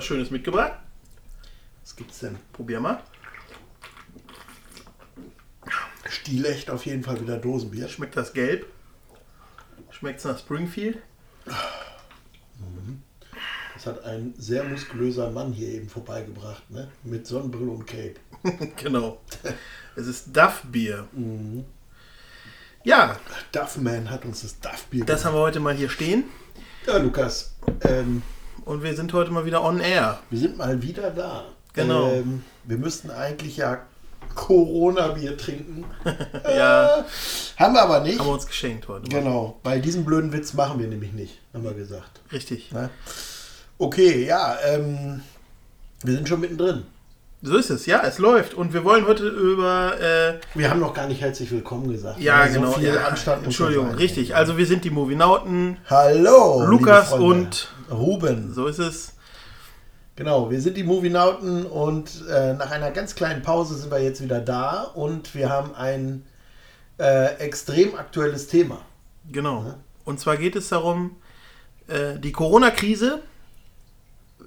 was Schönes mitgebracht. Was gibt's denn? Probier mal. Stilecht auf jeden Fall wieder Dosenbier. Schmeckt das gelb? Schmeckt es nach Springfield? Das hat ein sehr muskulöser Mann hier eben vorbeigebracht, ne? Mit Sonnenbrille und Cape. genau. Es ist Duff-Bier. Ja, Duffman hat uns das Duff-Bier das haben wir heute mal hier stehen. Ja, Lukas, ähm, Und wir sind heute mal wieder on air. wir sind mal wieder da. Genau. Ähm, wir müssten eigentlich ja Corona-Bier trinken. Ja. Äh, haben wir aber nicht. Haben wir uns geschenkt heute. mal. Genau, weil diesen blöden Witz machen wir nämlich nicht, haben wir gesagt. Richtig. Ne? Okay, ja, ähm, wir sind schon mittendrin. So ist es, ja, es läuft. Und wir wollen heute über. Äh, Wir haben noch gar nicht herzlich willkommen gesagt. ja, So genau. viel ja, Anstand muss Entschuldigung, richtig. Also, wir sind die Movienauten. Hallo, Lukas und- Ruben. So ist es. Genau, wir sind die Movienauten und äh, nach einer ganz kleinen Pause sind wir jetzt wieder da und wir haben ein äh, extrem aktuelles Thema. Genau. Ja. Und zwar geht es darum, äh, die Corona-Krise.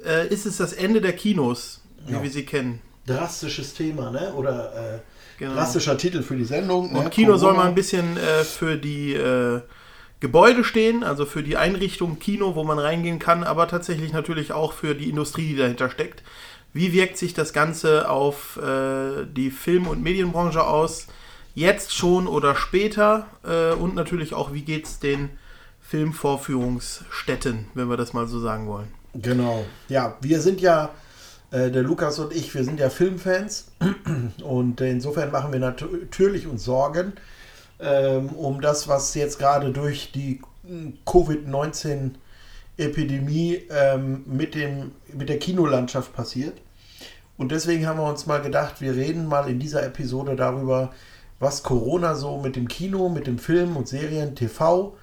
Äh, ist es das Ende der Kinos, wie Ja. wir sie kennen? Drastisches Thema, ne? Oder äh, Genau. drastischer Titel für die Sendung. ne? Und Kino soll Corona. mal ein bisschen äh, für die äh, Gebäude stehen, also für die Einrichtung Kino, wo man reingehen kann, aber tatsächlich natürlich auch für die Industrie, die dahinter steckt. Wie wirkt sich das Ganze auf äh, die Film- und Medienbranche aus? Jetzt schon oder später? Äh, und natürlich auch, wie geht es den Filmvorführungsstätten, wenn wir das mal so sagen wollen? Genau. Ja, wir sind ja, äh, der Lukas und ich, wir sind ja Filmfans und insofern machen wir nat- natürlich uns Sorgen ähm, um das, was jetzt gerade durch die mm, Covid-19-Epidemie ähm, mit, mit der Kinolandschaft passiert. Und deswegen haben wir uns mal gedacht, wir reden mal in dieser Episode darüber, was Corona so mit dem Kino, mit dem Film und Serien, TV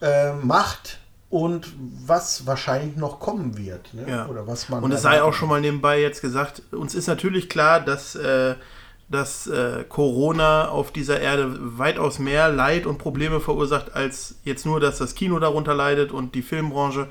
äh, macht und was wahrscheinlich noch kommen wird. Ne? Ja. Oder was man Und es sei auch schon mal nebenbei jetzt gesagt, uns ist natürlich klar, dass, äh, dass äh, Corona auf dieser Erde weitaus mehr Leid und Probleme verursacht, als jetzt nur, dass das Kino darunter leidet und die Filmbranche.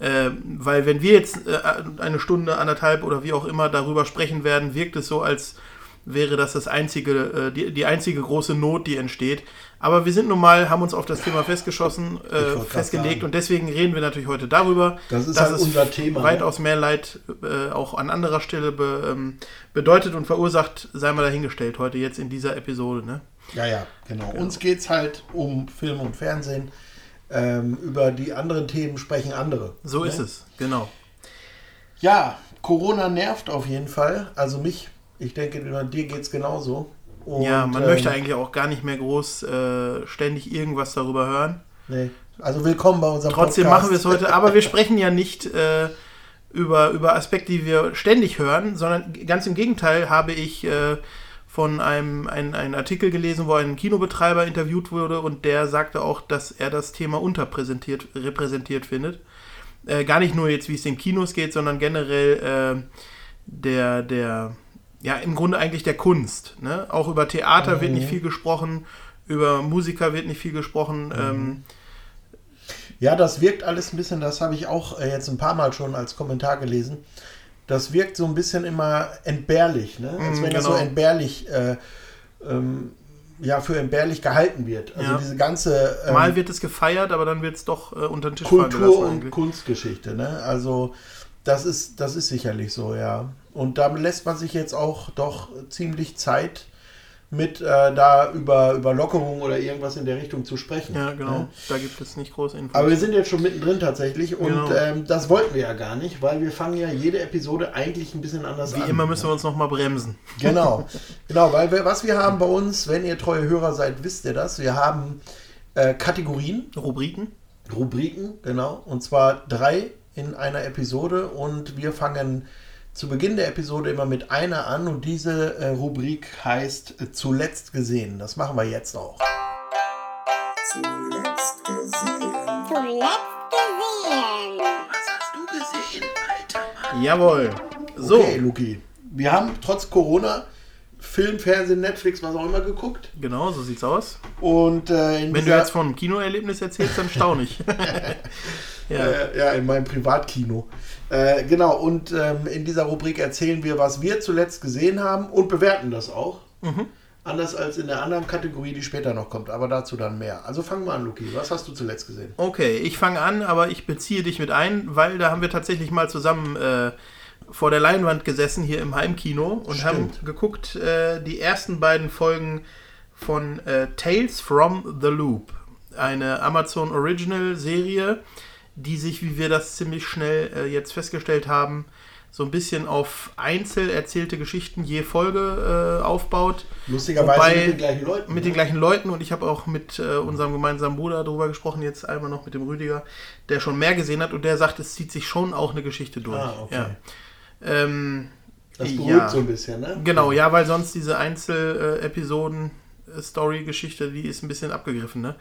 Äh, weil wenn wir jetzt äh, eine Stunde, anderthalb oder wie auch immer darüber sprechen werden, wirkt es so, als wäre das das einzige, äh, die, die einzige große Not, die entsteht. Aber wir sind nun mal, haben uns auf das Thema festgeschossen, äh, festgelegt sagen. und deswegen reden wir natürlich heute darüber. Das ist dass halt es unser Thema, ne? Weitaus mehr Leid äh, auch an anderer Stelle be, ähm, bedeutet und verursacht, sei mal dahingestellt, heute jetzt in dieser Episode. Ne? Ja, ja, genau. Uns geht es halt um Film und Fernsehen. Ähm, über die anderen Themen sprechen andere. So ne? ist es, genau. Ja, Corona nervt auf jeden Fall. Also mich, ich denke, dir geht es genauso. Und, ja, man ähm, möchte eigentlich auch gar nicht mehr groß äh, ständig irgendwas darüber hören. Nee. Also willkommen bei unserem Trotzdem Podcast. machen wir es heute, aber wir sprechen ja nicht äh, über, über Aspekte, die wir ständig hören, sondern ganz im Gegenteil habe ich äh, von einem ein, einen Artikel gelesen, wo ein Kinobetreiber interviewt wurde und der sagte auch, dass er das Thema unterpräsentiert, repräsentiert findet. Äh, gar nicht nur jetzt, wie es den Kinos geht, sondern generell äh, der, der, ja, im Grunde eigentlich der Kunst. Ne? Auch über Theater wird nicht viel gesprochen, über Musiker wird nicht viel gesprochen. Ähm, Ja, das wirkt alles ein bisschen, das habe ich auch äh, jetzt ein paar Mal schon als Kommentar gelesen. Das wirkt so ein bisschen immer entbehrlich, ne? Als Mm, wenn das so genau. entbehrlich, äh, ähm, ja, für entbehrlich gehalten wird. Also Ja. diese ganze ähm, Mal wird es gefeiert, aber dann wird es doch äh, unter den Tisch fallen Kultur und. Kunstgeschichte, ne? Also das ist, das ist sicherlich so, ja. Und da lässt man sich jetzt auch doch ziemlich Zeit mit, äh, da über, über Lockerung oder irgendwas in der Richtung zu sprechen. Ja, genau. Ne? Da gibt es nicht große Infos. Aber wir sind jetzt schon mittendrin tatsächlich und Genau. ähm, das wollten wir ja gar nicht, weil wir fangen ja jede Episode eigentlich ein bisschen anders Wie an. immer müssen wir uns nochmal bremsen. Genau, genau, weil wir, was wir haben bei uns, wenn ihr treue Hörer seid, wisst ihr das. Wir haben äh, Kategorien, Rubriken? Rubriken, genau, und zwar drei in einer Episode und wir fangen zu Beginn der Episode immer mit einer an und diese äh, Rubrik heißt äh, Zuletzt gesehen. Das machen wir jetzt auch. Zuletzt gesehen. Zuletzt gesehen. Jawohl. So, Okay, Luki. Wir haben trotz Corona Film, Fernsehen, Netflix, was auch immer geguckt. Genau, so sieht's aus. Und äh, Wenn du jetzt von einem Kinoerlebnis erzählst, dann staune ich. ja. Äh, ja, in meinem Privatkino. Äh, genau, und ähm, in dieser Rubrik erzählen wir, was wir zuletzt gesehen haben und bewerten das auch. Mhm. Anders als in der anderen Kategorie, die später noch kommt, aber dazu dann mehr. Also fangen wir an, Luki. Was hast du zuletzt gesehen? Okay, ich fange an, aber ich beziehe dich mit ein, weil da haben wir tatsächlich mal zusammen äh, vor der Leinwand gesessen hier im Heimkino und Stimmt. haben geguckt äh, die ersten beiden Folgen von äh, Tales from the Loop, eine Amazon Original Serie, die sich, wie wir das ziemlich schnell äh, jetzt festgestellt haben, so ein bisschen auf einzel erzählte Geschichten je Folge äh, aufbaut. Lustigerweise Wobei, mit den gleichen Leuten. Mit ne? den gleichen Leuten und ich habe auch mit äh, unserem gemeinsamen Bruder darüber gesprochen, jetzt einmal noch mit dem Rüdiger, der schon mehr gesehen hat und der sagt, es zieht sich schon auch eine Geschichte durch. Ah, okay. Ja. Ähm, das beruhigt ja, so ein bisschen, ne? Genau, ja, weil sonst diese Einzel-Episoden-Story-Geschichte, die ist ein bisschen abgegriffen, ne?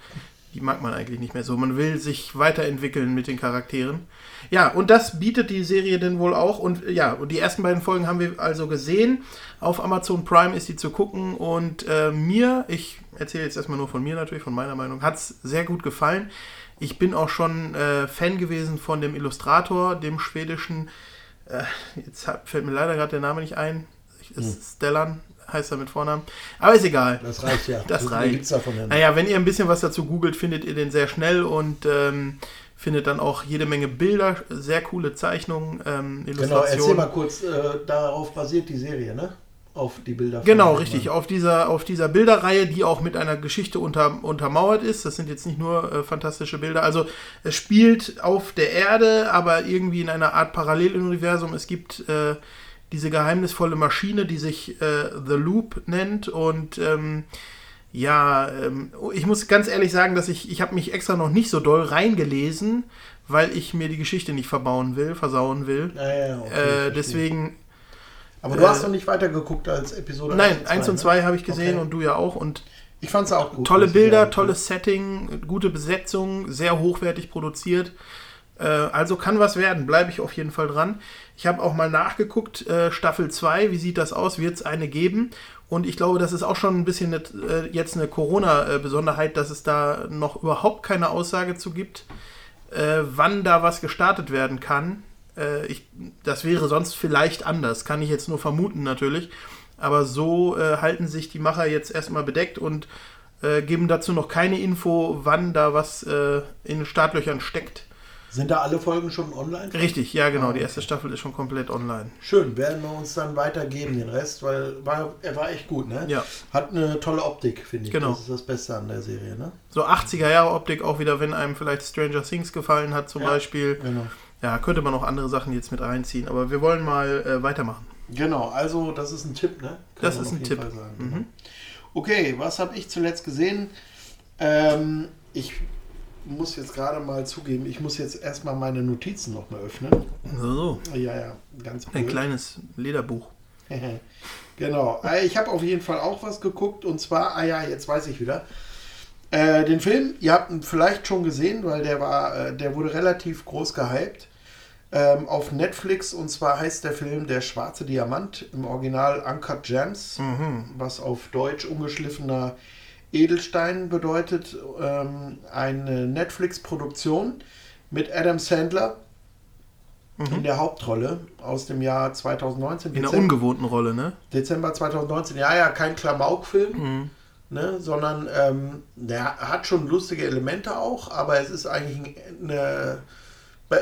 Die mag man eigentlich nicht mehr so. Man will sich weiterentwickeln mit den Charakteren. Ja, und das bietet die Serie denn wohl auch. Und ja, und die ersten beiden Folgen haben wir also gesehen. Auf Amazon Prime ist die zu gucken. Und äh, mir, ich erzähle jetzt erstmal nur von mir natürlich, von meiner Meinung, hat es sehr gut gefallen. Ich bin auch schon äh, Fan gewesen von dem Illustrator, dem schwedischen äh, jetzt fällt mir leider gerade der Name nicht ein. Ist hm. Stellan, heißt er mit Vornamen. Aber ist egal. Das reicht ja. Das, das reicht. Naja, wenn ihr ein bisschen was dazu googelt, findet ihr den sehr schnell und ähm, findet dann auch jede Menge Bilder, sehr coole Zeichnungen, ähm, Illustrationen. Genau, erzähl mal kurz, äh, darauf basiert die Serie, ne? auf die Bilder. Genau, richtig. Auf dieser, auf dieser Bilderreihe, die auch mit einer Geschichte unter, untermauert ist. Das sind jetzt nicht nur äh, fantastische Bilder. Also es spielt auf der Erde, aber irgendwie in einer Art Paralleluniversum. Es gibt äh, diese geheimnisvolle Maschine, die sich äh, The Loop nennt. Und ähm, ja, ähm, ich muss ganz ehrlich sagen, dass ich, ich habe mich extra noch nicht so doll reingelesen, weil ich mir die Geschichte nicht verbauen will, versauen will. Ah, ja, okay, äh, deswegen aber du äh, hast noch nicht weitergeguckt als Episode Nein, 1 und 2 ne? habe ich gesehen okay. und du ja auch. Und ich fand es auch gut. Tolle Bilder, tolles Setting, gute Besetzung, sehr hochwertig produziert. Äh, also kann was werden, bleibe ich auf jeden Fall dran. Ich habe auch mal nachgeguckt, äh, Staffel 2, wie sieht das aus? Wird es eine geben? Und ich glaube, das ist auch schon ein bisschen eine, äh, jetzt eine Corona-Besonderheit, dass es da noch überhaupt keine Aussage zu gibt, äh, wann da was gestartet werden kann. Äh, ich, das wäre sonst vielleicht anders, kann ich jetzt nur vermuten natürlich. Aber so halten sich die Macher jetzt erstmal bedeckt und geben dazu noch keine Info, wann da was in den Startlöchern steckt. Sind da alle Folgen schon online? Richtig, ja genau. Die erste Staffel ist schon komplett online. Schön, werden wir uns dann weitergeben, den Rest, weil war, er war echt gut, ne? Ja. Hat eine tolle Optik, finde ich. Genau. Das ist das Beste an der Serie, ne? So 80er Jahre Optik, auch wieder, wenn einem vielleicht Stranger Things gefallen hat, zum ja, Beispiel. Genau. Ja, könnte man auch andere Sachen jetzt mit reinziehen, aber wir wollen mal äh, weitermachen. Genau, also das ist ein Tipp, ne? Kann das ist ein Tipp. Mhm. Okay, was habe ich zuletzt gesehen? Ähm, ich muss jetzt gerade mal zugeben, ich muss jetzt erstmal meine Notizen nochmal öffnen. So. Ja, ja, ganz blöd. Ein kleines Lederbuch. genau. Äh, ich habe auf jeden Fall auch was geguckt und zwar, ah ja, jetzt weiß ich wieder. Äh, den Film, ihr habt ihn vielleicht schon gesehen, weil der war, äh, der wurde relativ groß gehypt ähm, auf Netflix und zwar heißt der Film Der schwarze Diamant, im Original Uncut Gems, mhm. was auf Deutsch ungeschliffener Edelstein bedeutet. Ähm, eine Netflix-Produktion mit Adam Sandler mhm. in der Hauptrolle aus dem Jahr 2019. In einer ungewohnten Rolle, ne? Dezember 2019, ja, ja, kein Klamauk-Film. Mhm. Ne, sondern ähm, der hat schon lustige Elemente auch, aber es ist eigentlich eine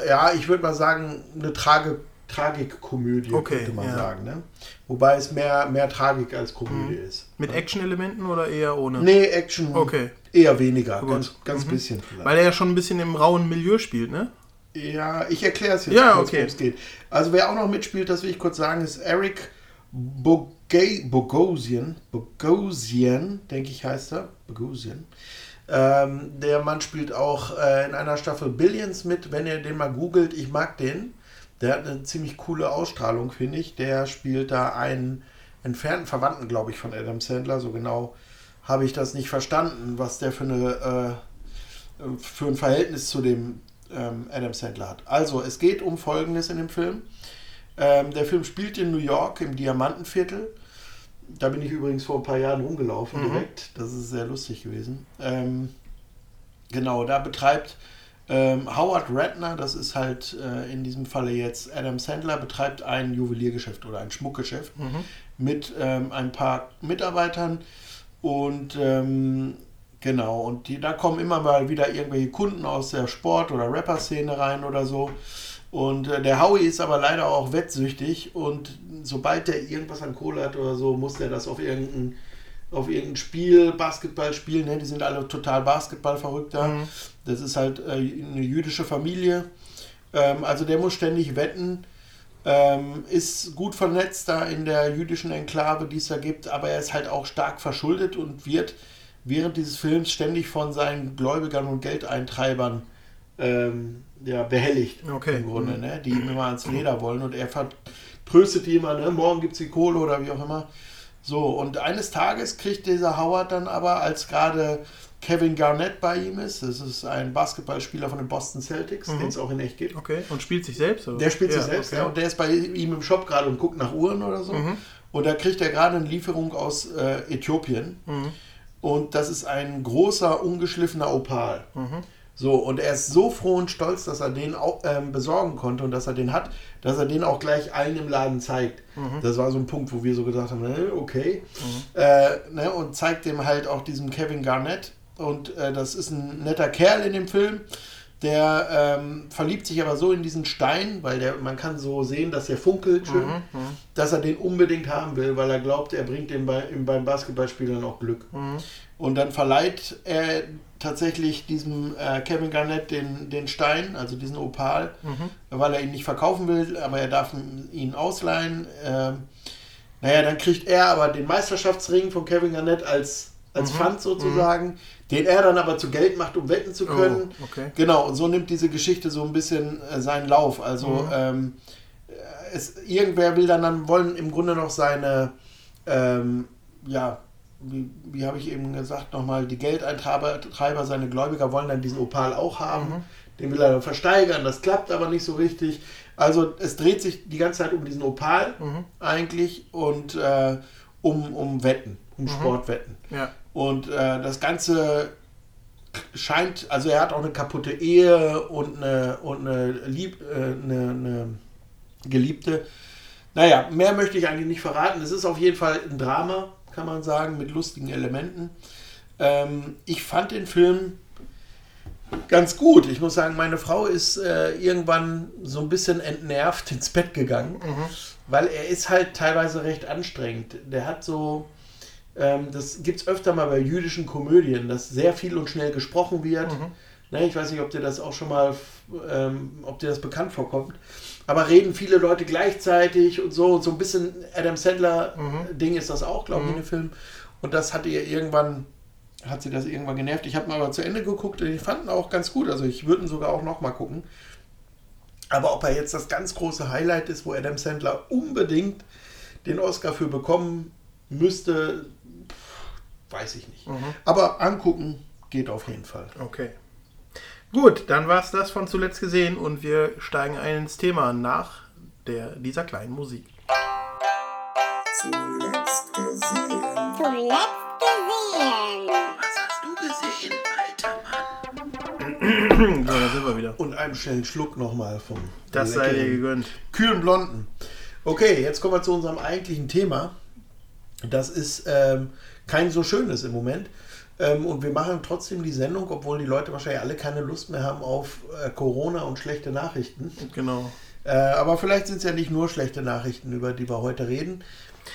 ja, ich würde mal sagen, eine Trage, Tragikkomödie, okay, könnte man ja. sagen. Ne? Wobei es mehr, mehr Tragik als Komödie mhm. ist. Mit Action-Elementen oder eher ohne? Nee, Action okay. eher weniger, Gut. ganz, ganz mhm. bisschen vielleicht. Weil er ja schon ein bisschen im rauen Milieu spielt, ne? Ja, ich erkläre es jetzt ja, kurz, okay. worum es geht. Also wer auch noch mitspielt, das will ich kurz sagen, ist Eric Bogosian. Bogosian, denke ich heißt er. Bogosian. Ähm, der Mann spielt auch äh, in einer Staffel Billions mit. Wenn ihr den mal googelt, ich mag den. Der hat eine ziemlich coole Ausstrahlung, finde ich. Der spielt da einen entfernten Verwandten, glaube ich, von Adam Sandler. So genau habe ich das nicht verstanden, was der für, eine, äh, für ein Verhältnis zu dem ähm, Adam Sandler hat. Also, es geht um Folgendes in dem Film. Ähm, der Film spielt in New York im Diamantenviertel da bin ich übrigens vor ein paar Jahren rumgelaufen mhm. direkt. Das ist sehr lustig gewesen. Ähm, genau, da betreibt ähm, Howard Redner, das ist halt äh, in diesem Falle jetzt Adam Sandler, betreibt ein Juweliergeschäft oder ein Schmuckgeschäft mhm. mit ähm, ein paar Mitarbeitern und ähm, genau, und die, da kommen immer mal wieder irgendwelche Kunden aus der Sport- oder Rapper-Szene rein oder so. Und äh, der Howie ist aber leider auch wettsüchtig und sobald der irgendwas an Kohle hat oder so, muss der das auf irgendein, auf irgendein Spiel, Basketball spielen. Ne? Die sind alle total Basketball verrückt Mhm. Das ist halt äh, eine jüdische Familie. Ähm, also der muss ständig wetten. Ähm, ist gut vernetzt da in der jüdischen Enklave, die es da gibt, aber er ist halt auch stark verschuldet und wird während dieses Films ständig von seinen Gläubigern und Geldeintreibern ähm, ja, behelligt. Okay. Im Grunde, mhm. ne? die ihm immer ans Leder wollen und er vertröstet die immer, ne? morgen gibt es die Kohle oder wie auch immer. So, und eines Tages kriegt dieser Howard dann aber, als gerade Kevin Garnett bei ihm ist, das ist ein Basketballspieler von den Boston Celtics, mhm. den es auch in echt gibt. Okay, und spielt sich selbst? Oder? Der spielt ja, sich selbst, okay. ja, und der ist bei ihm im Shop gerade und guckt nach Uhren oder so. Mhm. Und da kriegt er gerade eine Lieferung aus äh, Äthiopien. Mhm. Und das ist ein großer, ungeschliffener Opal. Mhm. So, und er ist so froh und stolz, dass er den auch, ähm, besorgen konnte und dass er den hat, dass er den auch gleich allen im Laden zeigt. Mhm. Das war so ein Punkt, wo wir so gesagt haben, okay. Mhm. Äh, ne, und zeigt dem halt auch diesem Kevin Garnett. Und äh, das ist ein netter Kerl in dem Film. Der ähm, verliebt sich aber so in diesen Stein, weil der, man kann so sehen, dass er funkelt schön, mhm, mhm. dass er den unbedingt haben will, weil er glaubt, er bringt dem bei, beim Basketballspielen auch Glück. Mhm. Und dann verleiht er tatsächlich diesem äh, Kevin Garnett den, den Stein, also diesen Opal, mhm. weil er ihn nicht verkaufen will, aber er darf ihn ausleihen. Ähm, naja, dann kriegt er aber den Meisterschaftsring von Kevin Garnett als, als mhm. Pfand sozusagen, mhm. den er dann aber zu Geld macht, um wetten zu können. Oh, okay. Genau, und so nimmt diese Geschichte so ein bisschen äh, seinen Lauf. Also mhm. ähm, es, irgendwer will dann, dann wollen im Grunde noch seine ähm, ja, wie, wie habe ich eben gesagt, nochmal, die Geldeintreiber, seine Gläubiger wollen dann diesen Opal auch haben. Mhm. Den will er dann versteigern, das klappt aber nicht so richtig. Also es dreht sich die ganze Zeit um diesen Opal mhm. eigentlich und äh, um, um Wetten, um mhm. Sportwetten. Ja. Und äh, das Ganze scheint, also er hat auch eine kaputte Ehe und eine, und eine, Lieb, äh, eine, eine Geliebte. Naja, mehr möchte ich eigentlich nicht verraten. Es ist auf jeden Fall ein Drama kann man sagen, mit lustigen Elementen. Ähm, ich fand den Film ganz gut. Ich muss sagen, meine Frau ist äh, irgendwann so ein bisschen entnervt ins Bett gegangen, mhm. weil er ist halt teilweise recht anstrengend. Der hat so, ähm, das gibt es öfter mal bei jüdischen Komödien, dass sehr viel und schnell gesprochen wird. Mhm. Ne, ich weiß nicht, ob dir das auch schon mal, ähm, ob dir das bekannt vorkommt. Aber reden viele Leute gleichzeitig und so. Und so ein bisschen Adam Sandler-Ding mhm. ist das auch, glaube ich, mhm. in dem Film. Und das hat ihr irgendwann, hat sie das irgendwann genervt. Ich habe mal aber zu Ende geguckt und die fanden auch ganz gut. Also ich würde ihn sogar auch nochmal gucken. Aber ob er jetzt das ganz große Highlight ist, wo Adam Sandler unbedingt den Oscar für bekommen müsste, weiß ich nicht. Mhm. Aber angucken geht auf jeden Fall. Okay. Gut, dann war es das von zuletzt gesehen und wir steigen ein ins Thema nach der, dieser kleinen Musik. Zuletzt gesehen. Zuletzt gesehen. Was hast du gesehen, alter Mann? so, da sind wir wieder. Und einen schnellen Schluck nochmal vom. Das sei dir gegönnt. Kühlen Blonden. Okay, jetzt kommen wir zu unserem eigentlichen Thema. Das ist ähm, kein so schönes im Moment. Ähm, und wir machen trotzdem die Sendung, obwohl die Leute wahrscheinlich alle keine Lust mehr haben auf äh, Corona und schlechte Nachrichten. Genau. Äh, aber vielleicht sind es ja nicht nur schlechte Nachrichten, über die wir heute reden.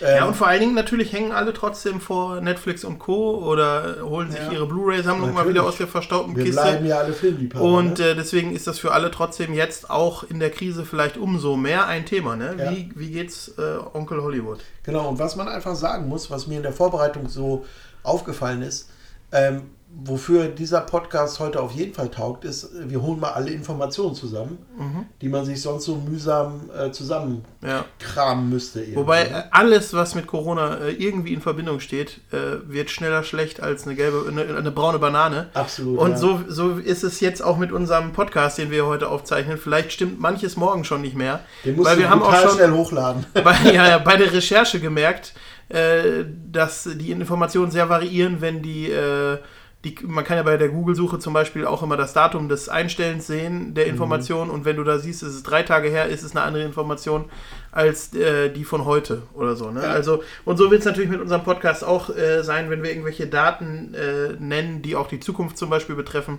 Ähm, ja, und vor allen Dingen natürlich hängen alle trotzdem vor Netflix und Co. oder holen sich ja, ihre Blu-ray-Sammlung mal wieder aus der verstaubten Wir Kiste. Wir bleiben ja alle Filmliebhaber. Und ne? äh, deswegen ist das für alle trotzdem jetzt auch in der Krise vielleicht umso mehr ein Thema. Ne? Ja. Wie, wie geht's äh, Onkel Hollywood? Genau, und was man einfach sagen muss, was mir in der Vorbereitung so aufgefallen ist, ähm, wofür dieser Podcast heute auf jeden Fall taugt, ist, wir holen mal alle Informationen zusammen, mhm. die man sich sonst so mühsam äh, zusammenkramen ja. müsste. Wobei äh, alles, was mit Corona äh, irgendwie in Verbindung steht, äh, wird schneller schlecht als eine gelbe, eine, eine braune Banane. Absolut. Und ja. so, so ist es jetzt auch mit unserem Podcast, den wir heute aufzeichnen. Vielleicht stimmt manches morgen schon nicht mehr. Den musst weil du wir haben auch schon schnell hochladen. Bei, ja, bei der Recherche gemerkt, äh, dass die Informationen sehr variieren, wenn die, äh, die, man kann ja bei der Google-Suche zum Beispiel auch immer das Datum des Einstellens sehen, der Information, mhm. und wenn du da siehst, es ist drei Tage her, ist es eine andere Information als äh, die von heute oder so. Ne? Ja. Also, und so wird es natürlich mit unserem Podcast auch äh, sein, wenn wir irgendwelche Daten äh, nennen, die auch die Zukunft zum Beispiel betreffen.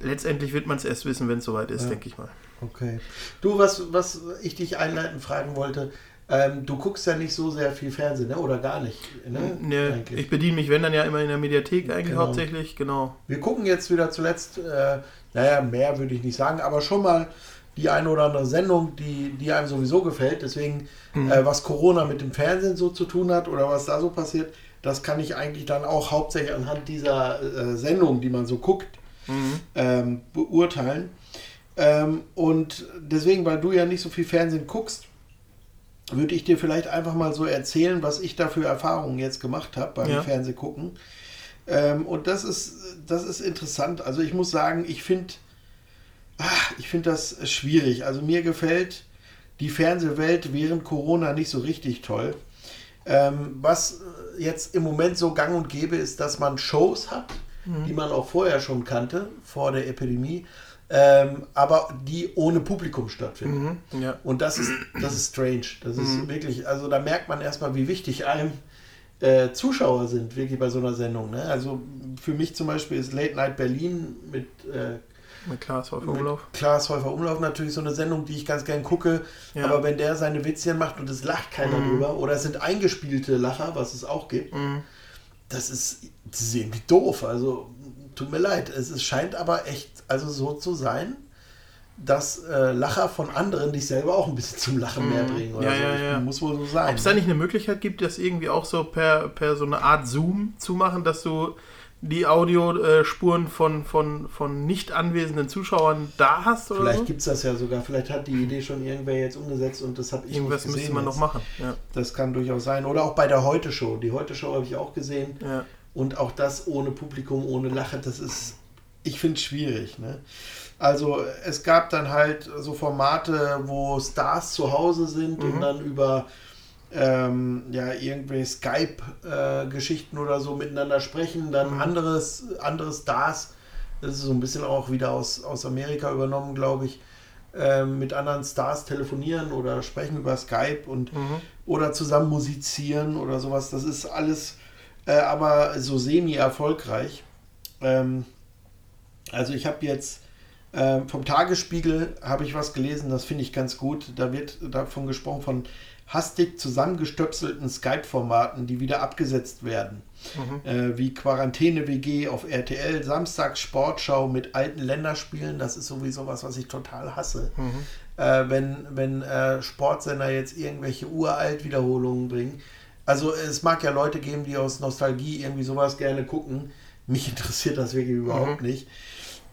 Letztendlich wird man es erst wissen, wenn es soweit ist, ja. denke ich mal. Okay. Du, was, was ich dich einleitend fragen wollte, ähm, du guckst ja nicht so sehr viel Fernsehen, ne? oder gar nicht. Ne? Nee, ich bediene mich, wenn dann ja immer in der Mediathek eigentlich genau. hauptsächlich, genau. Wir gucken jetzt wieder zuletzt, äh, naja, mehr würde ich nicht sagen, aber schon mal die eine oder andere Sendung, die, die einem sowieso gefällt. Deswegen, mhm. äh, was Corona mit dem Fernsehen so zu tun hat oder was da so passiert, das kann ich eigentlich dann auch hauptsächlich anhand dieser äh, Sendung, die man so guckt, mhm. ähm, beurteilen. Ähm, und deswegen, weil du ja nicht so viel Fernsehen guckst, würde ich dir vielleicht einfach mal so erzählen, was ich da für Erfahrungen jetzt gemacht habe beim ja. Fernsehgucken. Ähm, und das ist, das ist interessant. Also ich muss sagen, ich finde ich finde das schwierig. Also mir gefällt die Fernsehwelt während Corona nicht so richtig toll. Ähm, was jetzt im Moment so gang und gäbe ist, dass man Shows hat, mhm. die man auch vorher schon kannte, vor der Epidemie, ähm, aber die ohne Publikum stattfinden. Mhm, ja. Und das ist, das ist strange. Das ist mhm. wirklich, also da merkt man erstmal, wie wichtig einem äh, Zuschauer sind, wirklich bei so einer Sendung. Ne? Also für mich zum Beispiel ist Late Night Berlin mit, äh, mit Klaas Häufer Umlauf. Klaas Häufer Umlauf natürlich so eine Sendung, die ich ganz gern gucke. Ja. Aber wenn der seine Witzchen macht und es lacht keiner mhm. drüber, oder es sind eingespielte Lacher, was es auch gibt, mhm. das, ist, das ist irgendwie doof. Also tut mir leid. Es, es scheint aber echt also so zu sein, dass äh, Lacher von anderen dich selber auch ein bisschen zum Lachen mehr mhm. bringen. Oder ja, so. ja, ja. Muss wohl so sein. Ob es da nicht eine Möglichkeit gibt, das irgendwie auch so per, per so eine Art Zoom zu machen, dass du die Audiospuren von, von, von nicht anwesenden Zuschauern da hast? Oder Vielleicht so? gibt es das ja sogar. Vielleicht hat die Idee schon irgendwer jetzt umgesetzt und das habe ich Irgendwas nicht gesehen. müsste man jetzt. noch machen. Ja. Das kann durchaus sein. Oder auch bei der Heute-Show. Die Heute-Show habe ich auch gesehen. Ja. Und auch das ohne Publikum, ohne Lache, das ist ich finde es schwierig. Ne? Also es gab dann halt so Formate, wo Stars zu Hause sind mhm. und dann über ähm, ja, irgendwelche Skype-Geschichten äh, oder so miteinander sprechen. Dann mhm. anderes, andere Stars, das ist so ein bisschen auch wieder aus, aus Amerika übernommen, glaube ich, äh, mit anderen Stars telefonieren oder sprechen über Skype und mhm. oder zusammen musizieren oder sowas. Das ist alles äh, aber so semi-erfolgreich. Ähm, also ich habe jetzt äh, vom Tagesspiegel habe ich was gelesen, das finde ich ganz gut. Da wird davon gesprochen von hastig zusammengestöpselten Skype-Formaten, die wieder abgesetzt werden. Mhm. Äh, wie Quarantäne-WG auf RTL, Samstags Sportschau mit alten Länderspielen. Das ist sowieso was, was ich total hasse. Mhm. Äh, wenn wenn äh, Sportsender jetzt irgendwelche uralt Wiederholungen bringen. Also es mag ja Leute geben, die aus Nostalgie irgendwie sowas gerne gucken. Mich interessiert das wirklich überhaupt mhm. nicht.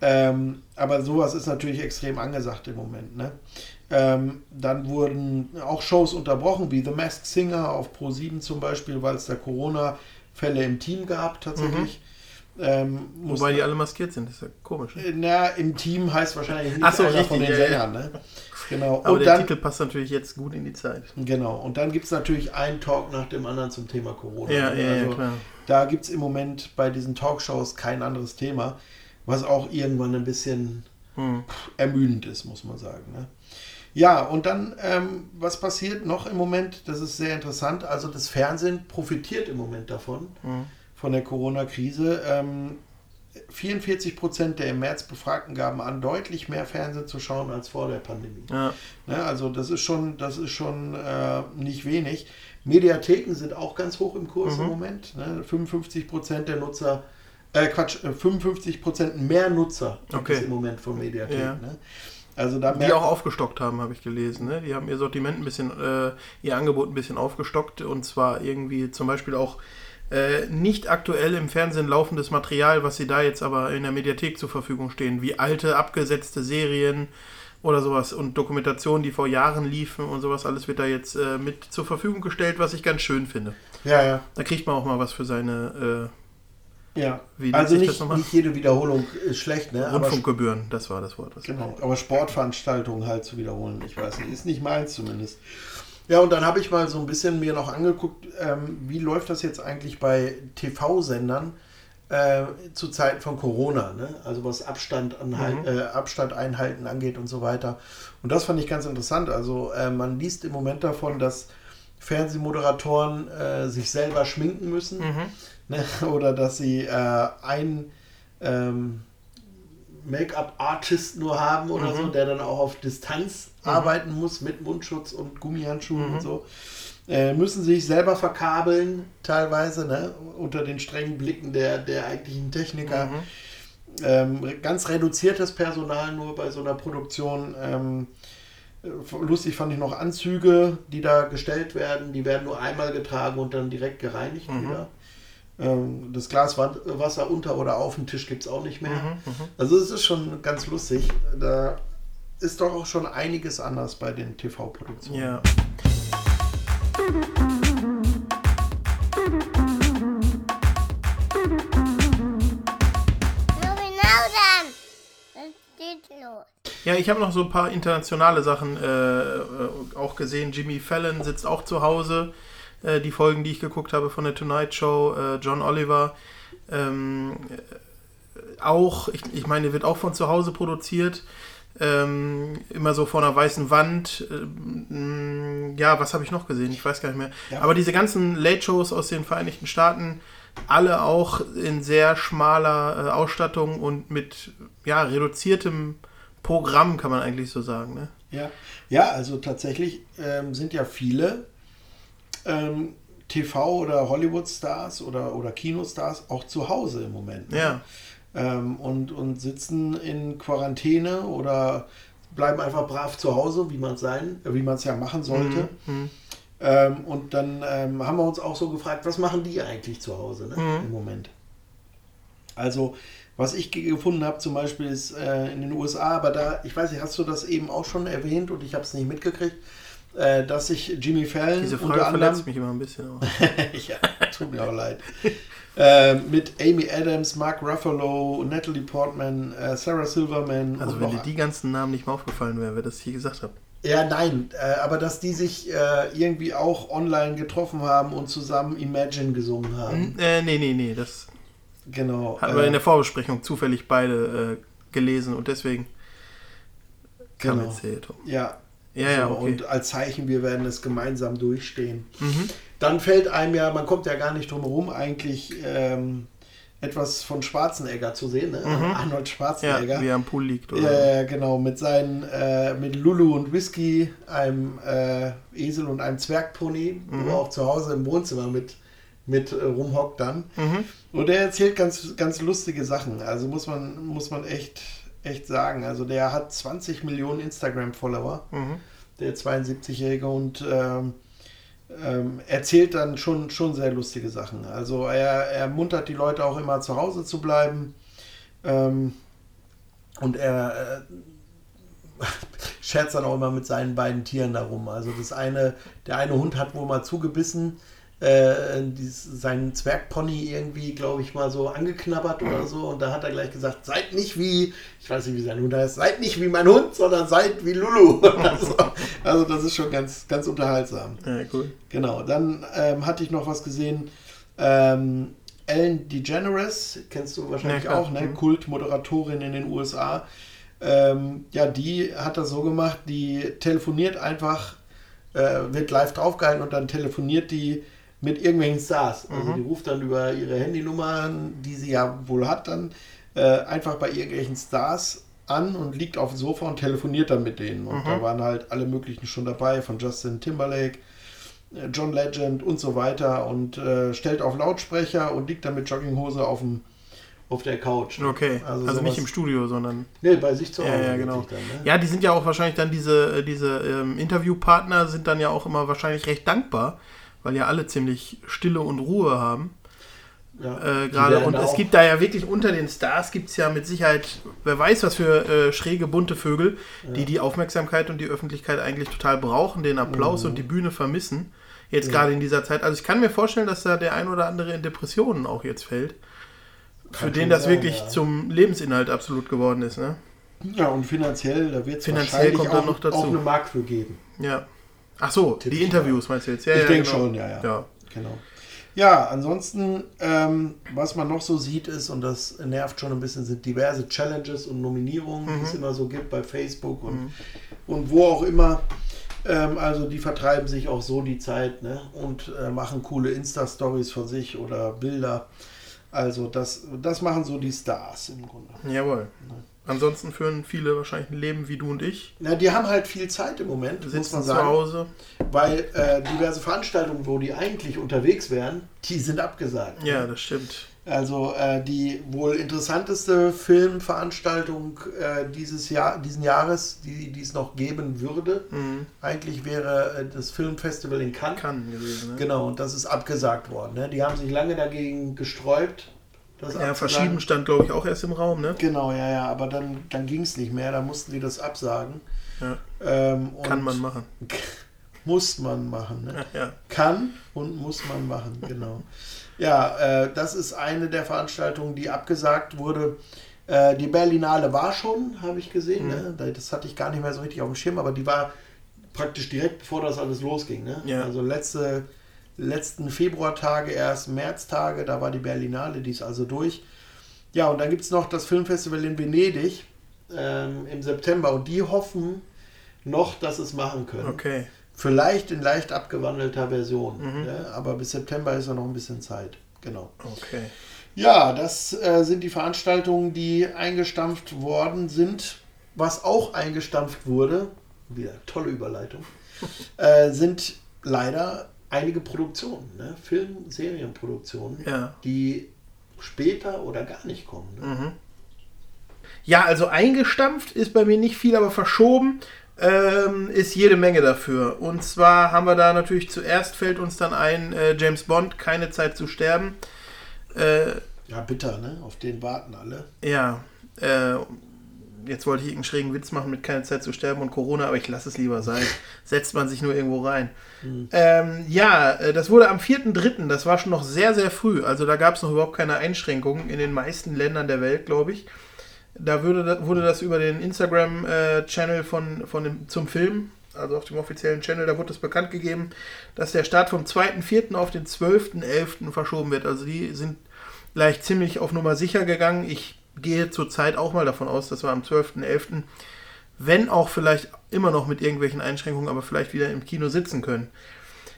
Ähm, aber sowas ist natürlich extrem angesagt im Moment. Ne? Ähm, dann wurden auch Shows unterbrochen, wie The Masked Singer auf Pro7 zum Beispiel, weil es da Corona-Fälle im Team gab tatsächlich. Mhm. Ähm, Wobei die alle maskiert sind, das ist ja komisch. Ne? Na, im Team heißt wahrscheinlich nicht so, einer von den ja, Sängern. Ne? Genau. Aber und der dann, Titel passt natürlich jetzt gut in die Zeit. Genau. Und dann gibt es natürlich einen Talk nach dem anderen zum Thema Corona. Ja, ja, also, ja klar. Da gibt es im Moment bei diesen Talkshows kein anderes Thema was auch irgendwann ein bisschen hm. ermüdend ist, muss man sagen. Ne? Ja, und dann, ähm, was passiert noch im Moment? Das ist sehr interessant. Also das Fernsehen profitiert im Moment davon, hm. von der Corona-Krise. Ähm, 44 Prozent der im März Befragten gaben an, deutlich mehr Fernsehen zu schauen als vor der Pandemie. Ja. Ne, also das ist schon, das ist schon äh, nicht wenig. Mediatheken sind auch ganz hoch im Kurs mhm. im Moment. Ne? 55 Prozent der Nutzer äh, Quatsch, 55% äh, mehr Nutzer okay. im Moment von Mediathek. Ja. Ne? Also da die auch aufgestockt haben, habe ich gelesen. Ne? Die haben ihr Sortiment ein bisschen, äh, ihr Angebot ein bisschen aufgestockt und zwar irgendwie zum Beispiel auch äh, nicht aktuell im Fernsehen laufendes Material, was sie da jetzt aber in der Mediathek zur Verfügung stehen, wie alte abgesetzte Serien oder sowas und Dokumentationen, die vor Jahren liefen und sowas, alles wird da jetzt äh, mit zur Verfügung gestellt, was ich ganz schön finde. Ja, ja. Da kriegt man auch mal was für seine äh, ja, also nicht, nicht jede Wiederholung ist schlecht. Ne? Rundfunkgebühren, das war das Wort. genau, aber Sportveranstaltungen halt zu wiederholen, ich weiß nicht, ist nicht meins zumindest. Ja, und dann habe ich mal so ein bisschen mir noch angeguckt, ähm, wie läuft das jetzt eigentlich bei TV-Sendern äh, zu Zeiten von Corona, ne? also was Abstand, anhalt, mhm. äh, Abstand einhalten angeht und so weiter. Und das fand ich ganz interessant. Also äh, man liest im Moment davon, dass Fernsehmoderatoren äh, sich selber schminken müssen mhm. ne? oder dass sie äh, ein ähm, Make-up-Artist nur haben oder mhm. so, der dann auch auf Distanz mhm. arbeiten muss mit Mundschutz und Gummihandschuhen mhm. und so. Äh, müssen sich selber verkabeln, teilweise, ne? unter den strengen Blicken der, der eigentlichen Techniker. Mhm. Ähm, ganz reduziertes Personal nur bei so einer Produktion. Ähm, lustig fand ich noch Anzüge, die da gestellt werden. Die werden nur einmal getragen und dann direkt gereinigt mhm. wieder. Ähm, das Glas Wasser unter oder auf dem Tisch gibt es auch nicht mehr. Mhm, mhm, also es ist schon ganz lustig. Da ist doch auch schon einiges anders bei den TV-Produktionen. Ja. Ja, ich habe noch so ein paar internationale Sachen äh, äh, auch gesehen. Jimmy Fallon sitzt auch zu Hause äh, die Folgen, die ich geguckt habe von der Tonight Show, äh, John Oliver. Ähm, äh, auch, ich, ich meine, wird auch von zu Hause produziert. Ähm, immer so vor einer weißen Wand. Ähm, ja, was habe ich noch gesehen? Ich weiß gar nicht mehr. Ja. Aber diese ganzen Late-Shows aus den Vereinigten Staaten, alle auch in sehr schmaler äh, Ausstattung und mit ja, reduziertem Programm, kann man eigentlich so sagen. Ne? Ja. ja, also tatsächlich ähm, sind ja viele ähm, TV- oder Hollywood-Stars oder, oder Kinostars auch zu Hause im Moment. Ne? Ja. Ähm, und, und sitzen in Quarantäne oder bleiben einfach brav zu Hause, wie man es sein, wie man es ja machen sollte. Mhm. mhm. Ähm, und dann ähm, haben wir uns auch so gefragt, was machen die eigentlich zu Hause ne, mhm. im Moment? Also, was ich gefunden habe zum Beispiel ist äh, in den USA, aber da, ich weiß nicht, hast du das eben auch schon erwähnt und ich habe es nicht mitgekriegt, äh, dass sich Jimmy Fallon Diese Frage unter anderem, verletzt mich immer ein bisschen. ja, tut mir auch leid. Äh, mit Amy Adams, Mark Ruffalo, Natalie Portman, äh, Sarah Silverman. Also wenn dir die ganzen Namen nicht mehr aufgefallen wären, wer das hier gesagt hat. Ja, nein, äh, aber dass die sich äh, irgendwie auch online getroffen haben und zusammen Imagine gesungen haben. Hm, äh, nee, nee, nee, das genau, haben wir in der Vorbesprechung zufällig beide äh, gelesen und deswegen kam genau. jetzt Ja, ja, ja, okay. Und als Zeichen, wir werden es gemeinsam durchstehen. Mhm. Dann fällt einem ja, man kommt ja gar nicht drum herum, eigentlich ähm, etwas von Schwarzenegger zu sehen, ne? mhm. Arnold Schwarzenegger. Ja, wie er am Pool liegt, oder? Ja, genau, mit seinen, äh, mit Lulu und Whisky, einem äh, Esel und einem Zwergpony, mhm. wo er auch zu Hause im Wohnzimmer mit, mit äh, rumhockt dann. Mhm. Und er erzählt ganz, ganz lustige Sachen. Also muss man, muss man echt echt sagen. Also der hat 20 Millionen Instagram-Follower, mhm. der 72-Jährige, und ähm, ähm, erzählt dann schon, schon sehr lustige Sachen. Also er, er muntert die Leute auch immer zu Hause zu bleiben. Ähm, und er äh, scherzt dann auch immer mit seinen beiden Tieren darum. Also das eine, der eine Hund hat wohl mal zugebissen äh, seinen Zwergpony irgendwie, glaube ich, mal so angeknabbert oder so. Und da hat er gleich gesagt, seid nicht wie, ich weiß nicht, wie sein Hund heißt, seid nicht wie mein Hund, sondern seid wie Lulu. also, also, das ist schon ganz, ganz unterhaltsam. Ja, cool. Genau, dann ähm, hatte ich noch was gesehen. Ähm, Ellen DeGeneres, kennst du wahrscheinlich ja, auch, ne? Mhm. Kultmoderatorin in den USA. Ähm, ja, die hat das so gemacht, die telefoniert einfach, äh, wird live draufgehalten und dann telefoniert die mit irgendwelchen Stars. Also mhm. die ruft dann über ihre Handynummern, die sie ja wohl hat, dann äh, einfach bei irgendwelchen Stars an und liegt auf dem Sofa und telefoniert dann mit denen. Und mhm. da waren halt alle möglichen schon dabei, von Justin Timberlake, äh, John Legend und so weiter und äh, stellt auf Lautsprecher und liegt dann mit Jogginghose auf dem auf der Couch. Okay, also, also nicht im Studio, sondern. Nee, bei sich zu Hause. Ja, ja genau. Dann, ne? Ja, die sind ja auch wahrscheinlich dann diese, äh, diese ähm, Interviewpartner sind dann ja auch immer wahrscheinlich recht dankbar, weil ja alle ziemlich Stille und Ruhe haben. Ja, äh, gerade und es gibt da ja wirklich unter den Stars gibt es ja mit Sicherheit, wer weiß was für äh, schräge bunte Vögel, ja. die die Aufmerksamkeit und die Öffentlichkeit eigentlich total brauchen, den Applaus mhm. und die Bühne vermissen. Jetzt ja. gerade in dieser Zeit. Also ich kann mir vorstellen, dass da der ein oder andere in Depressionen auch jetzt fällt. Kann für den das sein, wirklich zum Lebensinhalt absolut geworden ist. Ne? Ja, und finanziell, da wird es finanziell kommt auch, dann noch dazu. auch eine Mark für geben. Ja. Ach so, Tipp die Interviews meinst du jetzt? Ja, ich ja, denke genau. schon, ja, ja. Ja. Genau. Ja, ansonsten, ähm, was man noch so sieht, ist, und das nervt schon ein bisschen, sind diverse Challenges und Nominierungen, die Mhm. es immer so gibt bei Facebook und, und wo auch immer. Ähm, also die vertreiben sich auch so die Zeit ne? und äh, machen coole Insta-Stories von sich oder Bilder. Also das, das machen so die Stars im Grunde. Jawohl. Ansonsten führen viele wahrscheinlich ein Leben wie du und ich. Na, die haben halt viel Zeit im Moment, muss Sitzen man zu sagen. Hause. Weil äh, diverse Veranstaltungen, wo die eigentlich unterwegs wären, die sind abgesagt. Ja, das stimmt. Also äh, die wohl interessanteste Filmveranstaltung äh, dieses Jahr, diesen Jahres, die, die es noch geben würde, Mhm. eigentlich wäre äh, das Filmfestival in Cannes. Kann gewesen, ne? Genau, und das ist abgesagt worden. Ne? Die haben sich lange dagegen gesträubt. Das Ja, verschieben stand, glaube ich, auch erst im Raum, ne? Genau, ja, ja, aber dann, dann ging es nicht mehr, da mussten die das absagen. Ja. Ähm, Kann man machen. Muss man machen. Ne? Ja, ja. Kann und muss man machen, genau. Ja, äh, das ist eine der Veranstaltungen, die abgesagt wurde. Äh, die Berlinale war schon, habe ich gesehen. Ne? Da- Das hatte ich gar nicht mehr so richtig auf dem Schirm, aber die war praktisch direkt bevor das alles losging. Ne? Ja. Also letzte, letzten Februartage, erst Märztage, da war die Berlinale, die ist also durch. Ja, und dann gibt es noch das Filmfestival in Venedig ähm, im September und die hoffen noch, dass es machen können. Okay. Vielleicht in leicht abgewandelter Version. Mhm. Ja, aber bis September ist ja noch ein bisschen Zeit. Genau. Okay. Ja, das äh, sind die Veranstaltungen, die eingestampft worden sind. Was auch eingestampft wurde, wieder tolle Überleitung, äh, sind leider einige Produktionen, ne? Film-, Serienproduktionen, Ja. die später oder gar nicht kommen. Ne? Mhm. Ja, also eingestampft ist bei mir nicht viel, aber verschoben ähm, ist jede Menge dafür. Und zwar haben wir da natürlich zuerst fällt uns dann ein äh, James Bond, keine Zeit zu sterben. Äh, Ja, bitter, ne? Auf den warten alle. ja, äh, jetzt wollte ich irgendeinen schrägen Witz machen mit keine Zeit zu sterben und Corona, aber ich lasse es lieber sein. Setzt man sich nur irgendwo rein. Ähm, ja, äh, das wurde am 4.3., das war schon noch sehr, sehr früh. Also da gab es noch überhaupt keine Einschränkungen in den meisten Ländern der Welt, glaube ich. Da würde, wurde das über den Instagram-Channel von, von dem, zum Film, also auf dem offiziellen Channel, da wurde das bekannt gegeben, dass der Start vom 2.4. auf den 12.11. verschoben wird. Also die sind gleich ziemlich auf Nummer sicher gegangen. Ich gehe zurzeit auch mal davon aus, dass wir am 12.11., wenn auch vielleicht immer noch mit irgendwelchen Einschränkungen, aber vielleicht wieder im Kino sitzen können.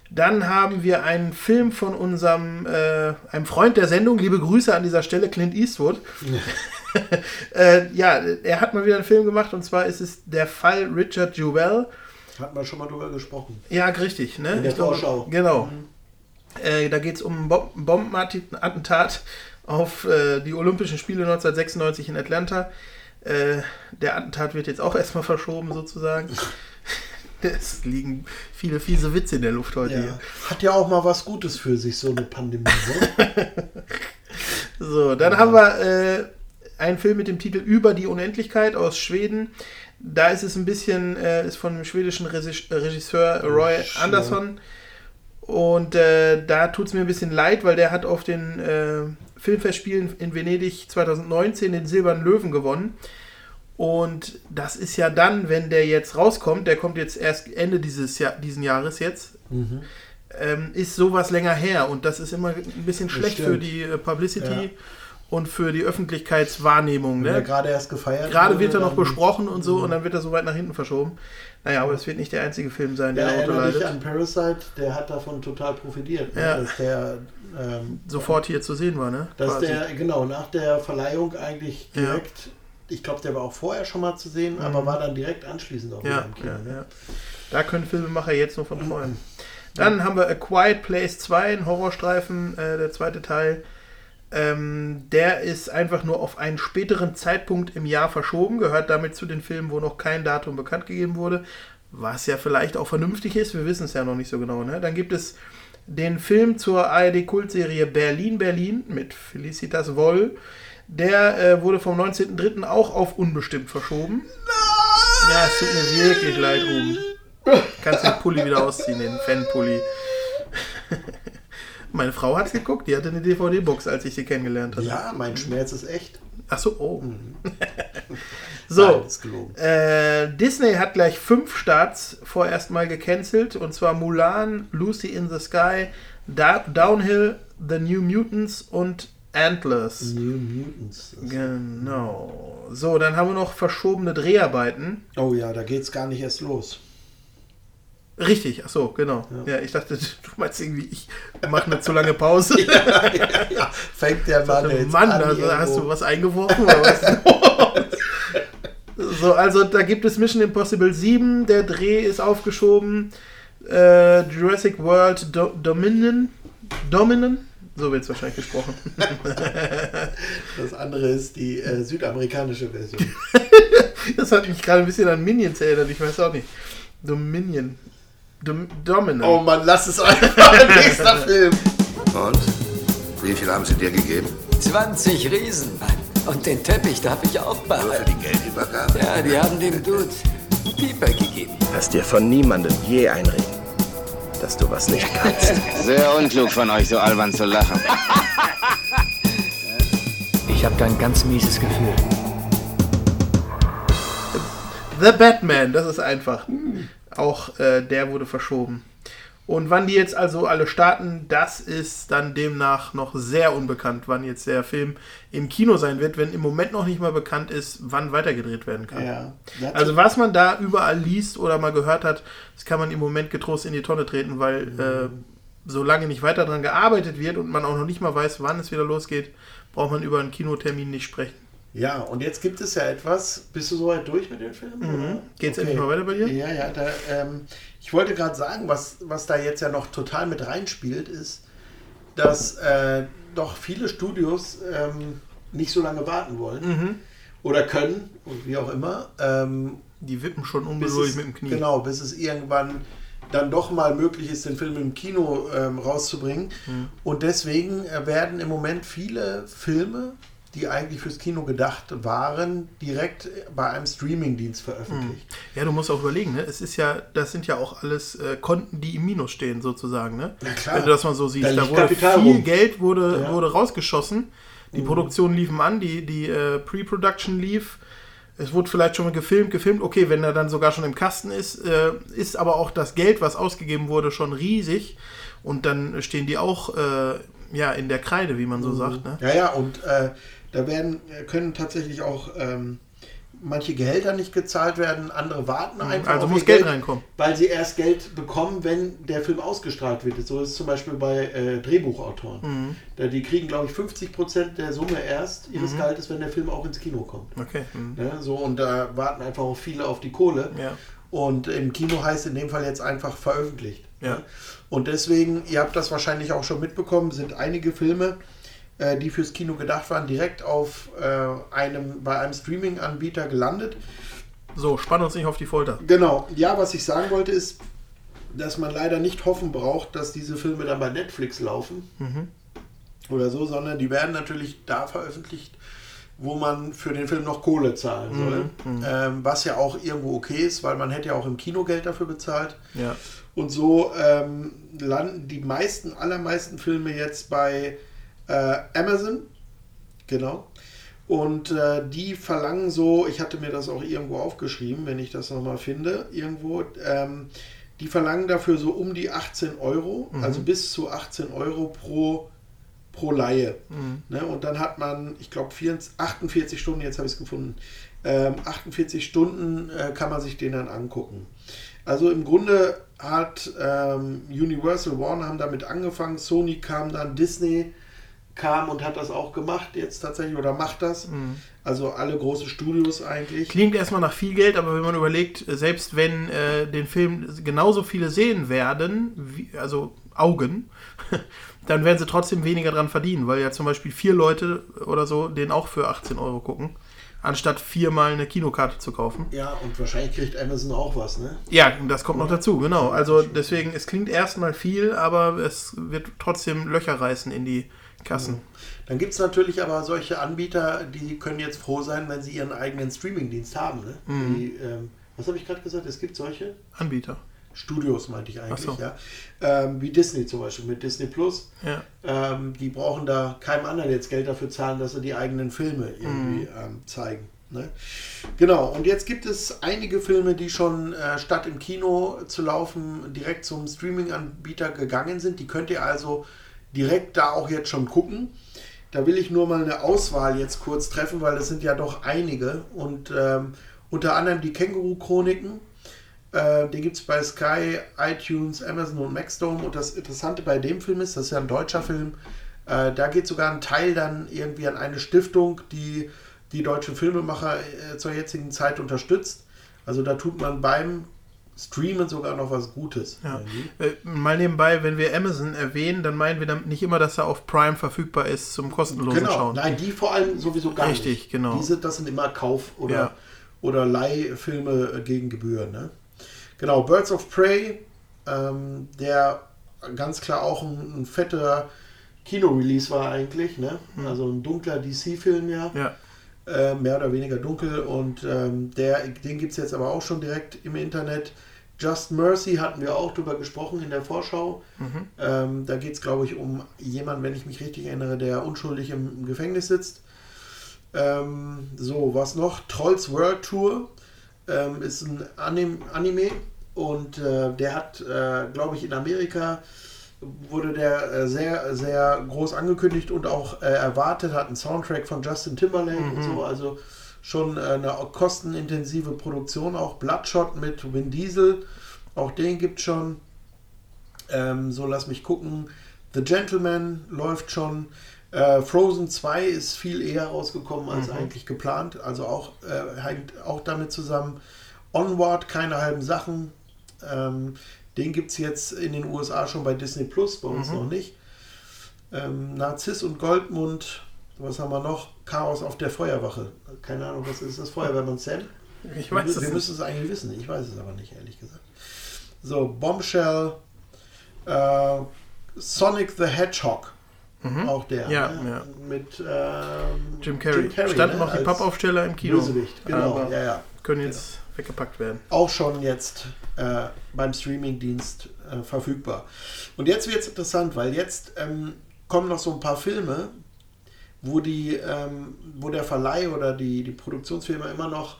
Dann haben wir einen Film von unserem, äh, einem Freund der Sendung, liebe Grüße an dieser Stelle, Clint Eastwood. äh, ja, er hat mal wieder einen Film gemacht und zwar ist es der Fall Richard Jewell. Hat man schon mal drüber gesprochen. Ja, richtig, ne? In der Vorschau. Genau. Äh, da geht es um ein Bom- Bombenattentat auf äh, die Olympischen Spiele 1996 in Atlanta. Äh, der Attentat wird jetzt auch erstmal verschoben, sozusagen. Es liegen viele fiese Witze in der Luft heute hier. Ja. Hat ja auch mal was Gutes für sich, so eine Pandemie. So, dann haben wir äh, einen Film mit dem Titel Über die Unendlichkeit aus Schweden. Da ist es ein bisschen, äh, ist von dem schwedischen Regis- Regisseur Roy Schön. Andersson. Und äh, da tut es mir ein bisschen leid, weil der hat auf den äh, Filmfestspielen in Venedig 2019 den Silbernen Löwen gewonnen. Und das ist ja dann, wenn der jetzt rauskommt, der kommt jetzt erst Ende dieses Jahr, diesen Jahres jetzt, Mhm. ähm, ist sowas länger her. Und das ist immer ein bisschen schlecht für die äh, Publicity Ja. und für die Öffentlichkeitswahrnehmung. Ne? gerade erst gefeiert Gerade wird er noch besprochen und so und dann wird er so weit nach hinten verschoben. Naja, aber es wird nicht der einzige Film sein, der Ja, darunter erinnere dich leidet. an Parasite, der hat davon total profitiert. Ne? Ja. Dass der, ähm, Sofort hier zu sehen war, ne? dass Quasi. der, genau, nach der Verleihung eigentlich Ja. direkt, ich glaube, der war auch vorher schon mal zu sehen, aber war dann direkt anschließend auch wieder ja, im Kino. ja, ne? ja. Da können Filmemacher jetzt nur von träumen. Dann haben wir A Quiet Place 2, ein Horrorstreifen, äh, der zweite Teil. Ähm, der ist einfach nur auf einen späteren Zeitpunkt im Jahr verschoben, gehört damit zu den Filmen, wo noch kein Datum bekannt gegeben wurde, was ja vielleicht auch vernünftig ist, wir wissen es ja noch nicht so genau. Ne? Dann gibt es den Film zur ARD-Kultserie Berlin Berlin mit Felicitas Woll. Der äh, wurde vom 19.03. auch auf unbestimmt verschoben. Ja, es tut mir wirklich leid, Ruben. Kannst den Pulli wieder ausziehen, den Fanpulli. Meine Frau hat geguckt, die hatte eine DVD-Box, als ich sie kennengelernt hatte. Ja, mein Schmerz ist echt. Ach so, oh. So, Nein, äh, Disney hat gleich fünf Starts vorerst mal gecancelt. Und zwar Mulan, Lucy in the Sky, da Downhill, The New Mutants und Antlers. New Mutants. Genau. So, dann haben wir noch verschobene Dreharbeiten. Oh ja, da geht's gar nicht erst los. Richtig, ach so, genau. Ja. ich dachte, du meinst irgendwie, ich mache eine zu lange Pause. ja, ja, ja. Fängt der Mann jetzt Mann, an, also, hast du was eingeworfen oder was? so, also da gibt es Mission Impossible 7, der Dreh ist aufgeschoben. Äh, Jurassic World Do Dominion, Dominion, so wird es wahrscheinlich gesprochen. Das andere ist die äh, südamerikanische Version. Das hat mich gerade ein bisschen an Minions erinnert, ich weiß auch nicht. Dominion. Dom Dominion. Oh Mann, lass es einfach. Nächster Film. Und? Wie viel haben sie dir gegeben? 20 Riesen. Und den Teppich darf ich auch Nur für behalten. die Geldübergabe? Ja, die haben dem Dude Pieper gegeben. Lass dir von niemandem je einreden, dass du was nicht kannst. Sehr unklug von euch, so albern zu lachen. Ich habe da ein ganz mieses Gefühl. The Batman, das ist einfach. Auch äh, der wurde verschoben. Und wann die jetzt also alle starten, das ist dann demnach noch sehr unbekannt, wann jetzt der Film im Kino sein wird, wenn im Moment noch nicht mal bekannt ist, wann weitergedreht werden kann. Ja. Also was man da überall liest oder mal gehört hat, das kann man im Moment getrost in die Tonne treten, weil äh, solange nicht weiter daran gearbeitet wird und man auch noch nicht mal weiß, wann es wieder losgeht, braucht man über einen Kinotermin nicht sprechen. Ja, und jetzt gibt es ja etwas. Bist du soweit durch mit Filmen? oder? Mhm. Geht's endlich mal weiter bei dir? Ja, ja. Da, ähm, ich wollte gerade sagen, was, was da jetzt ja noch total mit reinspielt, ist, dass äh, doch viele Studios ähm, nicht so lange warten wollen. Mhm. Oder können, und wie auch immer. Ähm, Die wippen schon ungeduldig mit dem Knie. Genau, bis es irgendwann dann doch mal möglich ist, den Film im Kino ähm, rauszubringen. Mhm. Und deswegen äh, werden im Moment viele Filme, die eigentlich fürs Kino gedacht waren, direkt bei einem Streamingdienst veröffentlicht. Ja, du musst auch überlegen, ne? Es ist ja, das sind ja auch alles äh, Konten, die im Minus stehen, sozusagen, ne? Na klar. Wenn du das mal so siehst. Da Da, wurde Kapital viel rum. Geld wurde, Ja. Mhm. wurde rausgeschossen. Die Produktionen liefen an, die, die äh, Pre-Production lief. Es wurde vielleicht schon mal gefilmt, gefilmt. Okay, wenn er dann sogar schon im Kasten ist, äh, ist aber auch das Geld, was ausgegeben wurde, schon riesig. Und dann stehen die auch äh, ja, in der Kreide, wie man Mhm. so sagt. Ne? Ja, ja, und äh, da werden, können tatsächlich auch ähm, manche Gehälter nicht gezahlt werden, andere warten einfach. also muss ihr Geld reinkommen. Weil sie erst Geld bekommen, wenn der Film ausgestrahlt wird. So ist es zum Beispiel bei äh, Drehbuchautoren. Mhm. Da, die kriegen, glaube ich, 50% der Summe erst ihres Mhm. Gehaltes, wenn der Film auch ins Kino kommt. Okay. hm. Ne? So, und da warten einfach auch viele auf die Kohle. Ja. Und im Kino heißt in dem Fall jetzt einfach veröffentlicht. Ja. Und deswegen, ihr habt das wahrscheinlich auch schon mitbekommen, sind einige Filme, äh, die fürs Kino gedacht waren, direkt auf äh, einem, bei einem Streaming-Anbieter gelandet. So, spann uns nicht auf die Folter. Genau. Ja, was ich sagen wollte ist, dass man leider nicht hoffen braucht, dass diese Filme dann bei Netflix laufen oder so, sondern die werden natürlich da veröffentlicht, wo man für den Film noch Kohle zahlen soll. Ähm, was ja auch irgendwo okay ist, weil man hätte ja auch im Kino Geld dafür bezahlt. Ja. Und so ähm, landen die meisten, allermeisten Filme jetzt bei äh, Amazon. Genau. Und äh, die verlangen so, ich hatte mir das auch irgendwo aufgeschrieben, wenn ich das nochmal finde, irgendwo, ähm, die verlangen dafür so um die 18 Euro, also bis zu 18 Euro pro, pro Laie. Ne? Und dann hat man, ich glaube, 48 Stunden, jetzt habe ich es gefunden, ähm, 48 Stunden äh, kann man sich den dann angucken. Also im Grunde hat ähm, Universal Warner haben damit angefangen, Sony kam dann, Disney kam und hat das auch gemacht jetzt tatsächlich oder macht das. Also alle große Studios eigentlich. Klingt erstmal nach viel Geld, aber wenn man überlegt, selbst wenn äh, den Film genauso viele sehen werden, wie, also Augen, dann werden sie trotzdem weniger dran verdienen, weil ja zum Beispiel vier Leute oder so den auch für 18 Euro gucken, anstatt viermal eine Kinokarte zu kaufen. Ja, und wahrscheinlich kriegt Amazon auch was, ne? Ja, das kommt noch dazu, genau. Also deswegen, es klingt erstmal viel, aber es wird trotzdem Löcher reißen in die Kassen. Dann gibt es natürlich aber solche Anbieter, die können jetzt froh sein, wenn sie ihren eigenen Streamingdienst haben. Ne? Die, ähm, was habe ich gerade gesagt? Es gibt solche Anbieter. Studios, meinte ich eigentlich, so. ja. Ähm, wie Disney zum Beispiel mit Disney Plus. Ja. Ähm, die brauchen da keinem anderen jetzt Geld dafür zahlen, dass sie die eigenen Filme Mhm. irgendwie ähm, zeigen. Ne? Genau, und jetzt gibt es einige Filme, die schon äh, statt im Kino zu laufen, direkt zum Streaming-Anbieter gegangen sind. Die könnt ihr also direkt da auch jetzt schon gucken. Da will ich nur mal eine Auswahl jetzt kurz treffen, weil es sind ja doch einige. Und ähm, unter anderem die Känguru-Chroniken. Äh, den gibt es bei Sky, iTunes, Amazon und Maxdome. Und das Interessante bei dem Film ist, das ist ja ein deutscher Film, äh, da geht sogar ein Teil dann irgendwie an eine Stiftung, die die deutschen Filmemacher äh, zur jetzigen Zeit unterstützt. Also da tut man beim Streamen sogar noch was Gutes. Ja. Äh, mal nebenbei, wenn wir Amazon erwähnen, dann meinen wir damit nicht immer, dass er auf Prime verfügbar ist zum kostenlosen Genau, Schauen. nein, die vor allem sowieso gar Richtig, nicht. genau. Diese, das sind immer Kauf- oder, Ja. oder Leihfilme äh, gegen Gebühren. Ne? Genau, Birds of Prey, ähm, der ganz klar auch ein, ein fetter Kino-Release war eigentlich. Ne? Also ein dunkler DC-Film ja. Hm. Ja, äh, mehr oder weniger dunkel und ähm, der, den gibt es jetzt aber auch schon direkt im Internet. Just Mercy hatten wir auch drüber gesprochen in der Vorschau. Ähm, da geht es, glaube ich, um jemanden, wenn ich mich richtig erinnere, der unschuldig im, im Gefängnis sitzt. Ähm, so, was noch? Trolls World Tour ähm, ist ein Anim Anime und äh, der hat, äh, glaube ich, in Amerika wurde der äh, sehr, sehr groß angekündigt und auch äh, erwartet, hat einen Soundtrack von Justin Timberlake und so, also schon äh, eine kostenintensive Produktion, auch Bloodshot mit Vin Diesel, auch den gibt es schon. Ähm, so, lass mich gucken. The Gentleman läuft schon. Äh, Frozen 2 ist viel eher rausgekommen als eigentlich geplant, also auch, äh, hängt auch damit zusammen. Onward, keine halben Sachen. Ähm, den gibt es jetzt in den USA schon bei Disney Plus, bei uns noch nicht. Ähm, Narziss und Goldmund, was haben wir noch? Chaos auf der Feuerwache. Keine Ahnung, was ist das? Feuerwehrmann Sam? ich Wir, weiß es wir nicht. müssen es eigentlich wissen. Ich weiß es aber nicht, ehrlich gesagt. So, Bombshell, äh, Sonic the Hedgehog. Auch der. Mhm. Ja, ne? ja. Mit ähm, Jim Carrey. Standen ne, noch die Pappaufsteller im Kino. Bösewicht. Genau, Aber ja, ja. können jetzt weggepackt werden. Auch schon jetzt äh, beim Streamingdienst äh, verfügbar. Und jetzt wird es interessant, weil jetzt ähm, kommen noch so ein paar Filme, wo, die, ähm, wo der Verleih oder die, die Produktionsfirma immer noch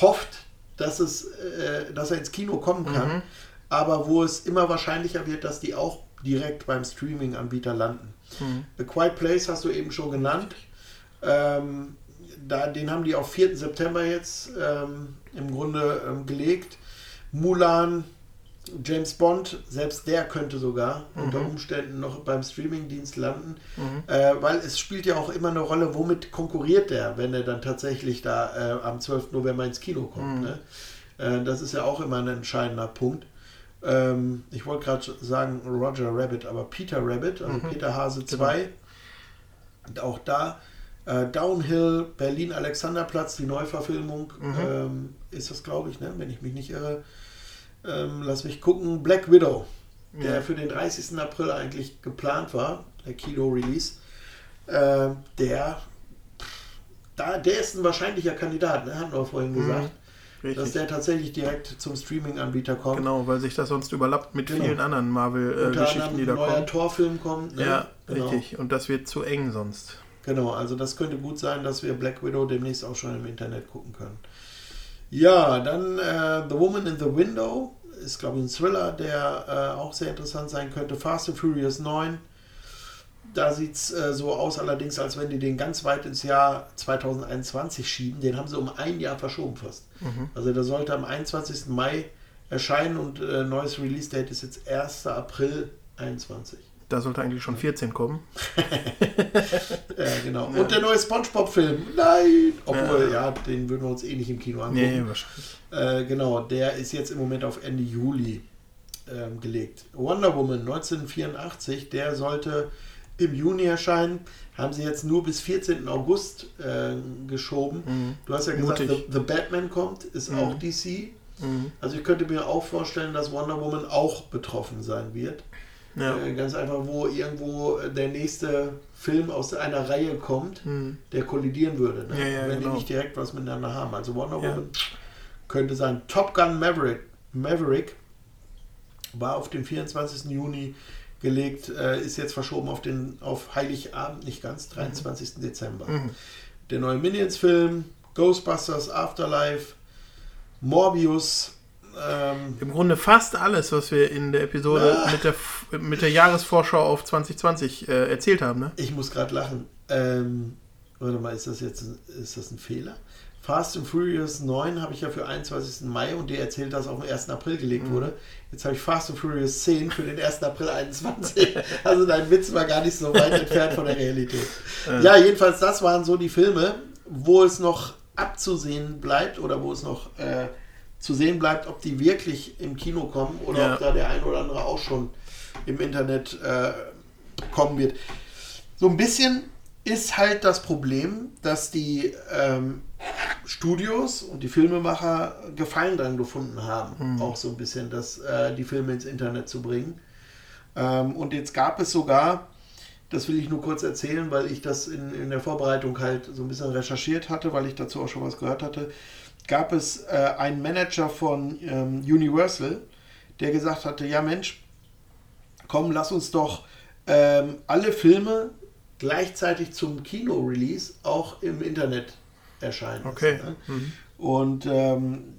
hofft, dass, es, äh, dass er ins Kino kommen kann, aber wo es immer wahrscheinlicher wird, dass die auch direkt beim Streaming-Anbieter landen. A Quiet Place hast du eben schon genannt. Ähm, da, den haben die auf 4. September jetzt ähm, im Grunde ähm, gelegt. Mulan, James Bond, selbst der könnte sogar unter Umständen noch beim Streamingdienst landen, äh, weil es spielt ja auch immer eine Rolle, womit konkurriert der, wenn er dann tatsächlich da äh, am 12. November ins Kino kommt. Ne? Äh, das ist ja auch immer ein entscheidender Punkt. Ähm, ich wollte gerade sagen Roger Rabbit, aber Peter Rabbit, also Peter Hase 2. Und auch da äh, Downhill, Berlin Alexanderplatz, die Neuverfilmung ähm, ist das, glaube ich, ne? wenn ich mich nicht irre. Ähm, lass mich gucken. Black Widow, der für den 30. April eigentlich geplant war, der Kino-Release. Äh, der, da, der ist ein wahrscheinlicher Kandidat, ne? hatten wir vorhin gesagt, dass Richtig. der tatsächlich direkt zum Streaming-Anbieter kommt. Genau, weil sich das sonst überlappt mit Genau. vielen anderen Marvel-Geschichten, anderem die ein da neuer kommen. Torfilm kommt. Ne? Ja, Genau. richtig. Und das wird zu eng sonst. Genau, also das könnte gut sein, dass wir Black Widow demnächst auch schon im Internet gucken können. Ja, dann äh, The Woman in the Window ist, glaube ich, ein Thriller, der äh, auch sehr interessant sein könnte. Fast and Furious 9. Da sieht es äh, so aus, allerdings, als wenn die den ganz weit ins Jahr 2021 schieben. Den haben sie um ein Jahr verschoben fast. Also der sollte am 21. Mai erscheinen und äh, neues Release-Date ist jetzt 1. April 21. Da sollte eigentlich schon 14 kommen. Ja, genau. Und der neue Spongebob-Film. Nein! Obwohl, ja. den würden wir uns eh nicht im Kino angucken. Nee, wahrscheinlich. Äh, genau, der ist jetzt im Moment auf Ende Juli ähm, gelegt. Wonder Woman 1984, der sollte im Juni erscheinen. Haben sie jetzt nur bis 14. August äh, geschoben. Du hast ja gesagt. The, The Batman kommt, ist auch DC. Also ich könnte mir auch vorstellen, dass Wonder Woman auch betroffen sein wird. Ja. Äh, ganz einfach, wo irgendwo äh, der nächste Film aus einer Reihe kommt, der kollidieren würde. Ne? Ja, ja, wenn genau. die nicht direkt was miteinander haben. Also Wonder. Woman könnte sein. Top Gun Maverick, Maverick war auf den 24. Juni gelegt, äh, ist jetzt verschoben auf den auf Heiligabend, nicht ganz, 23. Dezember. Der neue Minions-Film Ghostbusters Afterlife, Morbius, ähm, Im Grunde fast alles, was wir in der Episode Ah. mit, der, mit der Jahresvorschau auf 2020 äh, erzählt haben. Ne? ich muss gerade lachen. Ähm, warte mal, ist das jetzt ein, ist das ein Fehler? Fast and Furious 9 habe ich ja für 21. Mai und dir erzählt, dass auf den 1. April gelegt wurde. Jetzt habe ich Fast and Furious 10 für den 1. April 21. Also dein Witz war gar nicht so weit entfernt von der Realität. Ja, jedenfalls, das waren so die Filme, wo es noch abzusehen bleibt oder wo es noch äh, zu sehen bleibt, ob die wirklich im Kino kommen oder Ja. ob da der ein oder andere auch schon im Internet äh, kommen wird. So ein bisschen ist halt das Problem, dass die ähm, Studios und die Filmemacher Gefallen dran gefunden haben, auch so ein bisschen, das, äh, die Filme ins Internet zu bringen. Ähm, und jetzt gab es sogar, das will ich nur kurz erzählen, weil ich das in, in der Vorbereitung halt so ein bisschen recherchiert hatte, weil ich dazu auch schon was gehört hatte, gab es äh, einen Manager von ähm, Universal, der gesagt hatte, ja Mensch, komm, lass uns doch ähm, alle Filme gleichzeitig zum Kino-Release auch im Internet erscheinen. Okay. ne? Und ähm,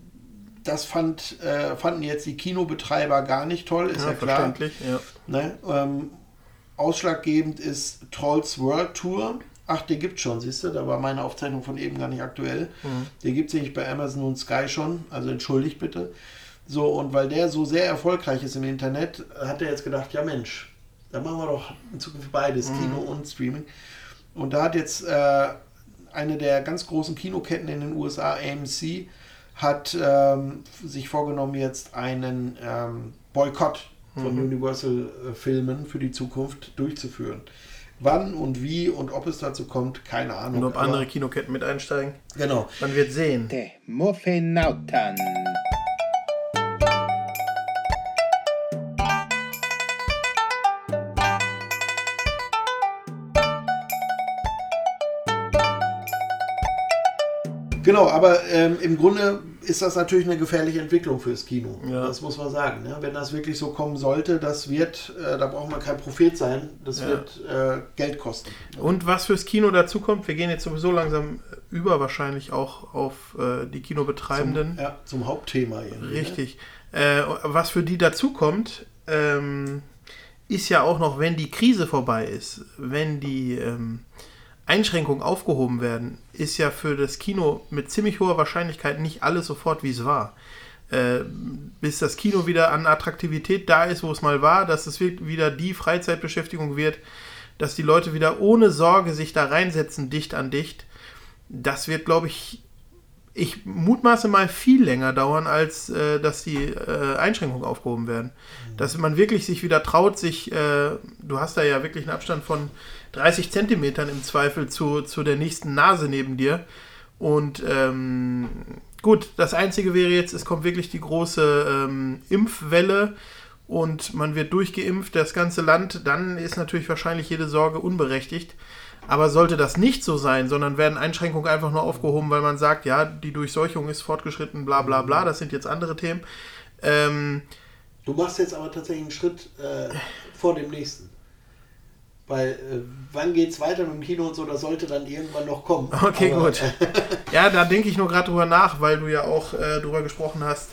das fand, äh, fanden jetzt die Kinobetreiber gar nicht toll, ist ja, klar. verständlich. Ja. Ne? Ähm, ausschlaggebend ist Trolls World Tour. Ach, der gibt schon, siehst du, da war meine Aufzeichnung von eben gar nicht aktuell. Der gibt es nämlich bei Amazon und Sky schon, also entschuldigt bitte. So, und weil der so sehr erfolgreich ist im Internet, hat er jetzt gedacht, ja Mensch, dann machen wir doch in Zukunft beides, Kino und Streaming. Und da hat jetzt äh, eine der ganz großen Kinoketten in den USA, AMC, hat ähm, sich vorgenommen, jetzt einen ähm, Boykott von Universal-Filmen für die Zukunft durchzuführen. Wann und wie und ob es dazu kommt, keine Ahnung. Und ob Aber- andere Kinoketten mit einsteigen. Genau. Man wird sehen. Morphenautan. Genau, aber ähm, im Grunde ist das natürlich eine gefährliche Entwicklung fürs Kino. Ja. Das muss man sagen. Ne? Wenn das wirklich so kommen sollte, das wird, äh, da braucht man kein Prophet sein, das Ja. wird äh, Geld kosten. Und was fürs Kino dazu kommt, wir gehen jetzt sowieso langsam über wahrscheinlich auch auf äh, die Kinobetreibenden. Zum, ja, zum Hauptthema. Ne? Richtig. Äh, was für die dazu kommt, ähm, ist ja auch noch, wenn die Krise vorbei ist, wenn die ähm, Einschränkungen aufgehoben werden, ist ja für das Kino mit ziemlich hoher Wahrscheinlichkeit nicht alles sofort, wie es war. Äh, bis das Kino wieder an Attraktivität da ist, wo es mal war, dass es wieder die Freizeitbeschäftigung wird, dass die Leute wieder ohne Sorge sich da reinsetzen, dicht an dicht. Das wird, glaube ich, ich mutmaße mal viel länger dauern, als äh, dass die äh, Einschränkungen aufgehoben werden. Dass man wirklich sich wieder traut, sich, äh, du hast da ja wirklich einen Abstand von 30 Zentimetern im Zweifel zu, zu der nächsten Nase neben dir. Und ähm, gut, das Einzige wäre jetzt, es kommt wirklich die große ähm, Impfwelle und man wird durchgeimpft, das ganze Land, dann ist natürlich wahrscheinlich jede Sorge unberechtigt. Aber sollte das nicht so sein, sondern werden Einschränkungen einfach nur aufgehoben, weil man sagt, ja, die Durchseuchung ist fortgeschritten, bla bla bla, das sind jetzt andere Themen. Ähm, Du machst jetzt aber tatsächlich einen Schritt äh, vor dem nächsten. Weil, äh, wann geht's weiter mit dem Kino und so, das sollte dann irgendwann noch kommen. Okay, Aber, gut. Ja, da denke ich nur gerade drüber nach, weil du ja auch äh, drüber gesprochen hast,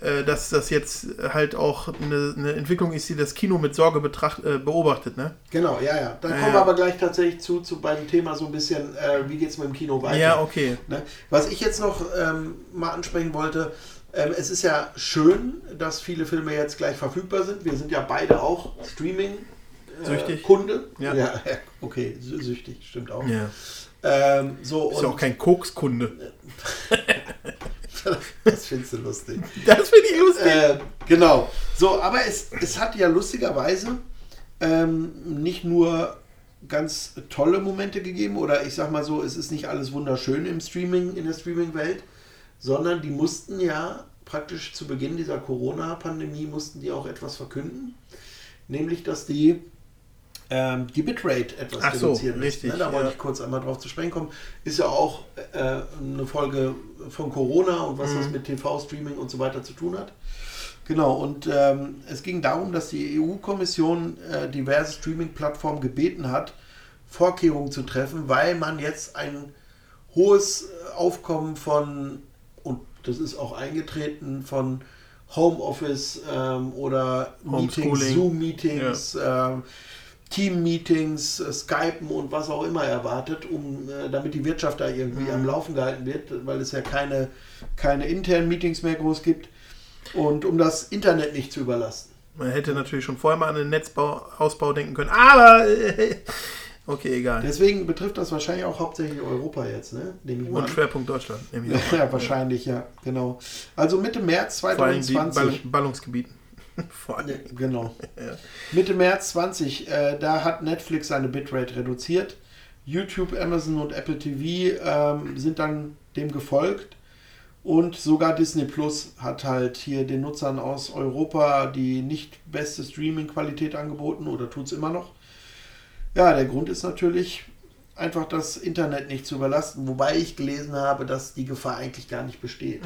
äh, dass das jetzt halt auch eine, eine Entwicklung ist, die das Kino mit Sorge betracht, äh, beobachtet, ne? Genau, ja, ja. Dann Ja, kommen ja. wir aber gleich tatsächlich zu, zu beim Thema so ein bisschen, äh, wie geht's mit dem Kino weiter. Ja, okay. Ne? Was ich jetzt noch ähm, mal ansprechen wollte, ähm, es ist ja schön, dass viele Filme jetzt gleich verfügbar sind. Wir sind ja beide auch Streaming. Äh, Süchtig. Kunde. Ja. ja, okay, sü- süchtig, stimmt auch. Ja. Ähm, so, Ist ja auch kein Kokskunde. das findest du lustig. Das finde ich lustig. Äh, genau. So, aber es, es hat ja lustigerweise ähm, nicht nur ganz tolle Momente gegeben oder ich sag mal so, es ist nicht alles wunderschön im Streaming, in der Streaming-Welt, sondern die mussten ja praktisch zu Beginn dieser Corona-Pandemie mussten die auch etwas verkünden, nämlich dass die ähm, die Bitrate etwas Ach so, reduzieren müssen, richtig, Ne? Da wollte ja. ich kurz einmal drauf zu sprechen kommen. Ist ja auch äh, eine Folge von Corona und was Mhm. das mit TV-Streaming und so weiter zu tun hat. Genau, und ähm, es ging darum, dass die EU-Kommission äh, diverse Streaming-Plattformen gebeten hat, Vorkehrungen zu treffen, weil man jetzt ein hohes Aufkommen von, und das ist auch eingetreten, von Homeoffice ähm, oder Meetings. Zoom-Meetings, ähm, Team-Meetings, äh, Skypen und was auch immer erwartet, um, äh, damit die Wirtschaft da irgendwie am Laufen gehalten wird, weil es ja keine, keine internen Meetings mehr groß gibt und um das Internet nicht zu überlasten. Man hätte natürlich schon vorher mal an den Netzausbau denken können, aber okay, egal. Deswegen betrifft das wahrscheinlich auch hauptsächlich Europa jetzt, ne? Nehme ich mal Und. Schwerpunkt Deutschland. nehme ich auch Ja, wahrscheinlich, ja, genau. Also Mitte März Vor allem die 2020. Ball Ballungsgebieten. Vor allem. Ja, genau. Mitte März 20, äh, da hat Netflix seine Bitrate reduziert. YouTube, Amazon und Apple TV ähm, sind dann dem gefolgt. Und sogar Disney Plus hat halt hier den Nutzern aus Europa die nicht beste Streaming-Qualität angeboten oder tut es immer noch. Ja, der Grund ist natürlich einfach das Internet nicht zu überlasten, wobei ich gelesen habe, dass die Gefahr eigentlich gar nicht besteht.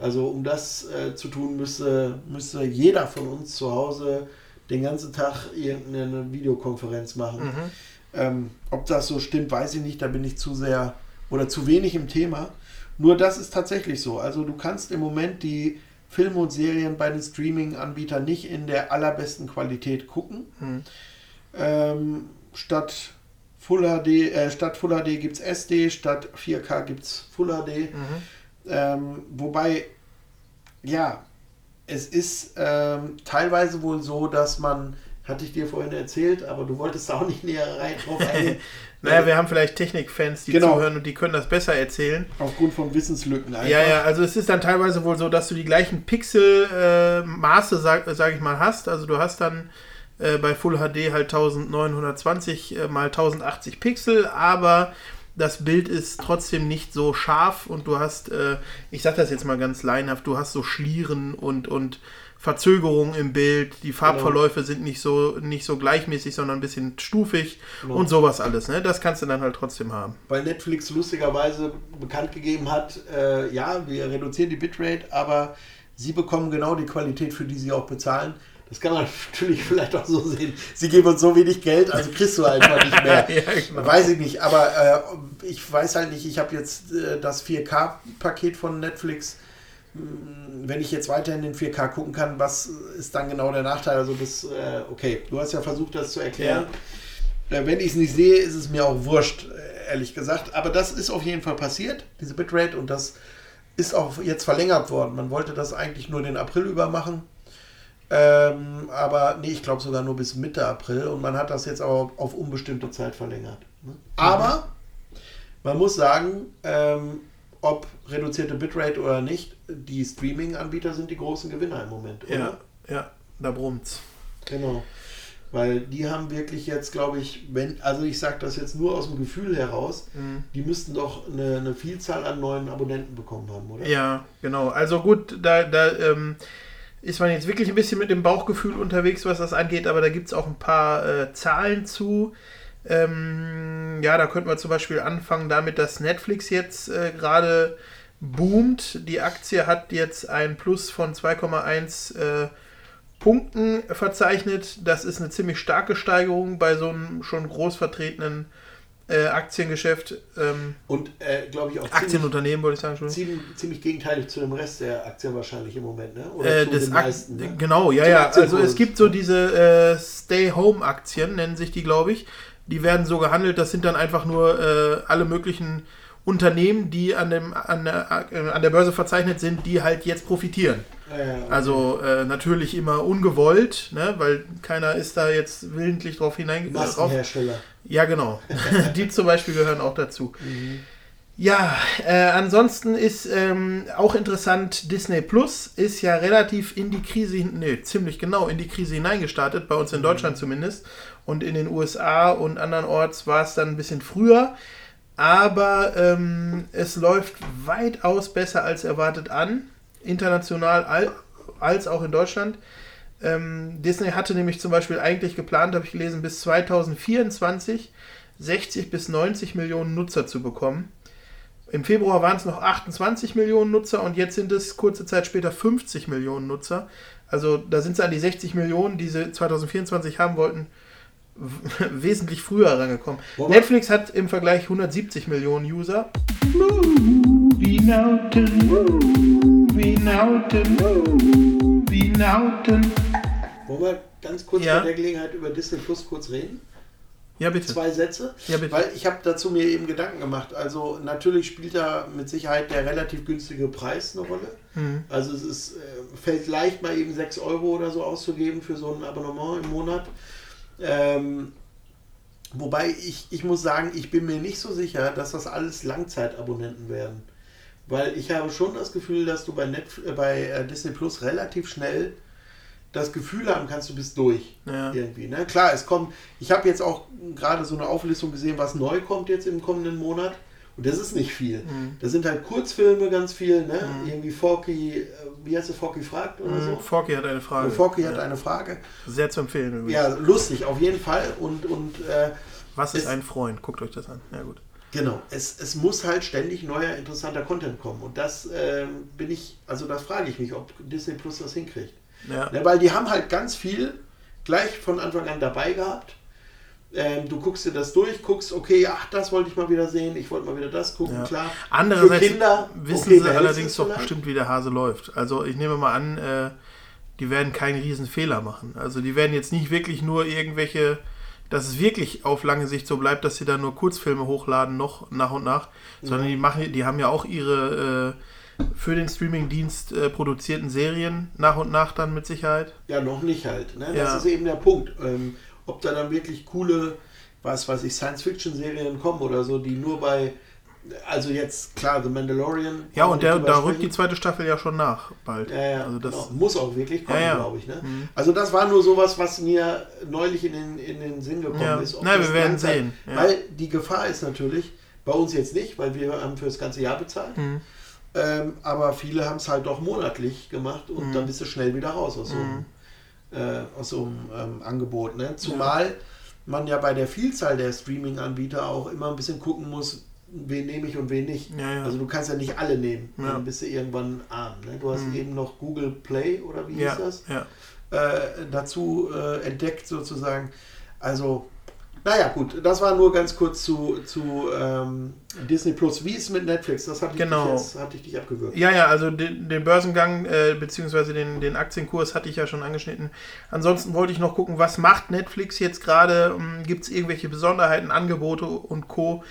Also um das äh, zu tun, müsste, müsste jeder von uns zu Hause den ganzen Tag irgendeine Videokonferenz machen. Ähm, ob das so stimmt, weiß ich nicht, da bin ich zu sehr oder zu wenig im Thema. Nur das ist tatsächlich so. Also du kannst im Moment die Filme und Serien bei den Streaming-Anbietern nicht in der allerbesten Qualität gucken. Ähm, statt Full HD, äh, statt Full HD gibt es SD, statt 4K gibt es Full HD. Ähm, wobei, ja, es ist ähm, teilweise wohl so, dass man, hatte ich dir vorhin erzählt, aber du wolltest da auch nicht näher rein drauf eingehen. Naja, wir haben vielleicht Technikfans, die Genau. zuhören und die können das besser erzählen. Aufgrund von Wissenslücken einfach. Ja, ja, also es ist dann teilweise wohl so, dass du die gleichen Pixelmaße, äh, Maße, sag, sag ich mal, hast. Also du hast dann äh, bei Full HD halt 1920 äh, mal 1080 Pixel, aber das Bild ist trotzdem nicht so scharf und du hast, äh, ich sag das jetzt mal ganz leinhaft, du hast so Schlieren und, und Verzögerungen im Bild, die Farbverläufe sind nicht so, nicht so gleichmäßig, sondern ein bisschen stufig und sowas alles. Ne? Das kannst du dann halt trotzdem haben. Weil Netflix lustigerweise bekannt gegeben hat, äh, ja, wir reduzieren die Bitrate, aber sie bekommen genau die Qualität, für die sie auch bezahlen. Das kann man natürlich vielleicht auch so sehen. Sie geben uns so wenig Geld, also kriegst du einfach nicht mehr. Ja, genau. Weiß ich nicht, aber äh, ich weiß halt nicht, ich habe jetzt äh, das 4K-Paket von Netflix. Hm, Wenn ich jetzt weiterhin in 4K gucken kann, was ist dann genau der Nachteil? Also das, äh, okay, du hast ja versucht, das zu erklären. Äh, Wenn ich es nicht sehe, ist es mir auch wurscht, äh, ehrlich gesagt. Aber das ist auf jeden Fall passiert, diese Bitrate, und das ist auch jetzt verlängert worden. Man wollte das eigentlich nur den April über machen. Ähm, aber nee, ich glaube sogar nur bis Mitte April und man hat das jetzt aber auf unbestimmte Zeit verlängert. ne? Aber man muss sagen, ähm, ob reduzierte Bitrate oder nicht, die Streaming-Anbieter sind die großen Gewinner im Moment, oder? Ja, ja, da brummt's. Genau. Weil die haben wirklich jetzt, glaube ich, wenn, also ich sage das jetzt nur aus dem Gefühl heraus, Mhm. die müssten doch eine, eine Vielzahl an neuen Abonnenten bekommen haben, oder? Ja, genau. Also gut, da, da ähm, ist man jetzt wirklich ein bisschen mit dem Bauchgefühl unterwegs, was das angeht, aber da gibt es auch ein paar äh, Zahlen zu. Ähm, ja, da könnten wir zum Beispiel anfangen damit, dass Netflix jetzt äh, gerade boomt. Die Aktie hat jetzt ein Plus von 2,1 äh, Punkten verzeichnet. Das ist eine ziemlich starke Steigerung bei so einem schon groß vertretenen äh, Aktiengeschäft. Ähm, Und äh, glaube ich auch Aktienunternehmen, wollte ich sagen. Entschuldigung. ziemlich, ziemlich gegenteilig zu dem Rest der Aktien wahrscheinlich im Moment, ne? Äh, zu den meisten, ne? Genau, ja, ja. Also es gibt so diese äh, Stay-Home-Aktien, nennen sich die, glaube ich. Die werden so gehandelt, das sind dann einfach nur äh, alle möglichen Unternehmen, die an, dem, an, der, äh, an der Börse verzeichnet sind, die halt jetzt profitieren. Äh, Also äh, natürlich immer ungewollt, ne, weil keiner ist da jetzt willentlich drauf hinein. Drauf, Maskenhersteller. Ja, genau. die zum Beispiel gehören auch dazu. Ja, äh, ansonsten ist ähm, auch interessant, Disney Plus ist ja relativ in die Krise, nee, ziemlich genau in die Krise hineingestartet, bei uns in Deutschland zumindest. Und in den USA und andernorts war es dann ein bisschen früher. Aber ähm, es läuft weitaus besser als erwartet an, international al als auch in Deutschland. Ähm, Disney hatte nämlich zum Beispiel eigentlich geplant, habe ich gelesen, bis 2024 60 bis 90 Millionen Nutzer zu bekommen. Im Februar waren es noch 28 Millionen Nutzer und jetzt sind es kurze Zeit später 50 Millionen Nutzer. Also da sind sie an die 60 Millionen, die sie 2024 haben wollten, wesentlich früher rangekommen. Wobei- Netflix hat im Vergleich 170 Millionen User. Movie Nauten, Movie Nauten, Movie Nauten. Wollen wir ganz kurz Ja. bei der Gelegenheit über Disney Plus kurz reden? Ja, bitte. Zwei Sätze. Ja, bitte. Weil ich habe dazu mir eben Gedanken gemacht. Also natürlich spielt da mit Sicherheit der relativ günstige Preis eine Rolle. Mhm. Also es ist, äh, fällt leicht mal eben 6 Euro oder so auszugeben für so ein Abonnement im Monat. Ähm, wobei ich, ich muss sagen, ich bin mir nicht so sicher, dass das alles Langzeitabonnenten werden. Weil ich habe schon das Gefühl, dass du bei, Netf äh, bei äh, Disney Plus relativ schnell das Gefühl haben kannst, du bist durch. Ja. Irgendwie. Ne? Klar, es kommt, ich habe jetzt auch gerade so eine Auflistung gesehen, was neu kommt jetzt im kommenden Monat. Und das ist nicht viel. Mhm. Das sind halt Kurzfilme ganz viel, ne? Irgendwie Forky, äh, wie heißt der Forky fragt oder so? Mhm. Forky hat eine Frage. Forky hat eine Frage. Sehr zu empfehlen übrigens. Ja, lustig, auf jeden Fall. Und, und äh, Was ist es- ein Freund? Guckt euch das an. Ja, gut. Genau, es, es muss halt ständig neuer, interessanter Content kommen. Und das ähm, bin ich, also da frage ich mich, ob Disney Plus das hinkriegt. Ja. Ne, weil die haben halt ganz viel gleich von Anfang an dabei gehabt. Ähm, du guckst dir das durch, guckst, okay, ach, das wollte ich mal wieder sehen, ich wollte mal wieder das gucken, Ja. klar. Andererseits Kinder, wissen okay, sie allerdings doch vielleicht. bestimmt, wie der Hase läuft. Also ich nehme mal an, äh, die werden keinen riesen Fehler machen. Also die werden jetzt nicht wirklich nur irgendwelche, dass es wirklich auf lange Sicht so bleibt, dass sie da nur Kurzfilme hochladen, noch nach und nach, sondern die machen, die haben ja auch ihre äh, für den Streamingdienst äh, produzierten Serien nach und nach dann mit Sicherheit. Ja, noch nicht halt. Ne? Das Ja. ist eben der Punkt. Ähm, ob da dann wirklich coole, was weiß ich, Science-Fiction-Serien kommen oder so, die nur bei, also jetzt klar, The Mandalorian. Ja, und der, da rückt die zweite Staffel ja schon nach bald. Ja, ja, also das, genau. muss auch wirklich kommen, Ja, glaube ich. Ne? Mhm. Also das war nur sowas, was mir neulich in den, in den Sinn gekommen ist. das wir werden Langzeit- sehen. Weil die Gefahr ist natürlich, bei uns jetzt nicht, weil wir haben für das ganze Jahr bezahlt. Mhm. Ähm, aber viele haben es halt doch monatlich gemacht und Mhm. dann bist du schnell wieder raus aus so einem, äh, aus so einem ähm, Angebot. Ne? Zumal man ja bei der Vielzahl der Streaming-Anbieter auch immer ein bisschen gucken muss, wen nehme ich und wen nicht. Ja, ja. Also du kannst ja nicht alle nehmen, Ja. dann bist du irgendwann arm. Ne? Du hast Mhm. eben noch Google Play oder wie ja, hieß das? ja. äh, dazu äh, entdeckt sozusagen. Also, naja, gut, das war nur ganz kurz zu, zu ähm, Disney Plus. Wie ist es mit Netflix? Das hatte ich, Genau. dich, jetzt, hatte ich dich abgewürgt. Ja, ja, also den, den Börsengang äh, beziehungsweise den, den Aktienkurs hatte ich ja schon angeschnitten. Ansonsten wollte ich noch gucken, was macht Netflix jetzt gerade? Gibt es irgendwelche Besonderheiten, Angebote und Co.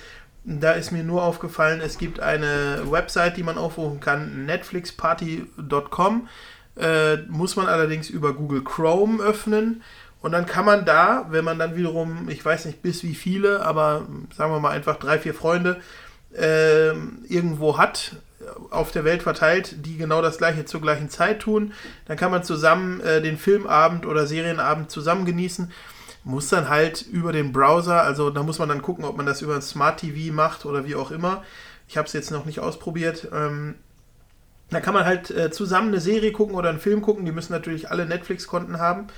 Da ist mir nur aufgefallen, es gibt eine Website, die man aufrufen kann, netflixparty.com. Äh, muss man allerdings über Google Chrome öffnen. Und dann kann man da, wenn man dann wiederum, ich weiß nicht bis wie viele, aber sagen wir mal einfach drei, vier Freunde ähm, irgendwo hat, auf der Welt verteilt, die genau das gleiche zur gleichen Zeit tun, dann kann man zusammen äh, den Filmabend oder Serienabend zusammen genießen. Muss dann halt über den Browser, also da muss man dann gucken, ob man das über ein Smart TV macht oder wie auch immer. Ich habe es jetzt noch nicht ausprobiert. Ähm, da kann man halt äh, zusammen eine Serie gucken oder einen Film gucken. Die müssen natürlich alle Netflix-Konten haben,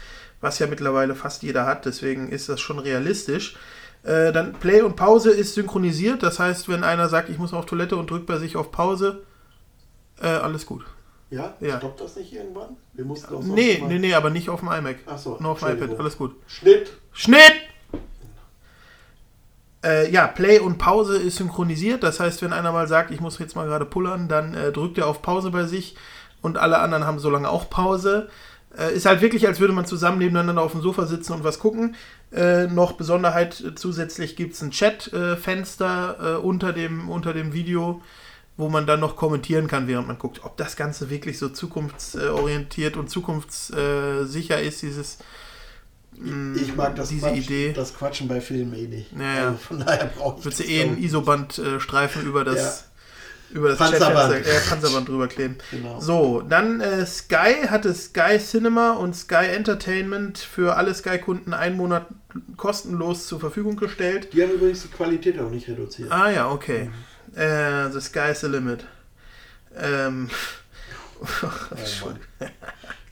was ja mittlerweile fast jeder hat. Deswegen ist das schon realistisch. Äh, dann Play und Pause ist synchronisiert. Das heißt, wenn einer sagt, ich muss auf Toilette und drückt bei sich auf Pause, äh, alles gut. Ja? Ja. Stoppt das nicht irgendwann? Wir mussten auch sonst Nee, nee, nee, aber nicht auf dem iMac. Ach so, Nur auf dem iPad, alles gut. Schnitt. Schnitt! Äh, ja, Play und Pause ist synchronisiert. Das heißt, wenn einer mal sagt, ich muss jetzt mal gerade pullern, dann äh, drückt er auf Pause bei sich und alle anderen haben so lange auch Pause. Äh, ist halt wirklich, als würde man zusammen nebeneinander auf dem Sofa sitzen und was gucken. Äh, noch Besonderheit äh, zusätzlich gibt es ein Chat-Fenster äh, unter, dem, unter dem Video, wo man dann noch kommentieren kann, während man guckt, ob das Ganze wirklich so zukunftsorientiert und zukunftssicher ist, dieses mh, Ich mag das, diese Quatsch, Idee. das Quatschen bei Filmen eh nicht. Ja, ja. Also von daher brauche ich Würdest du eh einen. Isoband-Streifen über das, über das Panzerband. Chatfenster- äh, Panzerband drüber kleben. Genau. So, dann äh, Sky hatte Sky Cinema und Sky Entertainment für alle Sky-Kunden einen Monat kostenlos zur Verfügung gestellt. Die haben übrigens die Qualität auch nicht reduziert. Ah ja, okay. Äh, the Sky's the Limit. Ähm, Oh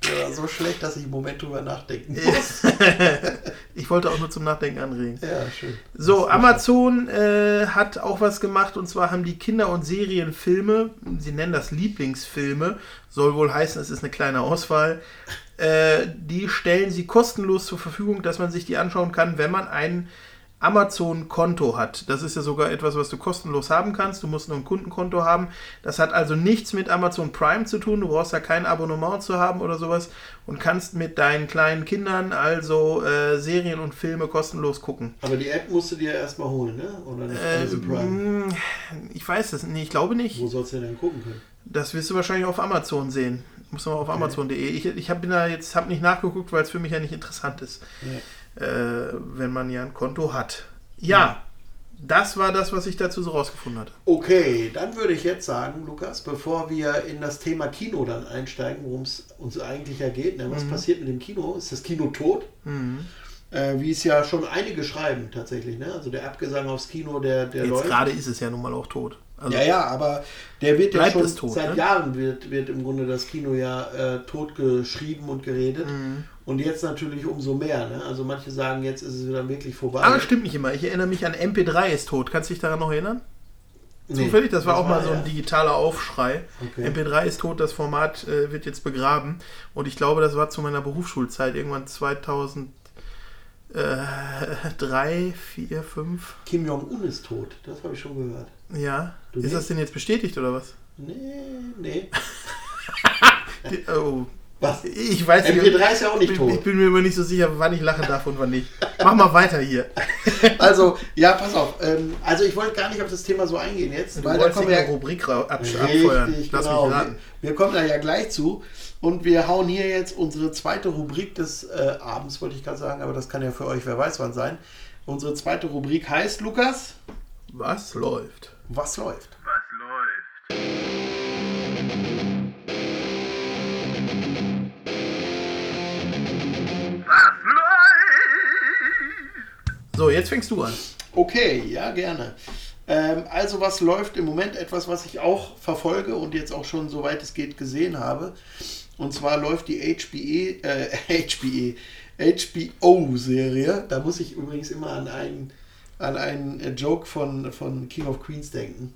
War so schlecht, dass ich im Moment drüber nachdenken muss. ich wollte auch nur zum Nachdenken anregen. Ja, schön. So, Amazon äh, hat auch was gemacht und zwar haben die Kinder- und Serienfilme, sie nennen das Lieblingsfilme, soll wohl heißen, es ist eine kleine Auswahl, äh, die stellen sie kostenlos zur Verfügung, dass man sich die anschauen kann, wenn man ein Amazon-Konto hat. Das ist ja sogar etwas, was du kostenlos haben kannst. Du musst nur ein Kundenkonto haben. Das hat also nichts mit Amazon Prime zu tun. Du brauchst da kein Abonnement zu haben oder sowas und kannst mit deinen kleinen Kindern also äh, Serien und Filme kostenlos gucken. Aber die App musst du dir erstmal holen, ne? Oder nicht? Äh, Amazon Prime. mh, ich weiß es nicht. Ich glaube nicht. Wo sollst du denn gucken können? Das wirst du wahrscheinlich auf Amazon sehen. Muss man auf Amazon.de. Ich, ich habe da jetzt hab nicht nachgeguckt, weil es für mich ja nicht interessant ist, äh, wenn man ja ein Konto hat. Ja, das war das, was ich dazu so rausgefunden hatte. Okay, dann würde ich jetzt sagen, Lukas, bevor wir in das Thema Kino dann einsteigen, worum es uns eigentlich ja geht, ne? was passiert mit dem Kino? Ist das Kino tot? Äh, wie es ja schon einige schreiben tatsächlich. Ne? Also der Abgesang aufs Kino, der, der Jetzt läuft. gerade ist es ja nun mal auch tot. Also, Ja, ja, aber der wird ja schon tot, seit ne? Jahren wird, wird im Grunde das Kino ja äh, tot geschrieben und geredet. Mhm. Und jetzt natürlich umso mehr. Ne? Also manche sagen, jetzt ist es wieder wirklich vorbei. Aber stimmt nicht immer. Ich erinnere mich an MP3 ist tot. Kannst du dich daran noch erinnern? Nee, Zufällig, das war auch mal so ein ja. digitaler Aufschrei. Okay. MP3 ist tot, das Format äh, wird jetzt begraben. Und ich glaube, das war zu meiner Berufsschulzeit, irgendwann 2003, 4, 5. Kim Jong-un ist tot. Das habe ich schon gehört. Ja. Du ist nicht? das denn jetzt bestätigt oder was? Nee, nee. Oh. Was? Ich weiß nicht. MP3 ist ja auch nicht ich, tot. Ich bin mir immer nicht so sicher, wann ich lachen darf und wann nicht. Mach mal weiter hier. Also, ja, pass auf. Ähm, also ich wollte gar nicht auf das Thema so eingehen jetzt, Du weil da wolltest kommen wir eine ja Rubrik abfeuern. Richtig, Lass genau. Wir, kommen da ja gleich zu. Und wir hauen hier jetzt unsere zweite Rubrik des äh, Abends, wollte ich gerade sagen, aber das kann ja für euch, wer weiß wann sein. Unsere zweite Rubrik heißt, Lukas, Was läuft? was läuft? So, jetzt fängst du an. Okay, ja, gerne. Ähm, also was läuft im Moment? Etwas, was ich auch verfolge und jetzt auch schon, soweit es geht, gesehen habe. Und zwar läuft die HBE, äh, HBE, HBO-Serie. Da muss ich übrigens immer an einen, an einen äh, Joke von, von King of Queens denken,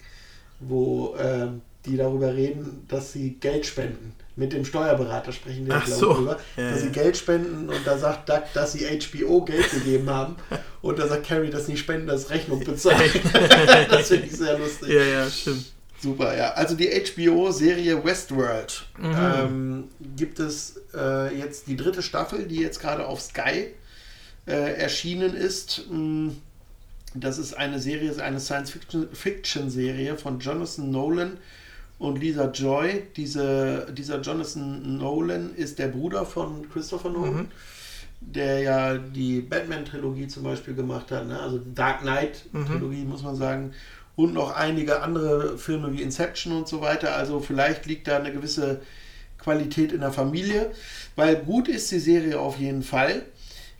wo ähm, die darüber reden, dass sie Geld spenden. Mit dem Steuerberater sprechen die Ach glaube so. ich, drüber, Ja, dass ja. sie Geld spenden und da sagt Doug, dass sie HBO Geld gegeben haben und da sagt Carrie, dass nicht spenden, das Rechnung bezahlen. das finde ich sehr lustig. Ja, ja, stimmt. Super, ja. Also die HBO-Serie Westworld Mhm. ähm, gibt es äh, jetzt die dritte Staffel, die jetzt gerade auf Sky äh, erschienen ist. Mm, Das ist eine Serie, ist eine Science-Fiction-Serie von Jonathan Nolan und Lisa Joy. Diese, dieser Jonathan Nolan ist der Bruder von Christopher Nolan, der ja die Batman-Trilogie zum Beispiel gemacht hat, ne? also Dark Knight-Trilogie, muss man sagen. Und noch einige andere Filme wie Inception und so weiter. Also vielleicht liegt da eine gewisse Qualität in der Familie, weil gut ist die Serie auf jeden Fall.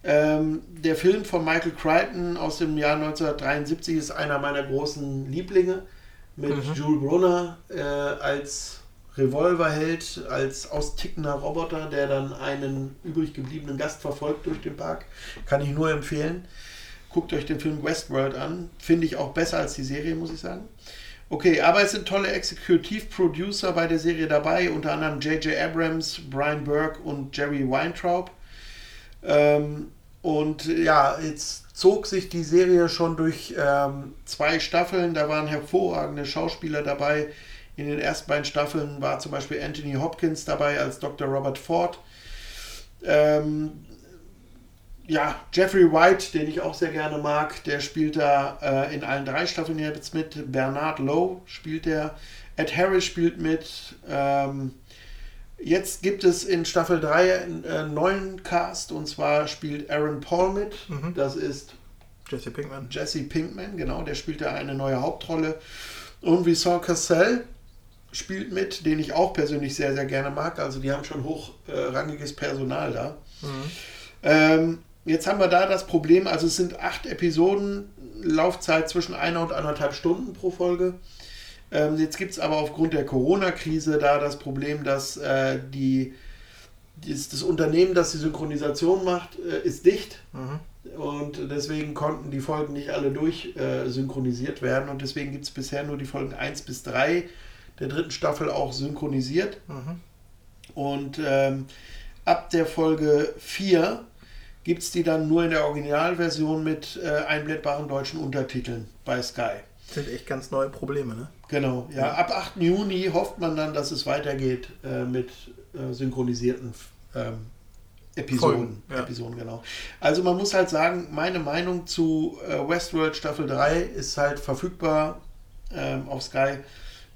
Ähm, der Film von Michael Crichton aus dem Jahr 1973 ist einer meiner großen Lieblinge mit Jules Brunner äh, als Revolverheld, als austickender Roboter, der dann einen übrig gebliebenen Gast verfolgt durch den Park. Kann ich nur empfehlen. Guckt euch den Film Westworld an. Finde ich auch besser als die Serie, muss ich sagen. Okay, aber es sind tolle Executive-Producer bei der Serie dabei, unter anderem J.J. Abrams, Brian Burke und Jerry Weintraub. Ähm, und ja, jetzt zog sich die Serie schon durch ähm, zwei Staffeln. Da waren hervorragende Schauspieler dabei. In den ersten beiden Staffeln war zum Beispiel Anthony Hopkins dabei als Dr. Robert Ford. Ähm, ja, Jeffrey White, den ich auch sehr gerne mag, der spielt da äh, in allen drei Staffeln jetzt mit. Bernard Lowe spielt der. Ed Harris spielt mit. Ähm, jetzt gibt es in Staffel 3 einen äh, neuen Cast und zwar spielt Aaron Paul mit. Das ist Jesse Pinkman. Jesse Pinkman, genau, der spielt da eine neue Hauptrolle. Und Vincent Cassel spielt mit, den ich auch persönlich sehr, sehr gerne mag. Also die haben schon hochrangiges Personal da. Ähm, jetzt haben wir da das Problem, also es sind acht Episoden, Laufzeit zwischen einer und anderthalb Stunden pro Folge. Ähm, jetzt gibt es aber aufgrund der Corona-Krise da das Problem, dass äh, die das, das Unternehmen, das die Synchronisation macht, äh, ist dicht. Und deswegen konnten die Folgen nicht alle durch äh, synchronisiert werden. Und deswegen gibt es bisher nur die Folgen 1 bis 3 der dritten Staffel auch synchronisiert. Und ähm, ab der Folge 4 gibt es die dann nur in der Originalversion mit äh, einblendbaren deutschen Untertiteln bei Sky. Das sind echt ganz neue Probleme, ne? Genau, ja. Ab 8. Juni hofft man dann, dass es weitergeht äh, mit äh, synchronisierten ähm, Episoden. Folgen, ja. Episoden, genau. Also man muss halt sagen, meine Meinung zu äh, Westworld Staffel 3 ist halt verfügbar ähm, auf Sky.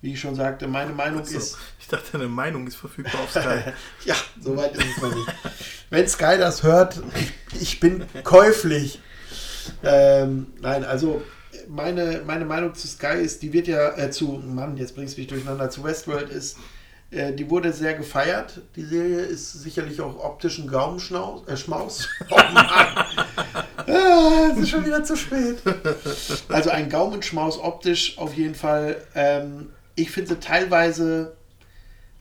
Wie ich schon sagte, meine Meinung So, ist. ich dachte, deine Meinung ist verfügbar auf Sky. ja, soweit ist es noch nicht. Wenn Sky das hört, ich, ich bin käuflich. Ähm, nein, also meine, meine Meinung zu Sky ist, die wird ja äh, zu, Mann, jetzt bringst du mich durcheinander, zu Westworld ist, äh, die wurde sehr gefeiert. Die Serie ist sicherlich auch optisch ein Gaumenschmaus. Äh, Schmaus. Oh Mann. ah, es ist schon wieder zu spät. Also ein Gaumenschmaus optisch auf jeden Fall. Ähm, ich finde sie teilweise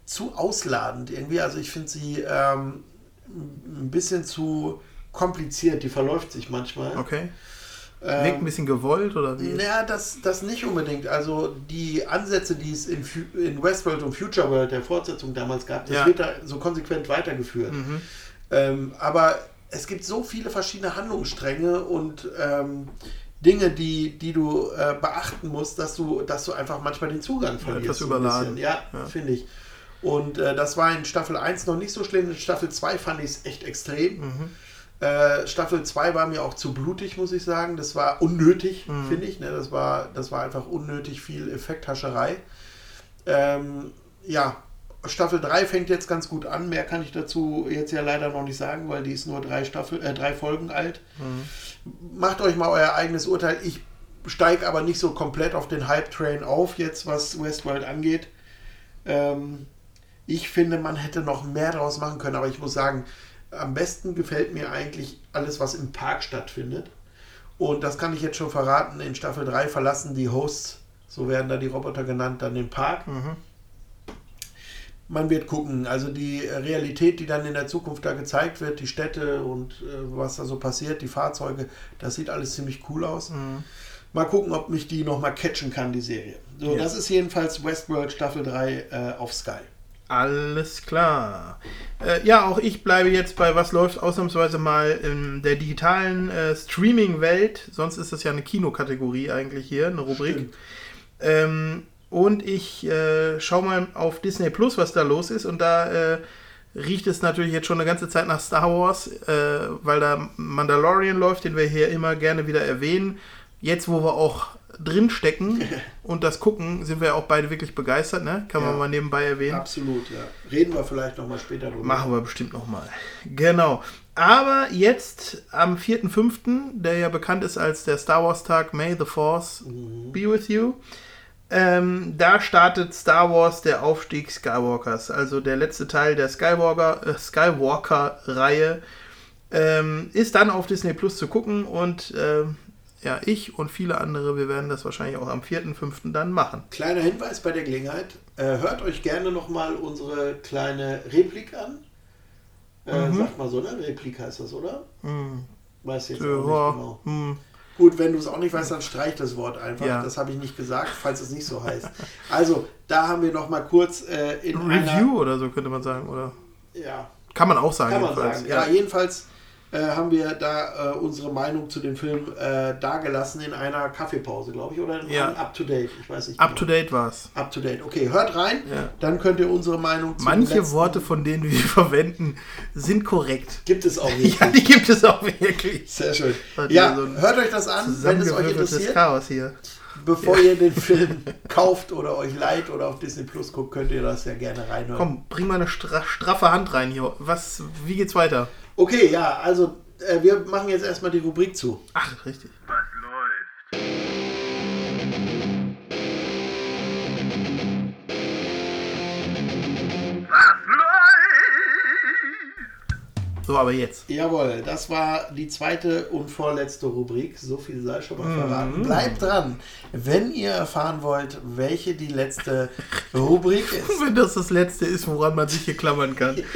zu ausladend irgendwie. Also ich finde sie ähm, ein bisschen zu kompliziert. Die verläuft sich manchmal. Okay. Ähm, Wirkt ein bisschen gewollt oder wie? naja, das, das nicht unbedingt. Also die Ansätze, die es in, in Westworld und Future World der Fortsetzung damals gab, das Ja. wird da so konsequent weitergeführt. Ähm, aber es gibt so viele verschiedene Handlungsstränge und ähm, Dinge, die, die du äh, beachten musst, dass du, dass du einfach manchmal den Zugang verlierst. etwas so ein überladen. Ja, Ja. finde ich. Und äh, das war in Staffel 1 noch nicht so schlimm. In Staffel 2 fand ich es echt extrem. Äh, Staffel 2 war mir auch zu blutig, muss ich sagen. Das war unnötig, finde ich. Ne? Das, war, das war einfach unnötig viel Effekthascherei. Ähm, ja, Staffel 3 fängt jetzt ganz gut an. Mehr kann ich dazu jetzt ja leider noch nicht sagen, weil die ist nur drei, Staffel, äh, drei Folgen alt. Macht euch mal euer eigenes Urteil. Ich steige aber nicht so komplett auf den Hype-Train auf, jetzt was Westworld angeht. Ähm, ich finde, man hätte noch mehr daraus machen können, aber ich muss sagen, am besten gefällt mir eigentlich alles, was im Park stattfindet. Und das kann ich jetzt schon verraten, in Staffel 3 verlassen die Hosts, so werden da die Roboter genannt, dann den Park. Man wird gucken, also die Realität, die dann in der Zukunft da gezeigt wird, die Städte und äh, was da so passiert, die Fahrzeuge, das sieht alles ziemlich cool aus. Mal gucken, ob mich die nochmal catchen kann, die Serie. So, Ja. das ist jedenfalls Westworld Staffel 3 äh, auf Sky. Alles klar. Äh, ja, auch ich bleibe jetzt bei was läuft ausnahmsweise mal in der digitalen äh, Streaming-Welt. Sonst ist das ja eine Kinokategorie eigentlich hier, eine Rubrik. Ähm, und ich äh, schaue mal auf Disney Plus, was da los ist. Und da äh, riecht es natürlich jetzt schon eine ganze Zeit nach Star Wars, äh, weil da Mandalorian läuft, den wir hier immer gerne wieder erwähnen. Jetzt, wo wir auch drin stecken und das gucken, sind wir auch beide wirklich begeistert, ne? Kann man Ja. mal nebenbei erwähnen. Absolut, ja. Reden wir vielleicht nochmal später drüber. Machen wir bestimmt nochmal. Genau. Aber jetzt am 4.5., der ja bekannt ist als der Star Wars Tag, May the Force be with you. Ähm, da startet Star Wars der Aufstieg Skywalkers, also der letzte Teil der Skywalker, äh, Skywalker-Reihe. Ähm, ist dann auf Disney Plus zu gucken und ähm, ja, ich und viele andere, wir werden das wahrscheinlich auch am 4.5. dann machen. Kleiner Hinweis bei der Gelegenheit. Äh, hört euch gerne nochmal unsere kleine Replik an. Äh, Mhm. Sagt mal so, ne? Replik heißt das, oder? Weiß jetzt auch Ja, nicht genau. hm. Gut, wenn du es auch nicht weißt, dann streich das Wort einfach. Ja. Das habe ich nicht gesagt, falls es nicht so heißt. Also, da haben wir nochmal kurz äh, in Review oder so könnte man sagen, oder? Einer, ja, Kann man auch sagen. kann man jedenfalls. sagen. Ja, jedenfalls äh, haben wir da äh, unsere Meinung zu dem Film äh, dargelassen in einer Kaffeepause, glaube ich, oder in Ja. einem Up to Date. Ich weiß nicht. Up to date war's. Up to date. Okay, hört rein, Ja. dann könnt ihr unsere Meinung zu Manche Worte, von denen wir verwenden, sind korrekt. gibt es auch nicht. Ja, die gibt es auch wirklich. Sehr schön. Hat Ja, so hört euch das an, wenn es euch interessiert. Chaos hier. Bevor ihr den Film kauft oder euch leiht oder auf Disney Plus guckt, könnt ihr das ja gerne reinhören. Komm, bring mal eine stra straffe Hand rein hier. Was, wie geht's weiter? Okay, ja, also äh, wir machen jetzt erstmal die Rubrik zu. Ach, richtig. So, aber jetzt. Jawohl, das war die zweite und vorletzte Rubrik. So viel sei schon mal verraten. Bleibt dran, wenn ihr erfahren wollt, welche die letzte Rubrik ist. Wenn das das Letzte ist, woran man sich hier klammern kann.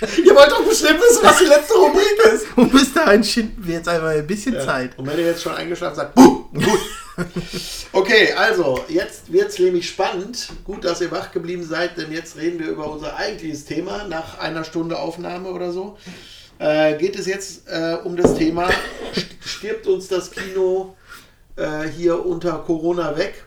ihr wollt doch bestimmt wissen, was die letzte Rubrik ist. Und bis dahin schinden wir jetzt einmal ein bisschen Zeit. Und wenn ihr jetzt schon eingeschlafen seid, buh, gut. Okay, also jetzt wird es nämlich spannend. Gut, dass ihr wach geblieben seid, denn jetzt reden wir über unser eigentliches Thema nach einer Stunde Aufnahme oder so. Äh, geht es jetzt äh, um das Thema, st- stirbt uns das Kino äh, hier unter Corona weg?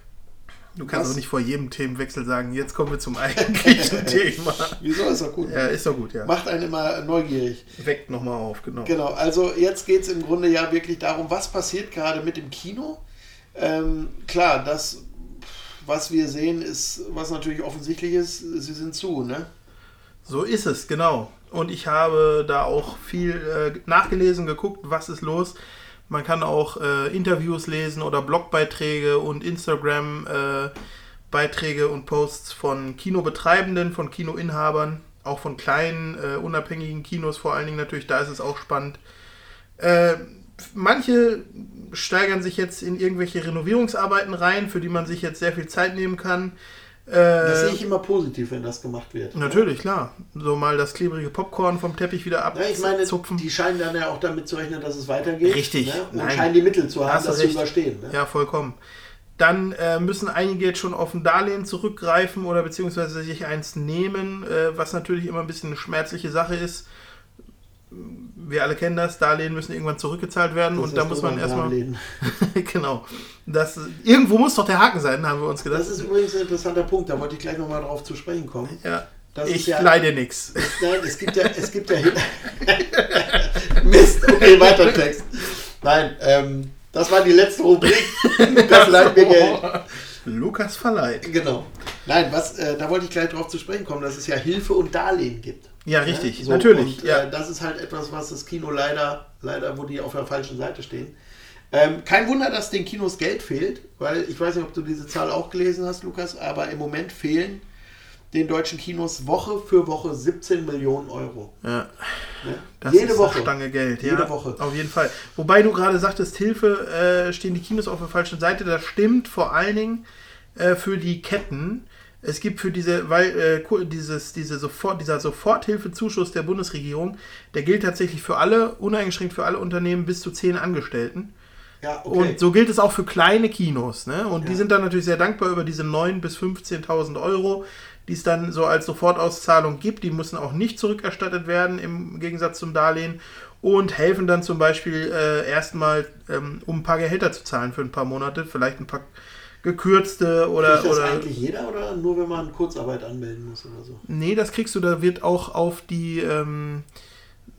Du kannst Was? auch nicht vor jedem Themenwechsel sagen, jetzt kommen wir zum eigentlichen Thema. Wieso ist doch gut? Ja, ist doch gut, ja. Macht einen immer neugierig. Weckt nochmal auf, genau. Genau, also jetzt geht es im Grunde ja wirklich darum, was passiert gerade mit dem Kino. Ähm, klar, das, was wir sehen, ist, was natürlich offensichtlich ist, sie sind zu, ne? So ist es, genau. Und ich habe da auch viel äh, nachgelesen, geguckt, was ist los. Man kann auch äh, Interviews lesen oder Blogbeiträge und Instagram-Beiträge und Posts von Kinobetreibenden, von Kinoinhabern, auch von kleinen, äh, unabhängigen Kinos vor allen Dingen natürlich. Da ist es auch spannend. Äh, manche steigern sich jetzt in irgendwelche Renovierungsarbeiten rein, für die man sich jetzt sehr viel Zeit nehmen kann. Das Äh, sehe ich immer positiv, wenn das gemacht wird. Natürlich, klar. So mal das klebrige Popcorn vom Teppich wieder Ja, ich meine, abzupfen. die scheinen dann ja auch damit zu rechnen, dass es weitergeht. Richtig. Ne? Und Nein. scheinen die Mittel zu haben, das zu recht. überstehen. Ne? Ja, vollkommen. Dann äh, müssen einige jetzt schon auf ein Darlehen zurückgreifen oder beziehungsweise sich eins nehmen, äh, was natürlich immer ein bisschen eine schmerzliche Sache ist. Wir alle kennen das, Darlehen müssen irgendwann zurückgezahlt werden Das und da muss man erstmal. Darlehen. genau. Das, irgendwo muss doch der Haken sein, haben wir uns gedacht. Das ist übrigens ein interessanter Punkt, da wollte ich gleich nochmal drauf zu sprechen kommen. ja. das ich ja- leide nix. Nein, es gibt ja, es gibt ja Mist, okay, weiter Text. Nein, ähm, das war die letzte Rubrik. Das leiht mir Geld. Lukas verleiht. Genau. Nein, was, äh, da wollte ich gleich drauf zu sprechen kommen, dass es ja Hilfe und Darlehen gibt. Ja, richtig. Ne? So, Natürlich. Und, ja. äh, das ist halt etwas, was das Kino leider, leider, wo die auf der falschen Seite stehen. Ähm, kein Wunder, dass den Kinos Geld fehlt, weil ich weiß nicht, ob du diese Zahl auch gelesen hast, Lukas, aber im Moment fehlen den deutschen Kinos Woche für Woche 17 Millionen Euro. ja. Ne? Das Jede ist Woche. Stange Geld, ja. Jede Woche. Auf jeden Fall. Wobei du gerade sagtest, Hilfe, äh, stehen die Kinos auf der falschen Seite. Das stimmt vor allen Dingen äh, für die Ketten. Es gibt für diese, weil äh, dieses, diese Sofort, dieser Soforthilfezuschuss der Bundesregierung, der gilt tatsächlich für alle, uneingeschränkt für alle Unternehmen bis zu zehn Angestellten. Ja, okay. Und so gilt es auch für kleine Kinos. Ne? Und die Ja. sind dann natürlich sehr dankbar über diese 9.000 bis 15.000 Euro, die es dann so als Sofortauszahlung gibt. Die müssen auch nicht zurückerstattet werden im Gegensatz zum Darlehen und helfen dann zum Beispiel äh, erstmal, ähm, um ein paar Gehälter zu zahlen für ein paar Monate, vielleicht ein paar gekürzte oder. Kriegt das oder eigentlich jeder oder nur wenn man Kurzarbeit anmelden muss oder so? Nee, das kriegst du, da wird auch auf die, ähm,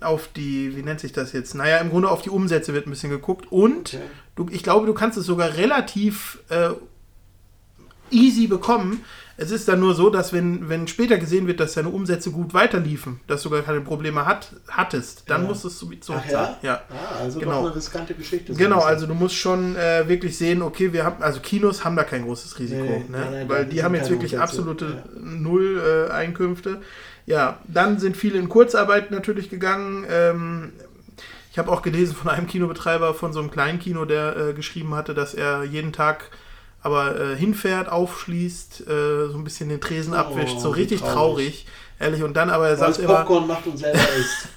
auf die, wie nennt sich das jetzt? Naja, im Grunde auf die Umsätze wird ein bisschen geguckt und Okay. du, ich glaube, du kannst es sogar relativ äh, easy bekommen. Es ist dann nur so, dass wenn, wenn später gesehen wird, dass deine Umsätze gut weiterliefen, dass du gar keine Probleme hat, hattest, dann Ja. musst du es Ach zurückzahlen. ja? Ja. Ah, also Genau. doch eine riskante Geschichte. Genau, also du musst schon äh, wirklich sehen, okay, wir haben, also Kinos haben da kein großes Risiko, Nee, ne? nein, nein, weil die haben jetzt wirklich Umsätze, absolute ja. Null äh, Einkünfte. Ja, dann sind viele in Kurzarbeit natürlich gegangen. Ähm, ich habe auch gelesen von einem Kinobetreiber von so einem kleinen Kino, der äh, geschrieben hatte, dass er jeden Tag aber äh, hinfährt, aufschließt, äh, so ein bisschen den Tresen Oh, abwischt, so richtig traurig. traurig. Ehrlich, und dann aber er sagt immer, Popcorn macht und selber isst.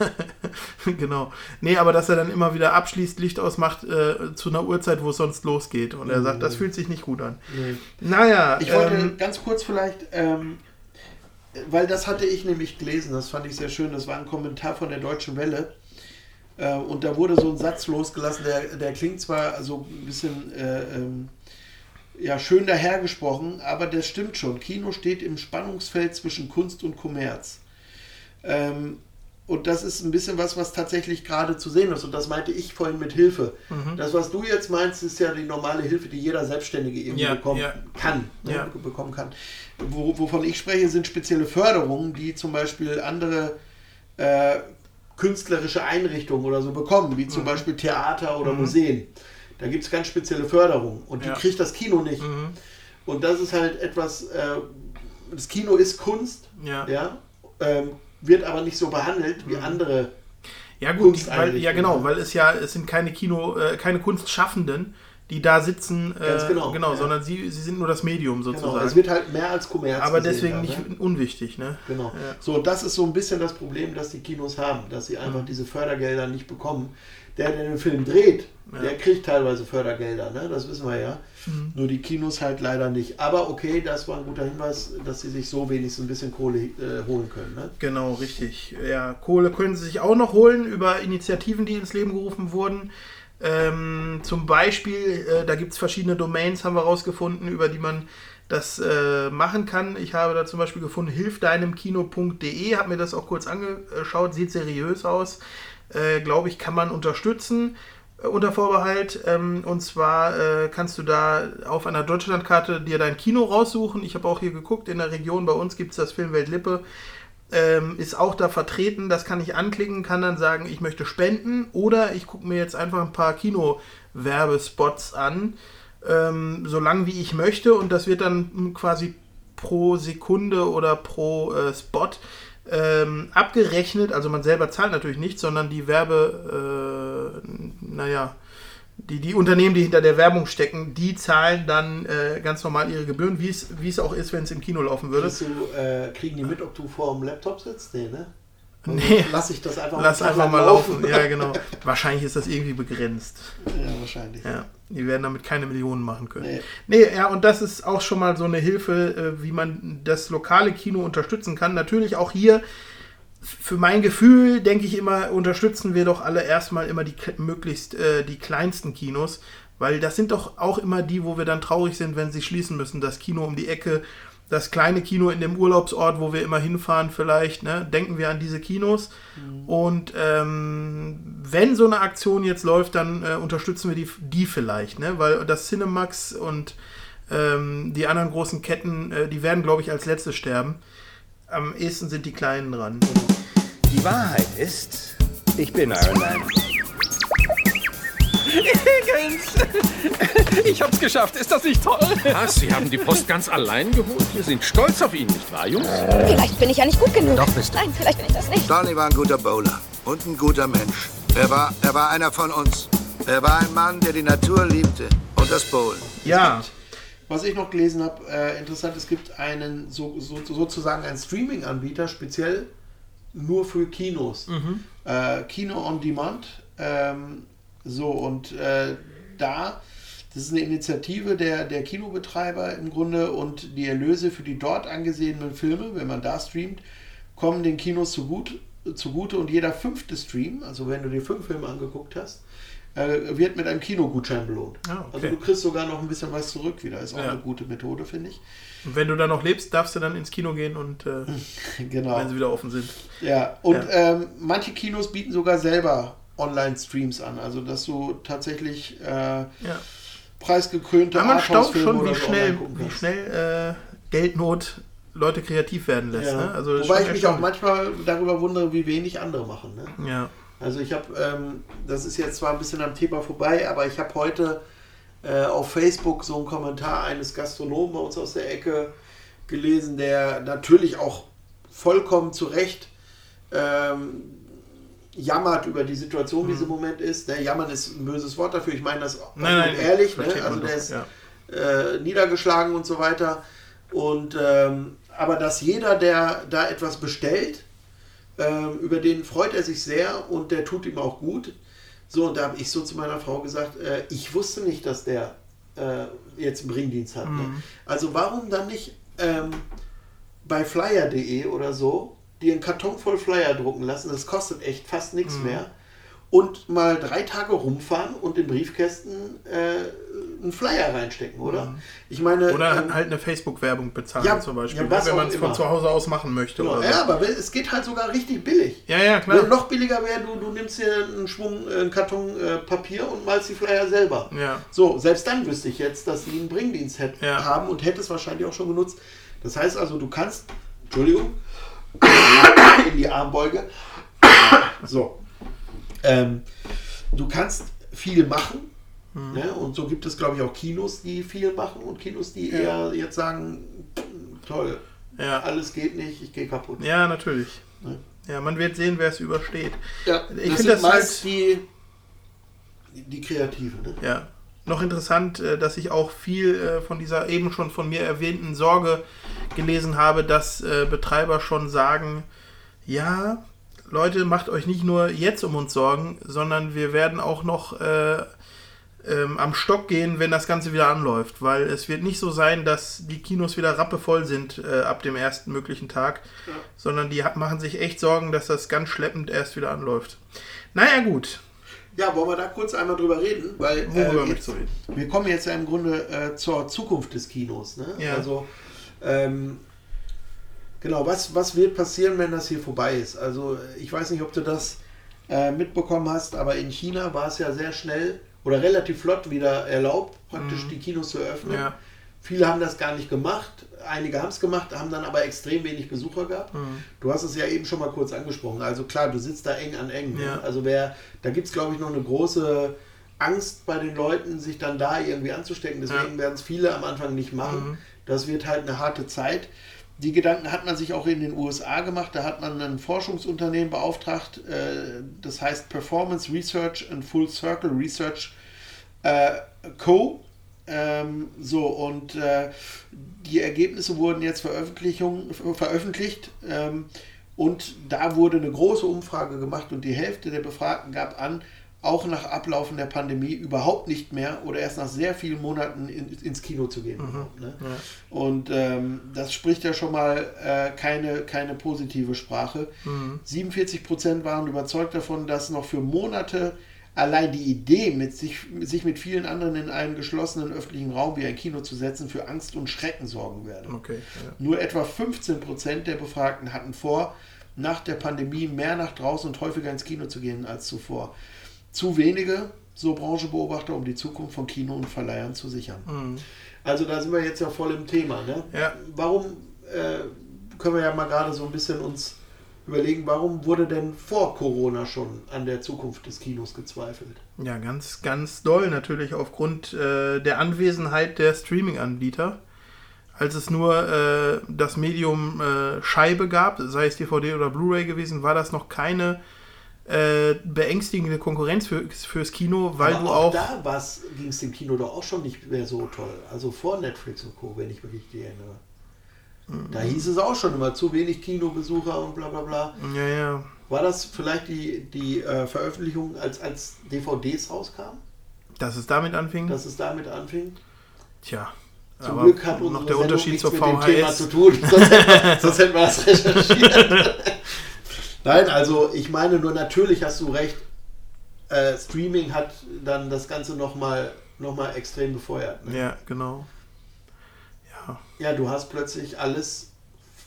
genau. Nee, aber dass er dann immer wieder abschließt, Licht ausmacht äh, zu einer Uhrzeit, wo es sonst losgeht. Und er sagt, das fühlt sich nicht gut an. Nee. Naja, Ich wollte ähm, ganz kurz vielleicht, ähm, weil das hatte ich nämlich gelesen, das fand ich sehr schön, das war ein Kommentar von der Deutschen Welle. Äh, und da wurde so ein Satz losgelassen, der, der klingt zwar so ein bisschen äh, ähm, ja, schön dahergesprochen, aber das stimmt schon. Kino steht im Spannungsfeld zwischen Kunst und Kommerz. Ähm, und das ist ein bisschen was, was tatsächlich gerade zu sehen ist. Und das meinte ich vorhin mit Hilfe. Mhm. Das, was du jetzt meinst, ist ja die normale Hilfe, die jeder Selbstständige irgendwie Ja, bekommen ja. kann. Ne, Ja. bekommen kann. Wo, wovon ich spreche, sind spezielle Förderungen, die zum Beispiel andere äh, künstlerische Einrichtungen oder so bekommen, wie Mhm. zum Beispiel Theater oder Museen. Da gibt es ganz spezielle Förderungen und die Ja. Mhm. kriegt das Kino nicht. Und das ist halt etwas, äh, das Kino ist Kunst, ja. ja. Ähm, wird aber nicht so behandelt wie andere. Ja gut, weil, ja genau, weil es ja, es sind keine Kino, äh, keine Kunstschaffenden, die da sitzen, äh, Ganz genau, ja. sondern sie, sie sind nur das Medium Genau, sozusagen. es wird halt mehr als Kommerz. aber gesehen deswegen nicht ne? unwichtig, ne? Genau. Ja. So, das ist so ein bisschen das Problem, das die Kinos haben, dass sie Mhm. einfach diese Fördergelder nicht bekommen. Der, der den Film dreht, der kriegt teilweise Fördergelder, ne? das wissen wir ja. Mhm. Nur die Kinos halt leider nicht. Aber okay, das war ein guter Hinweis, dass sie sich so wenigstens ein bisschen Kohle äh, holen können. Ne? Genau, richtig. Ja, Kohle können sie sich auch noch holen über Initiativen, die ins Leben gerufen wurden. Ähm, zum Beispiel, äh, da gibt es verschiedene Domains, haben wir rausgefunden, über die man das äh, machen kann. Ich habe da zum Beispiel gefunden, hilfdeinemkino.de, habe mir das auch kurz angeschaut, sieht seriös aus. Äh, Glaube ich, kann man unterstützen äh, unter Vorbehalt. Ähm, und zwar äh, kannst du da auf einer Deutschlandkarte dir dein Kino raussuchen. Ich habe auch hier geguckt, in der Region bei uns gibt es das Filmwelt Lippe ähm, ist auch da vertreten. Das kann ich anklicken, kann dann sagen, ich möchte spenden oder ich gucke mir jetzt einfach ein paar Kino-Werbespots an, ähm, so lang wie ich möchte und das wird dann quasi pro Sekunde oder pro äh, Spot ähm, abgerechnet. Also man selber zahlt natürlich nicht, sondern die Werbe, äh, naja, die, die Unternehmen, die hinter der Werbung stecken, die zahlen dann äh, ganz normal ihre Gebühren, wie es auch ist, wenn es im Kino laufen würde. Du, äh, kriegen die mit, ob du vor dem Laptop sitzt? Nee, ne? Nee. Lass ich das einfach Lass einfach mal laufen. Ja, genau. Wahrscheinlich ist das irgendwie begrenzt. Ja, wahrscheinlich. Ja, die werden damit keine Millionen machen können. Nee. Nee, ja, und das ist auch schon mal so eine Hilfe, äh, wie man das lokale Kino unterstützen kann. Natürlich auch hier, für mein Gefühl, denke ich immer, unterstützen wir doch alle erstmal immer die möglichst äh, die kleinsten Kinos, weil das sind doch auch immer die, wo wir dann traurig sind, wenn sie schließen müssen. Das Kino um die Ecke, das kleine Kino in dem Urlaubsort, wo wir immer hinfahren, vielleicht, ne? denken wir an diese Kinos. Und ähm, wenn so eine Aktion jetzt läuft, dann äh, unterstützen wir die, die vielleicht, ne? weil das Cinemax und ähm, die anderen großen Ketten, äh, die werden, glaube ich, als letzte sterben. Am ehesten sind die Kleinen dran. Die Wahrheit ist, ich bin Iron Man. Ich hab's geschafft. Ist das nicht toll? Was? Sie haben die Post ganz allein geholt? Wir sind stolz auf ihn, nicht wahr, Jungs? Vielleicht bin ich ja nicht gut genug. Doch, bist du. Nein, vielleicht bin ich das nicht. Donny war ein guter Bowler und ein guter Mensch. Er war, er war einer von uns. Er war ein Mann, der die Natur liebte und das Bowlen. Ja, Was ich noch gelesen habe, äh, interessant, es gibt einen so, so, sozusagen einen Streaming-Anbieter, speziell nur für Kinos. Äh, Kino on Demand. Ähm, so, und äh, da, das ist eine Initiative der, der Kinobetreiber im Grunde und die Erlöse für die dort angesehenen Filme, wenn man da streamt, kommen den Kinos zugute, zugute und jeder fünfte Stream, also wenn du dir fünf Filme angeguckt hast, äh, wird mit einem Kinogutschein belohnt. Ah, okay. Also du kriegst sogar noch ein bisschen was zurück wieder. Ist auch Ja. eine gute Methode, finde ich. und wenn du da noch lebst, darfst du dann ins Kino gehen und äh, Genau. wenn sie wieder offen sind. Ja, und Ja. Ähm, manche Kinos bieten sogar selber Online-Streams an. Also dass du tatsächlich äh, Ja. preisgekrönte Ja, man staunt schon, wie schnell, wie schnell äh, Geldnot Leute kreativ werden lässt. Ja. Ne? Also Wobei ich mich auch manchmal darüber wundere, wie wenig andere machen. Ne? Ja. Also ich habe, ähm, das ist jetzt zwar ein bisschen am Thema vorbei, aber ich habe heute äh, auf Facebook so einen Kommentar eines Gastronomen bei uns aus der Ecke gelesen, der natürlich auch vollkommen zu Recht ähm, jammert über die Situation, wie sie im Moment ist. Ne, jammern ist ein böses Wort dafür. Ich meine das Mhm. Nein, nein, ehrlich. Ne? Also der ist ja. äh, niedergeschlagen und so weiter. Und ähm, aber dass jeder, der da etwas bestellt, ähm, über den freut er sich sehr und der tut ihm auch gut. So, und da habe ich so zu meiner Frau gesagt, äh, ich wusste nicht, dass der äh, jetzt einen Bringdienst hat. Ne? Also warum dann nicht ähm, bei flyer.de oder so dir einen Karton voll Flyer drucken lassen, das kostet echt fast nichts mehr. Und mal drei Tage rumfahren und in Briefkästen äh, einen Flyer reinstecken, oder? Ich meine, Oder ähm, halt eine Facebook-Werbung bezahlen ja, zum Beispiel, ja, ne, wenn man es von zu Hause aus machen möchte. Genau, Oder ja, so. aber es geht halt sogar richtig billig. Ja, ja, klar. Wenn noch billiger wäre, du, du nimmst dir einen Schwung, äh, einen Karton äh, Papier und malst die Flyer selber. Ja. So, selbst dann wüsste ich jetzt, dass die einen Bringdienst hätt, Ja. haben und hätte es wahrscheinlich auch schon genutzt. Das heißt also, du kannst, Entschuldigung, in die Armbeuge. So. Ähm, du kannst viel machen. Mhm. Ne? Und so gibt es, glaube ich, auch Kinos, die viel machen und Kinos, die eher jetzt sagen, toll, Ja. alles geht nicht, ich gehe kaputt. ja, natürlich. Ne? Ja, man wird sehen, wer es übersteht. Ja, ich das finde sind das halt, meist die, die Kreativen. Ne? ja, noch interessant, äh, dass ich auch viel äh, von dieser eben schon von mir erwähnten Sorge gelesen habe, dass äh, Betreiber schon sagen, ja, Leute, macht euch nicht nur jetzt um uns Sorgen, sondern wir werden auch noch äh, ähm, am Stock gehen, wenn das Ganze wieder anläuft. Weil es wird nicht so sein, dass die Kinos wieder rappevoll sind äh, ab dem ersten möglichen Tag, Ja. sondern die machen sich echt Sorgen, dass das ganz schleppend erst wieder anläuft. Naja, gut. Ja, wollen wir da kurz einmal drüber reden? Weil Worüber äh, jetzt, reden? wir kommen jetzt ja im Grunde äh, zur Zukunft des Kinos. Ne? Ja. Also, ähm, genau, was, was wird passieren, wenn das hier vorbei ist? Also, ich weiß nicht, ob du das äh, mitbekommen hast, aber in China war es ja sehr schnell oder relativ flott wieder erlaubt, praktisch Mhm. die Kinos zu öffnen. Ja. Viele haben das gar nicht gemacht, einige haben es gemacht, haben dann aber extrem wenig Besucher gehabt. Mhm. Du hast es ja eben schon mal kurz angesprochen. Also klar, du sitzt da eng an eng. ne? Ja. Also wer, da gibt es glaube ich noch eine große Angst bei den Leuten, sich dann da irgendwie anzustecken. Deswegen werden es viele am Anfang nicht machen. Mhm. Das wird halt eine harte Zeit. Die Gedanken hat man sich auch in den USA gemacht. Da hat man ein Forschungsunternehmen beauftragt, äh, das heißt Performance Research and Full Circle Research äh, Co. Ähm, so, und äh, die Ergebnisse wurden jetzt Veröffentlichung, veröffentlicht ähm, und da wurde eine große Umfrage gemacht und die Hälfte der Befragten gab an, auch nach Ablaufen der Pandemie überhaupt nicht mehr oder erst nach sehr vielen Monaten in, ins Kino zu gehen. überhaupt, Ne? Ja. Und ähm, das spricht ja schon mal äh, keine, keine positive Sprache. Mhm. 47 Prozent waren überzeugt davon, dass noch für Monate allein die Idee, mit sich, sich mit vielen anderen in einen geschlossenen öffentlichen Raum wie ein Kino zu setzen, für Angst und Schrecken sorgen werde. Okay. Ja. Nur etwa 15 Prozent der Befragten hatten vor, nach der Pandemie mehr nach draußen und häufiger ins Kino zu gehen als zuvor. Zu wenige, so Branchebeobachter, um die Zukunft von Kino und Verleihern zu sichern. Mhm. Also da sind wir jetzt ja voll im Thema. Ne? Ja. Warum äh, können wir ja mal gerade so ein bisschen uns überlegen, warum wurde denn vor Corona schon an der Zukunft des Kinos gezweifelt? Ja, ganz, ganz doll natürlich aufgrund äh, der Anwesenheit der Streaming-Anbieter. Als es nur äh, das Medium äh, Scheibe gab, sei es DVD oder Blu-ray gewesen, war das noch keine äh, beängstigende Konkurrenz für, fürs Kino, weil Aber du auch, auch. da ging es dem Kino doch auch schon nicht mehr so toll. Also vor Netflix und Co., wenn ich mich richtig erinnere. Da hieß es auch schon immer zu wenig Kinobesucher und bla bla bla. ja, ja. War das vielleicht die, die äh, Veröffentlichung, als, als DVDs rauskamen, Dass es damit anfing. dass es damit anfing? Tja. Zum aber Glück hat noch der Unterschied zur mit dem Thema VHS. zu tun, sonst hätten wir, sonst hätten wir das recherchiert. Nein, also ich meine nur, natürlich hast du recht, äh, Streaming hat dann das Ganze nochmal noch mal extrem befeuert. Ne? Ja, genau. Ja, du hast plötzlich alles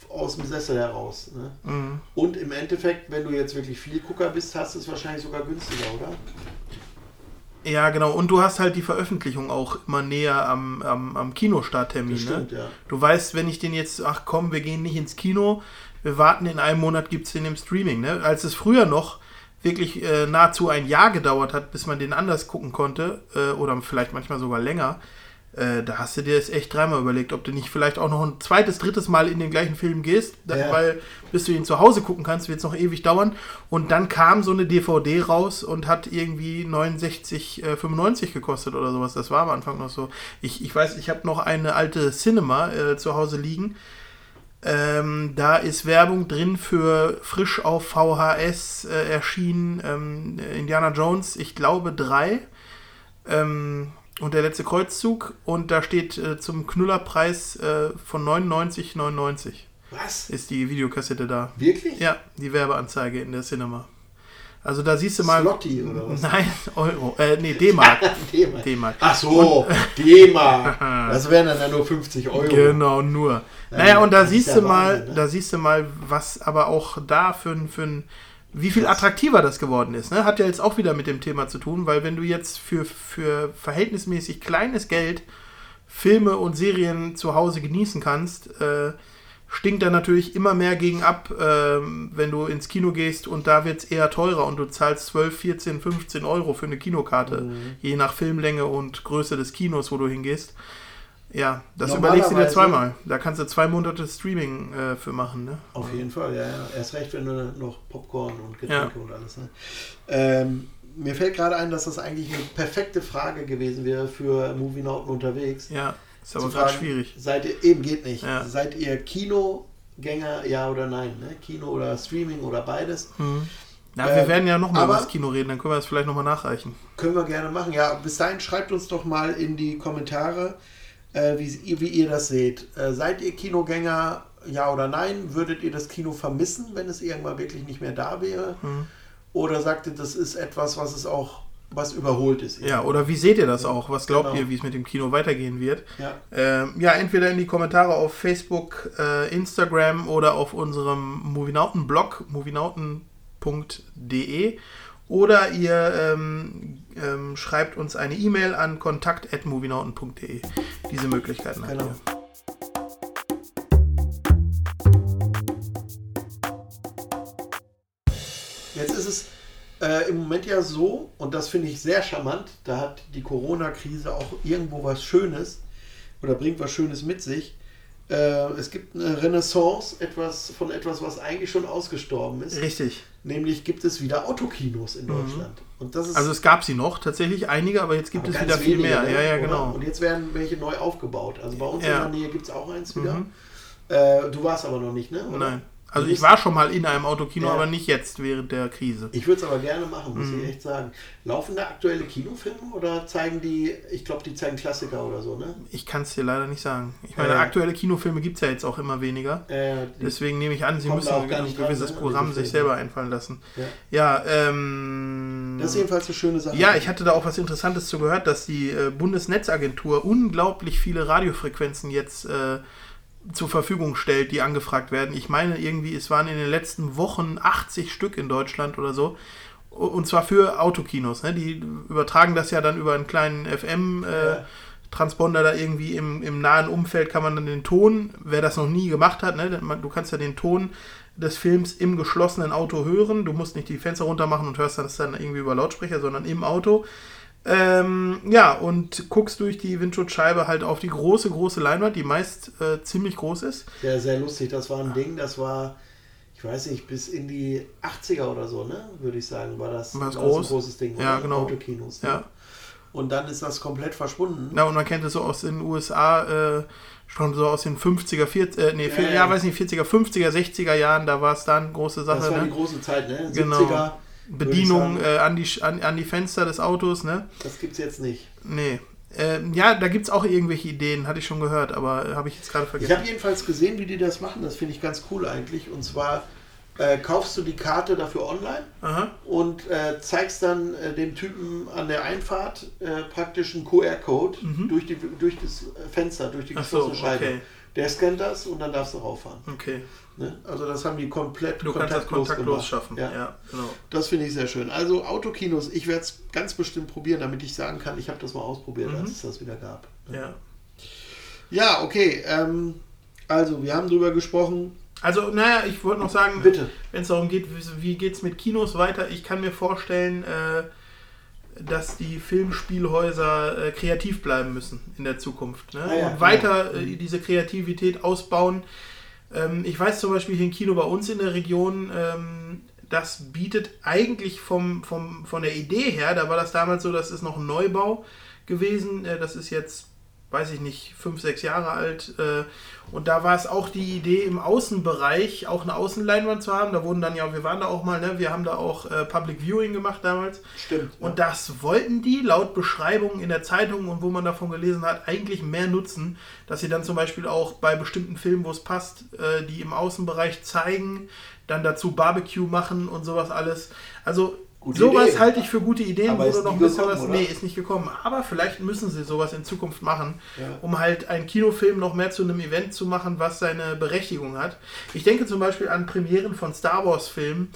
aus dem Sessel heraus. Ne? Mhm. Und im Endeffekt, wenn du jetzt wirklich viel Gucker bist, hast du es wahrscheinlich sogar günstiger, oder? Ja, genau. Und du hast halt die Veröffentlichung auch immer näher am, am, am Kinostarttermin. Das stimmt, ne? ja. Du weißt, wenn ich den jetzt, ach komm, wir gehen nicht ins Kino, wir warten in einem Monat, gibt es den im Streaming. Ne? Als es früher noch wirklich äh, nahezu ein Jahr gedauert hat, bis man den anders gucken konnte, äh, oder vielleicht manchmal sogar länger, äh, da hast du dir das echt dreimal überlegt, ob du nicht vielleicht auch noch ein zweites, drittes Mal in den gleichen Film gehst, Ja. weil bis du ihn zu Hause gucken kannst, wird es noch ewig dauern. Und dann kam so eine DVD raus und hat irgendwie 69, äh, 95 gekostet oder sowas. Das war am Anfang noch so. Ich, ich weiß, ich habe noch eine alte Cinema äh, zu Hause liegen. Ähm, da ist Werbung drin für frisch auf VHS äh, erschienen ähm, Indiana Jones, ich glaube drei. Ähm, und der letzte Kreuzzug. Und da steht äh, zum Knullerpreis äh, von 99,99 Was? ist die Videokassette da. Wirklich? Ja, die Werbeanzeige in der Cinema. Also da siehst du mal. Slotty oder was? Nein, Euro. Äh, nee, D-Mark. D-Mark. Ach so, D-Mark. Das wären dann ja nur 50 Euro. Genau, nur. Ja, Naja, und da siehst du mal, ne? da siehst du mal, was aber auch da für für ein wie viel attraktiver das geworden ist. Ne? Hat ja jetzt auch wieder mit dem Thema zu tun, weil wenn du jetzt für, für verhältnismäßig kleines Geld Filme und Serien zu Hause genießen kannst, äh, stinkt da natürlich immer mehr gegen ab, ähm, wenn du ins Kino gehst und da wird es eher teurer und du zahlst 12, 14, 15 Euro für eine Kinokarte, Mhm. je nach Filmlänge und Größe des Kinos, wo du hingehst. Ja, das überlegst du dir zweimal. Da kannst du zwei Monate Streaming äh, für machen, ne? Auf jeden Fall, ja, ja. Erst recht, wenn du noch Popcorn und Getränke und alles. Ne? Ähm, mir fällt gerade ein, dass das eigentlich eine perfekte Frage gewesen wäre für Movie Nauten unterwegs. Ja, ist aber gerade schwierig. Seid ihr, eben geht nicht. Ja. Seid ihr Kinogänger, ja oder nein? Ne? Kino oder Streaming oder beides? Hm. Ja, Ähm, wir werden ja nochmal über das Kino reden, dann können wir das vielleicht nochmal nachreichen. Können wir gerne machen. Ja, bis dahin schreibt uns doch mal in die Kommentare, äh, wie, wie ihr das seht. Äh, seid ihr Kinogänger, ja oder nein? Würdet ihr das Kino vermissen, wenn es irgendwann wirklich nicht mehr da wäre? Hm. Oder sagt ihr, das ist etwas, was es auch, was überholt ist? Ja, oder wie seht ihr das auch? Was glaubt Genau. ihr, wie es mit dem Kino weitergehen wird? Ja. Ähm, ja, entweder in die Kommentare auf Facebook, äh, Instagram oder auf unserem Movienauten-Blog, movienauten.de oder ihr ähm, ähm, schreibt uns eine E-Mail an kontakt.movienauten.de. Diese Möglichkeiten habt Genau. ihr. Jetzt ist es äh, im Moment ja so, und das finde ich sehr charmant, da hat die Corona-Krise auch irgendwo was Schönes oder bringt was Schönes mit sich. Äh, es gibt eine Renaissance etwas, von etwas, was eigentlich schon ausgestorben ist. Richtig. Nämlich gibt es wieder Autokinos in Deutschland. Und das ist Also es gab sie noch, tatsächlich einige, aber jetzt gibt aber es wieder viel wenige, mehr. ne? Ja, ja, Oder? genau. Und jetzt werden welche neu aufgebaut. Also bei uns Ja. in der Nähe gibt es auch eins wieder. Mhm. Äh, du warst aber noch nicht, ne? Oder? Nein. Also ich war schon mal in einem Autokino, Ja. aber nicht jetzt während der Krise. Ich würde es aber gerne machen, muss Mhm. ich echt sagen. Laufen da aktuelle Kinofilme oder zeigen die, ich glaube, die zeigen Klassiker oder so, ne? Ich kann es dir leider nicht sagen. Ich meine, Ja. aktuelle Kinofilme gibt es ja jetzt auch immer weniger. Äh, Deswegen nehme ich an, sie müssen auch ein gar nicht dran, gewisses ne, Programm sich selber einfallen lassen. Ja. Ja, ähm. Das ist jedenfalls eine schöne Sache. Ja, ich hatte da auch was Interessantes zu gehört, dass die äh, Bundesnetzagentur unglaublich viele Radiofrequenzen jetzt äh, zur Verfügung stellt, die angefragt werden. Ich meine irgendwie, es waren in den letzten Wochen 80 Stück in Deutschland oder so. Und zwar für Autokinos. Ne? Die übertragen das ja dann über einen kleinen FM. Äh, Ja. Transponder da irgendwie im, im nahen Umfeld kann man dann den Ton, wer das noch nie gemacht hat, ne, du kannst ja den Ton des Films im geschlossenen Auto hören. Du musst nicht die Fenster runter machen und hörst das dann irgendwie über Lautsprecher, sondern im Auto. Ähm, ja, und guckst durch die Windschutzscheibe halt auf die große, große Leinwand, die meist äh, ziemlich groß ist. Ja, sehr lustig. Das war ein Ding, das war, ich weiß nicht, bis in die 80er oder so, ne? Würde ich sagen, war das, War das groß? ein großes Ding. Ja, oder? genau. Autokinos. Ne? Ja. Und dann ist das komplett verschwunden. Ja, und man kennt es so aus den USA, äh, schon so aus den 50er, 40, äh, nee, ja, ja. weiß nicht, 40er, 50er, 60er Jahren, da war es dann große Sache. das war ne? die große Zeit, ne? 70er. Genau. Ich Bedienung äh, an, die, an, an die Fenster des Autos, ne? Das gibt's jetzt nicht. Nee. Ähm, ja, da gibt es auch irgendwelche Ideen, hatte ich schon gehört, aber äh, habe ich jetzt gerade Ich vergessen. habe jedenfalls gesehen, wie die das machen. Das finde ich ganz cool eigentlich. Und zwar äh, kaufst du die Karte dafür online Aha. und äh, zeigst dann äh, dem Typen an der Einfahrt äh, praktisch einen QR-Code durch, die, durch das Fenster, durch die Mhm. Ach so, geschlossene Scheibe. okay. Der scannt das und dann darfst du rauffahren. Okay. Ne? Also das haben die komplett Du kannst das kontaktlos schaffen. Ja. Ja, genau. Das finde ich sehr schön. Also Autokinos, ich werde es ganz bestimmt probieren, damit ich sagen kann, ich habe das mal ausprobiert, Mhm. als es das wieder gab. Ja. Ja, okay. Ähm, also, wir haben drüber gesprochen. Also, naja, ich wollte noch sagen, Bitte. wenn es darum geht, wie, wie geht es mit Kinos weiter, ich kann mir vorstellen, äh, dass die Filmspielhäuser äh, kreativ bleiben müssen in der Zukunft. Ne? Ah ja, und weiter äh, diese Kreativität ausbauen. Ähm, ich weiß zum Beispiel hier ein Kino bei uns in der Region, ähm, das bietet eigentlich vom, vom, von der Idee her, da war das damals so, das ist noch ein Neubau gewesen, äh, das ist jetzt, weiß ich nicht, fünf, sechs Jahre alt. Äh, und da war es auch die Idee, im Außenbereich auch eine Außenleinwand zu haben. Da wurden dann ja, wir waren da auch mal, ne, wir haben da auch äh, Public Viewing gemacht damals. Stimmt. Und das wollten die laut Beschreibungen in der Zeitung und wo man davon gelesen hat, eigentlich mehr nutzen, dass sie dann zum Beispiel auch bei bestimmten Filmen, wo es passt, äh, die im Außenbereich zeigen, dann dazu Barbecue machen und sowas alles. Also Gute sowas halte ich für gute Ideen, Aber wo ist du noch ein bisschen was. oder? Nee, ist nicht gekommen. Aber vielleicht müssen sie sowas in Zukunft machen, Ja. um halt einen Kinofilm noch mehr zu einem Event zu machen, was seine Berechtigung hat. Ich denke zum Beispiel an Premieren von Star Wars-Filmen,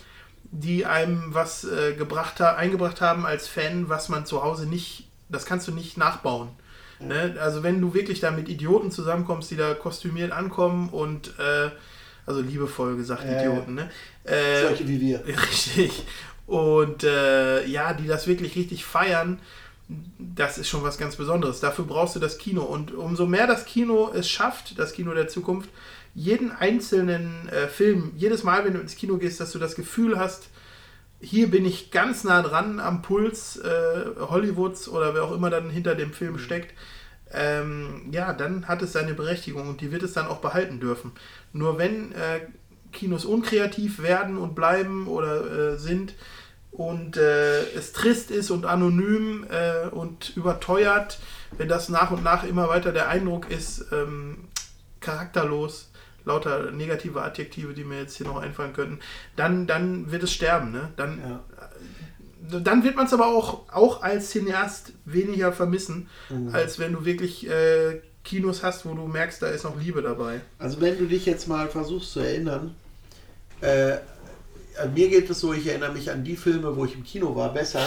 die einem was äh, gebracht ha eingebracht haben als Fan, was man zu Hause nicht, das kannst du nicht nachbauen. Ne? Also wenn du wirklich da mit Idioten zusammenkommst, die da kostümiert ankommen und äh, also liebevoll gesagt ja. Idioten, ne? Äh, Solche wie wir. Richtig. Und äh, ja, die das wirklich richtig feiern. das ist schon was ganz Besonderes. Dafür brauchst du das Kino. Und umso mehr das Kino es schafft, das Kino der Zukunft, jeden einzelnen äh, Film, jedes Mal, wenn du ins Kino gehst, dass du das Gefühl hast, hier bin ich ganz nah dran am Puls äh, Hollywoods oder wer auch immer dann hinter dem Film steckt, ähm, ja, dann hat es seine Berechtigung und die wird es dann auch behalten dürfen. Nur wenn äh, Kinos unkreativ werden und bleiben oder äh, sind und äh, es trist ist und anonym äh, und überteuert, wenn das nach und nach immer weiter der Eindruck ist, ähm, charakterlos, lauter negative Adjektive, die mir jetzt hier noch einfallen könnten, dann, dann wird es sterben. Ne? Dann, Ja. äh, dann wird man es aber auch, auch als Cineast weniger vermissen, Mhm. als wenn du wirklich äh, Kinos hast, wo du merkst, da ist noch Liebe dabei. Also wenn du dich jetzt mal versuchst zu erinnern, äh, an mir geht es so, ich erinnere mich an die Filme, wo ich im Kino war, besser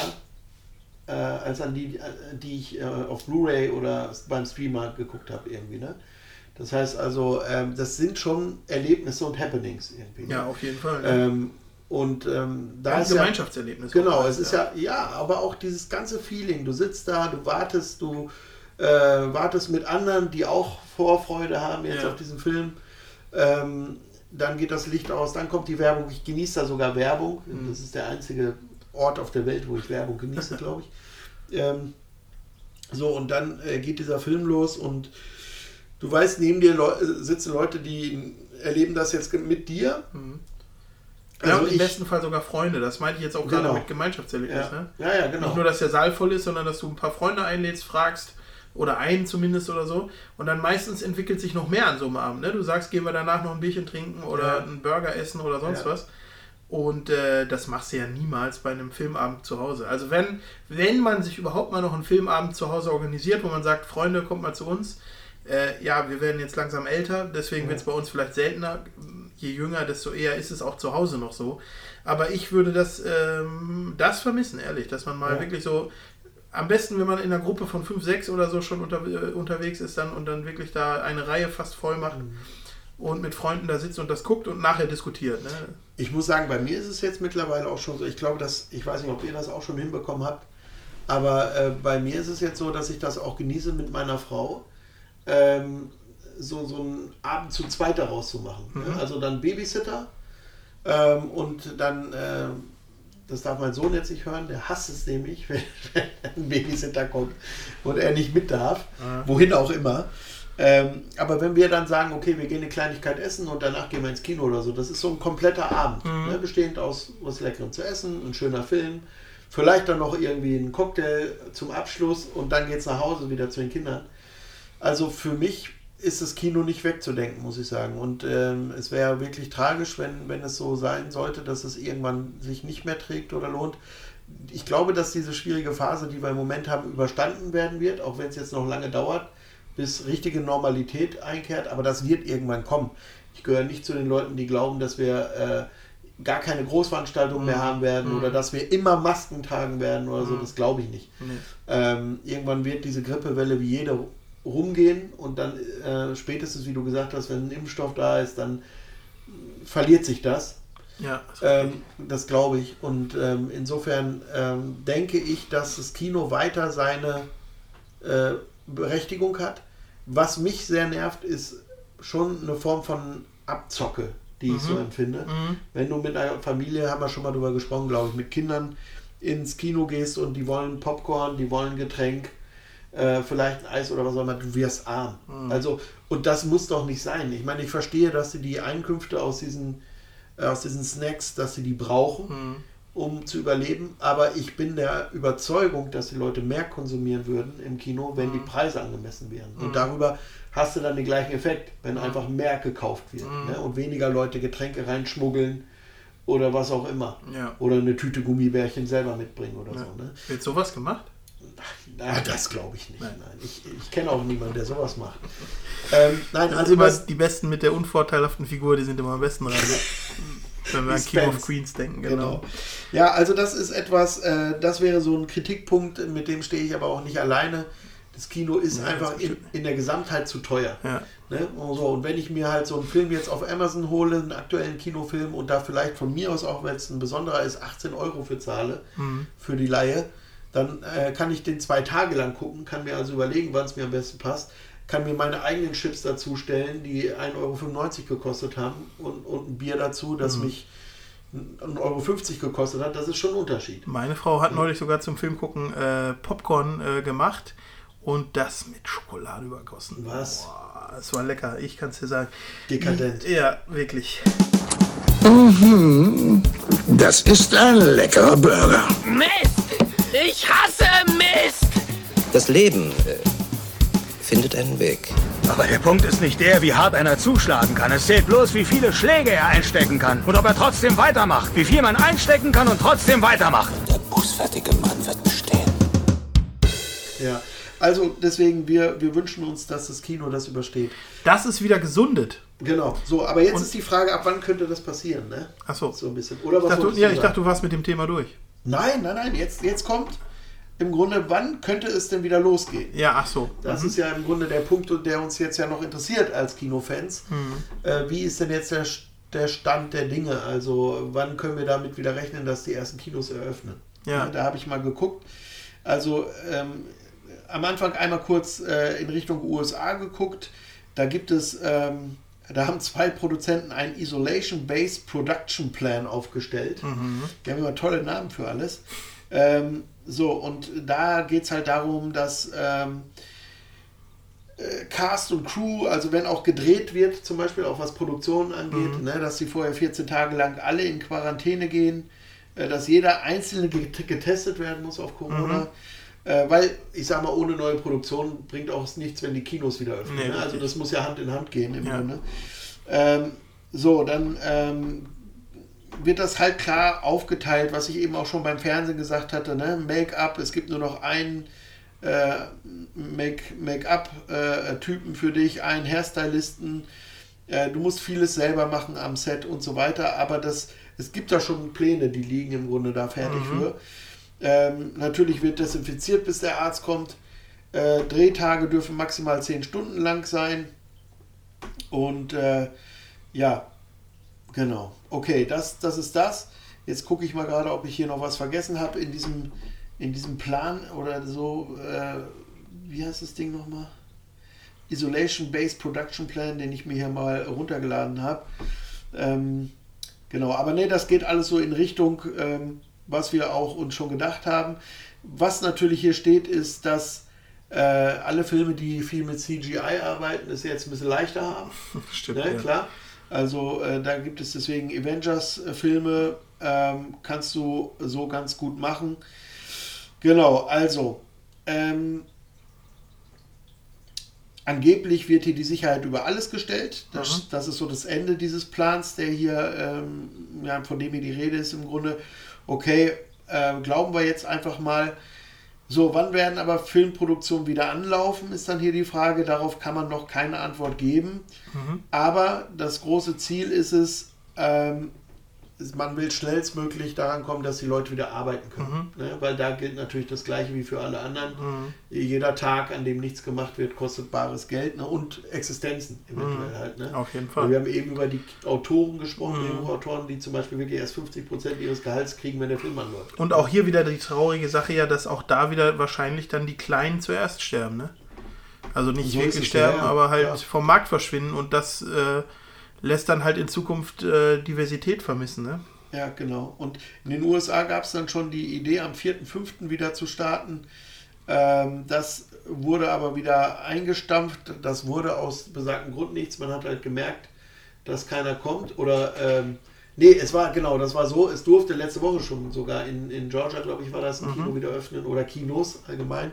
äh, als an die, äh, die ich äh, auf Blu-ray oder beim Streamer geguckt habe irgendwie. Ne? Das heißt also, ähm, das sind schon Erlebnisse und Happenings irgendwie. ne? Ja, auf jeden Fall. Ähm, und ähm, da Ein ist ja, Gemeinschaftserlebnis. Genau, auch, es ist ja, ja, aber auch dieses ganze Feeling. Du sitzt da, du wartest, du äh, wartest mit anderen, die auch Vorfreude haben jetzt Ja. auf diesen Film. Ähm, dann geht das Licht aus, dann kommt die Werbung. Ich genieße da sogar Werbung. Mhm. Das ist der einzige Ort auf der Welt, wo ich Werbung genieße, glaube ich. Ähm, so, und dann äh, geht dieser Film los und du weißt, neben dir Leu sitzen Leute, die erleben das jetzt mit dir. Ja, Also und im ich- besten Fall sogar Freunde. Das meinte ich jetzt auch gerade Genau. mit Gemeinschaftserlebnis. Ja. Ne? Ja, ja, genau. Nicht nur, dass der Saal voll ist, sondern dass du ein paar Freunde einlädst, fragst, oder einen zumindest oder so. Und dann meistens entwickelt sich noch mehr an so einem Abend. Ne? Du sagst, gehen wir danach noch ein Bierchen trinken oder Ja. einen Burger essen oder sonst Ja. was. Und äh, das machst du ja niemals bei einem Filmabend zu Hause. Also wenn, wenn man sich überhaupt mal noch einen Filmabend zu Hause organisiert, wo man sagt, Freunde, kommt mal zu uns. Äh, ja, wir werden jetzt langsam älter, deswegen Ja. wird es bei uns vielleicht seltener. Je jünger, desto eher ist es auch zu Hause noch so. Aber ich würde das, ähm, das vermissen, ehrlich, dass man mal Ja. wirklich so, am besten, wenn man in einer Gruppe von 5, 6 oder so schon unter, äh, unterwegs ist dann und dann wirklich da eine Reihe fast voll macht Mhm. und mit Freunden da sitzt und das guckt und nachher diskutiert. Ne? Ich muss sagen, bei mir ist es jetzt mittlerweile auch schon so. Ich glaube, dass ich weiß nicht, ob ihr das auch schon hinbekommen habt, aber äh, bei mir ist es jetzt so, dass ich das auch genieße mit meiner Frau, ähm, so, so einen Abend zu zweit daraus zu machen. Mhm. Ne? Also dann Babysitter ähm, und dann, äh, das darf mein Sohn jetzt nicht hören, der hasst es nämlich, wenn ein Babysitter kommt und er nicht mit darf, wohin auch immer. Ähm, aber wenn wir dann sagen, okay, wir gehen eine Kleinigkeit essen und danach gehen wir ins Kino oder so, das ist so ein kompletter Abend, Mhm. ne, bestehend aus was Leckerem zu essen, ein schöner Film, vielleicht dann noch irgendwie ein Cocktail zum Abschluss und dann geht es nach Hause wieder zu den Kindern. Also für mich ist das Kino nicht wegzudenken, muss ich sagen. Und ähm, es wäre wirklich tragisch, wenn, wenn es so sein sollte, dass es irgendwann sich nicht mehr trägt oder lohnt. Ich glaube, dass diese schwierige Phase, die wir im Moment haben, überstanden werden wird, auch wenn es jetzt noch lange dauert, bis richtige Normalität einkehrt. Aber das wird irgendwann kommen. Ich gehöre nicht zu den Leuten, die glauben, dass wir äh, gar keine Großveranstaltungen mehr Mhm. haben werden Mhm. oder dass wir immer Masken tragen werden oder so. Mhm. Das glaube ich nicht. Nee. Ähm, irgendwann wird diese Grippewelle wie jede rumgehen und dann äh, spätestens, wie du gesagt hast, wenn ein Impfstoff da ist, dann verliert sich das. Ja, ist Ähm, das glaube ich. Und ähm, insofern ähm, denke ich, dass das Kino weiter seine äh, Berechtigung hat. Was mich sehr nervt, ist schon eine Form von Abzocke, die ich so Mhm. empfinde. Mhm. Wenn du mit einer Familie, haben wir schon mal drüber gesprochen, glaube ich, mit Kindern ins Kino gehst und die wollen Popcorn, die wollen Getränk, äh, vielleicht ein Eis oder was auch immer, du wirst arm. Mhm. Also, und das muss doch nicht sein. Ich meine, ich verstehe, dass sie die Einkünfte aus diesen, äh, aus diesen Snacks, dass sie die brauchen, Mhm. um zu überleben, aber ich bin der Überzeugung, dass die Leute mehr konsumieren würden im Kino, wenn die Preise angemessen wären. Mhm. Und darüber hast du dann den gleichen Effekt, wenn Mhm. einfach mehr gekauft wird Mhm. ne? und weniger Leute Getränke reinschmuggeln oder was auch immer. Ja. Oder eine Tüte Gummibärchen selber mitbringen oder Ja. so. Ne? Wird sowas gemacht? Na, das glaube ich nicht. Nein. Nein. Ich, ich kenne auch niemanden, der sowas macht. Ähm, nein, Also immer die Besten mit der unvorteilhaften Figur, die sind immer am besten dran. Wenn wir an King of. Queens denken, genau. Genau. Ja, also das ist etwas, äh, das wäre so ein Kritikpunkt, mit dem stehe ich aber auch nicht alleine. Das Kino ist Ja, einfach in, in der Gesamtheit zu teuer. Ja. Ne? Und, so, und wenn ich mir halt so einen Film jetzt auf Amazon hole, einen aktuellen Kinofilm und da vielleicht von mir aus auch, wenn es ein besonderer ist, 18 Euro für zahle, Mhm. für die Laie, dann äh, kann ich den zwei Tage lang gucken, kann mir also überlegen, wann es mir am besten passt, kann mir meine eigenen Chips dazu stellen, die 1,95 Euro gekostet haben und, und ein Bier dazu, das Mhm. mich 1,50 Euro gekostet hat. Das ist schon ein Unterschied. Meine Frau hat neulich sogar zum Film gucken äh, Popcorn äh, gemacht und das mit Schokolade übergossen. Was? Boah, es war lecker, ich kann es dir sagen. Dekadent. Ja, wirklich. Mhm. Das ist ein leckerer Burger. Mist! Ich hasse Mist! Das Leben äh, findet einen Weg. Aber der Punkt ist nicht der, wie hart einer zuschlagen kann. Es zählt bloß, wie viele Schläge er einstecken kann. Und ob er trotzdem weitermacht. Wie viel man einstecken kann und trotzdem weitermacht. Der bußfertige Mann wird bestehen. Ja, also deswegen, wir, wir wünschen uns, dass das Kino das übersteht. Das ist wieder gesundet. Genau, so, aber jetzt Und- ist die Frage, ab wann könnte das passieren, ne? Ach so. So ein bisschen. Oder Ich was dachte, wolltest ja, ich dachte, du warst mit dem Thema durch. Nein, nein, nein, jetzt, jetzt kommt im Grunde, wann könnte es denn wieder losgehen? Ja, ach so. Das Mhm. ist ja im Grunde der Punkt, der uns jetzt ja noch interessiert als Kinofans. Mhm. Äh, wie ist denn jetzt der, der Stand der Dinge? Also wann können wir damit wieder rechnen, dass die ersten Kinos eröffnen? Ja. da habe ich mal geguckt. Also ähm, am Anfang einmal kurz äh, in Richtung USA geguckt. Da gibt es, ähm, da haben zwei Produzenten einen Isolation-Based Production Plan aufgestellt. Mhm. Die haben immer tolle Namen für alles. Ähm, so, und da geht es halt darum, dass ähm, äh, Cast und Crew, also wenn auch gedreht wird, zum Beispiel auch was Produktionen angeht, Mhm. ne, dass sie vorher 14 Tage lang alle in Quarantäne gehen, äh, dass jeder Einzelne get getestet werden muss auf Corona. Mhm. Äh, weil, ich sag mal, ohne neue Produktion bringt auch nichts, wenn die Kinos wieder öffnen. Nee, ne? Also das muss ja Hand in Hand gehen im Ja. Grunde. Ähm, so, dann ähm, wird das halt klar aufgeteilt, was ich eben auch schon beim Fernsehen gesagt hatte, ne? Make-up, es gibt nur noch einen äh, Make- Make-up-Typen für dich, einen Hairstylisten, äh, du musst vieles selber machen am Set und so weiter, aber das, es gibt da schon Pläne, die liegen im Grunde da fertig Mhm. für. Ähm, natürlich wird desinfiziert, bis der Arzt kommt. Äh, Drehtage dürfen maximal 10 Stunden lang sein. Und äh, ja, genau. Okay, das, das ist das. Jetzt gucke ich mal gerade, ob ich hier noch was vergessen habe in diesem, in diesem Plan oder so. Äh, wie heißt das Ding nochmal? Isolation Based Production Plan, den ich mir hier mal runtergeladen habe. Ähm, genau, aber nee, das geht alles so in Richtung, ähm, was wir auch uns schon gedacht haben. Was natürlich hier steht, ist, dass äh, alle Filme, die viel mit CGI arbeiten, es jetzt ein bisschen leichter haben. Stimmt, Ne, ja. Klar. Also äh, da gibt es deswegen Avengers-Filme, ähm, kannst du so ganz gut machen. Genau, also ähm, angeblich wird hier die Sicherheit über alles gestellt. Das, das ist so das Ende dieses Plans, der hier, ähm, ja, von dem hier die Rede ist im Grunde. Okay, äh, glauben wir jetzt einfach mal. So, wann werden aber Filmproduktionen wieder anlaufen, ist dann hier die Frage. Darauf kann man noch keine Antwort geben. Mhm. Aber das große Ziel ist es, ähm, man will schnellstmöglich daran kommen, dass die Leute wieder arbeiten können. Ne? Weil da gilt natürlich das Gleiche wie für alle anderen. Mhm. Jeder Tag, an dem nichts gemacht wird, kostet bares Geld ne? und Existenzen eventuell Mhm. halt. Ne? Auf jeden Fall. Wir haben eben über die Autoren gesprochen, Mhm. Drehbuchautoren, die zum Beispiel wirklich erst 50% ihres Gehalts kriegen, wenn der Film anläuft. Und auch hier wieder die traurige Sache ja, dass auch da wieder wahrscheinlich dann die Kleinen zuerst sterben, ne? Also nicht So wirklich sterben, ja, ja, aber halt ja. vom Markt verschwinden und das äh, lässt dann halt in Zukunft äh, Diversität vermissen, ne? Ja, genau. Und in den USA gab es dann schon die Idee, am 4.5. wieder zu starten. Ähm, das wurde aber wieder eingestampft. Das wurde aus besagtem Grund nichts. Man hat halt gemerkt, dass keiner kommt. Oder, ähm, nee, es war, genau, das war so. Es durfte letzte Woche schon sogar in, in Georgia, glaube ich, war das, ein Mhm. Kino wieder öffnen oder Kinos allgemein.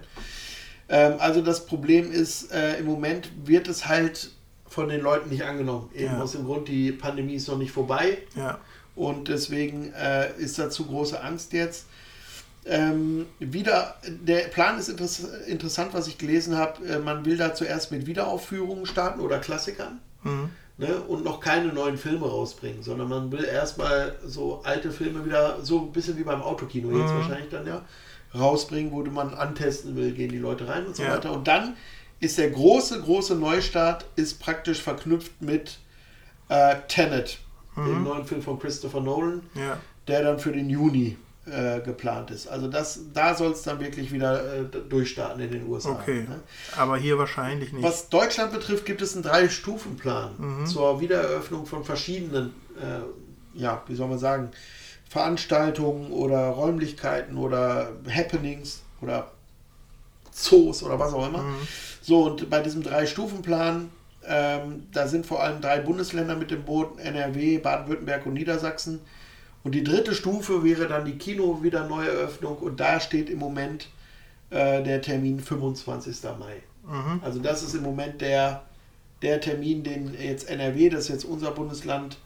Ähm, also das Problem ist, äh, im Moment wird es halt von den Leuten nicht angenommen. Eben Ja. aus dem Grund, die Pandemie ist noch nicht vorbei. Ja. Und deswegen äh, ist da zu große Angst jetzt. Ähm, wieder, der Plan ist interess interessant, was ich gelesen habe. Äh, man will da zuerst mit Wiederaufführungen starten oder Klassikern Mhm. ne, und noch keine neuen Filme rausbringen, sondern man will erstmal so alte Filme wieder, so ein bisschen wie beim Autokino jetzt Mhm. wahrscheinlich dann ja, rausbringen, wo man antesten will, gehen die Leute rein und so Ja. weiter. Und dann ist der große, große Neustart ist praktisch verknüpft mit äh, Tenet, dem Mhm. neuen Film von Christopher Nolan Ja. der dann für den Juni äh, geplant ist. Also das, da soll es dann wirklich wieder äh, durchstarten in den USA. Okay, Ne? aber hier wahrscheinlich nicht. Was Deutschland betrifft, gibt es einen Drei-Stufen-Plan Mhm. zur Wiedereröffnung von verschiedenen, äh, ja, wie soll man sagen, Veranstaltungen oder Räumlichkeiten oder Happenings oder Zoos oder was auch immer. Mhm. So, und bei diesem Drei-Stufen-Plan, ähm, da sind vor allem drei Bundesländer mit dem Boot, NRW, Baden-Württemberg und Niedersachsen. Und die dritte Stufe wäre dann die Kino-Wieder-Neueröffnung und da steht im Moment äh, der Termin 25. Mai. Mhm. Also das ist im Moment der, der Termin, den jetzt NRW, das ist jetzt unser Bundesland,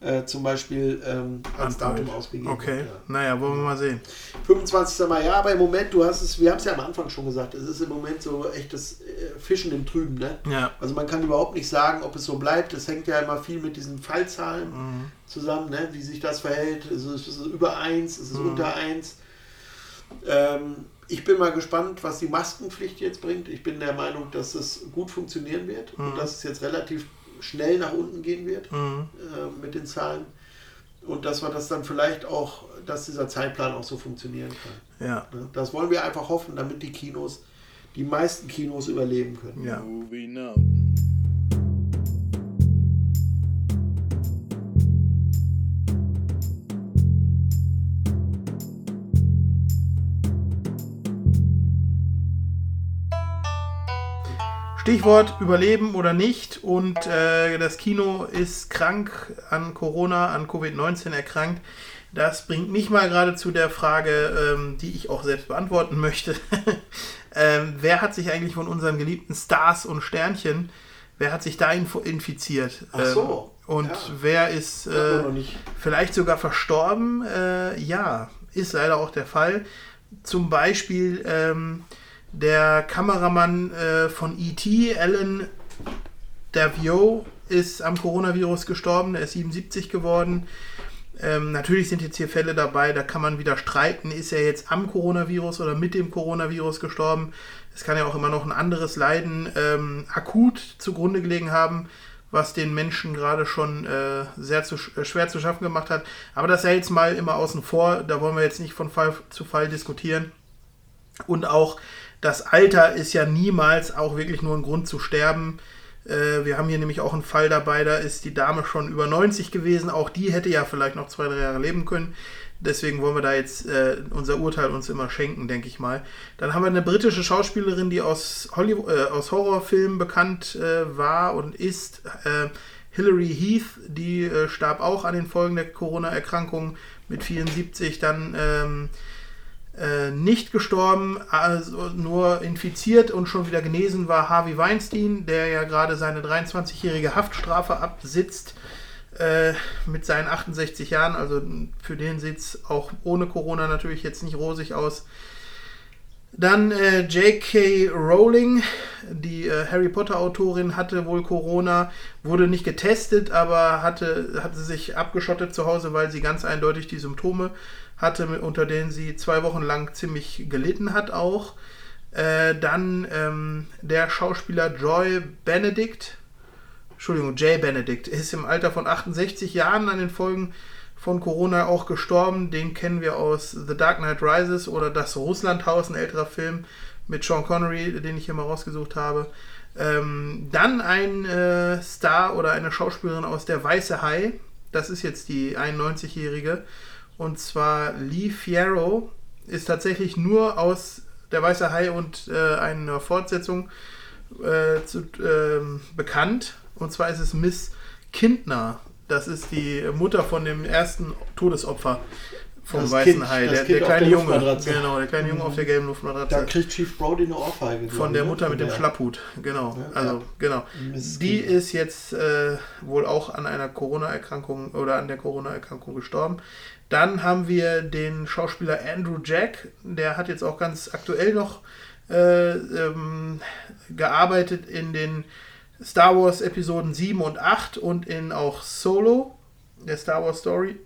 äh, zum Beispiel ähm, als Datum ausgegeben Okay. Ja. naja, wollen wir mal sehen. 25. Mai, ja, aber im Moment, du hast es, wir haben es ja am Anfang schon gesagt, es ist im Moment so echtes äh, Fischen im Trüben, ne? Ja. Also man kann überhaupt nicht sagen, ob es so bleibt. Es hängt ja immer viel mit diesen Fallzahlen Mhm. zusammen, ne? wie sich das verhält. Ist es, ist es über 1, ist es Mhm. unter 1? Ähm, ich bin mal gespannt, was die Maskenpflicht jetzt bringt. Ich bin der Meinung, dass es gut funktionieren wird Mhm. und dass es jetzt relativ schnell nach unten gehen wird Mhm. äh, mit den Zahlen. Und dass wir das dann vielleicht auch, dass dieser Zeitplan auch so funktionieren kann. Ja. Ne? Das wollen wir einfach hoffen, damit die Kinos, die meisten Kinos überleben können. Ja. Stichwort Überleben oder nicht. Und äh, das Kino ist krank an Corona, an Covid-19 erkrankt. Das bringt mich mal gerade zu der Frage, ähm, die ich auch selbst beantworten möchte. ähm, wer hat sich eigentlich von unseren geliebten Stars und Sternchen, wer hat sich da infiziert? Ach so, Ähm, und ja. wer ist äh, vielleicht sogar verstorben? Äh, ja, ist leider auch der Fall. Zum Beispiel ähm, der Kameramann äh, von E.T., Alan Davio, ist am Coronavirus gestorben. Er ist 77 geworden. Ähm, natürlich sind jetzt hier Fälle dabei, da kann man wieder streiten, ist er jetzt am Coronavirus oder mit dem Coronavirus gestorben. Es kann ja auch immer noch ein anderes Leiden ähm, akut zugrunde gelegen haben, was den Menschen gerade schon äh, sehr zu, äh, schwer zu schaffen gemacht hat. Aber das sei jetzt mal immer außen vor, da wollen wir jetzt nicht von Fall zu Fall diskutieren. Und auch das Alter ist ja niemals auch wirklich nur ein Grund zu sterben. Äh, wir haben hier nämlich auch einen Fall dabei, da ist die Dame schon über 90 gewesen. Auch die hätte ja vielleicht noch zwei, drei Jahre leben können. Deswegen wollen wir da jetzt äh, unser Urteil uns immer schenken, denke ich mal. Dann haben wir eine britische Schauspielerin, die aus, Hollywood, äh, aus Horrorfilmen bekannt äh, war und ist. Äh, Hilary Heath, die äh, starb auch an den Folgen der Corona-Erkrankung mit 74. Dann ähm, äh, nicht gestorben, also nur infiziert und schon wieder genesen war Harvey Weinstein, der ja gerade seine 23-jährige Haftstrafe absitzt äh, mit seinen 68 Jahren. Also für den sieht es auch ohne Corona natürlich jetzt nicht rosig aus. Dann äh, J.K. Rowling, die äh, Harry Potter Autorin, hatte wohl Corona, wurde nicht getestet, aber hatte, hatte sich abgeschottet zu Hause, weil sie ganz eindeutig die Symptome hatte, unter denen sie zwei Wochen lang ziemlich gelitten hat auch. Äh, dann ähm, der Schauspieler Joy Benedict, Entschuldigung, Jay Benedict, ist im Alter von 68 Jahren an den Folgen von Corona auch gestorben. Den kennen wir aus The Dark Knight Rises oder Das Russlandhaus, ein älterer Film mit Sean Connery, den ich hier mal rausgesucht habe. Ähm, dann ein äh, Star oder eine Schauspielerin aus Der Weiße Hai. Das ist jetzt die 91-Jährige. Und zwar Lee Fierro ist tatsächlich nur aus Der Weiße Hai und äh, einer Fortsetzung äh, zu, ähm, bekannt. Und zwar ist es Miss Kindner. Das ist die Mutter von dem ersten Todesopfer vom Das Weißen Kind, Hai. Der, Kind der kleine der Junge. Genau, der kleine Junge Mhm. auf der gelben Da Luftmatratze. kriegt Chief Brody eine Ohrfeige. Von der ne? Mutter mit dem Schlapphut, genau. Ja, also, ja. genau. Miss Die Kindner. ist jetzt äh, wohl auch an einer Corona-Erkrankung oder an der Corona-Erkrankung gestorben. Dann haben wir den Schauspieler Andrew Jack, der hat jetzt auch ganz aktuell noch äh, ähm, gearbeitet in den Star Wars Episoden 7 und 8 und in auch Solo, der Star Wars Story.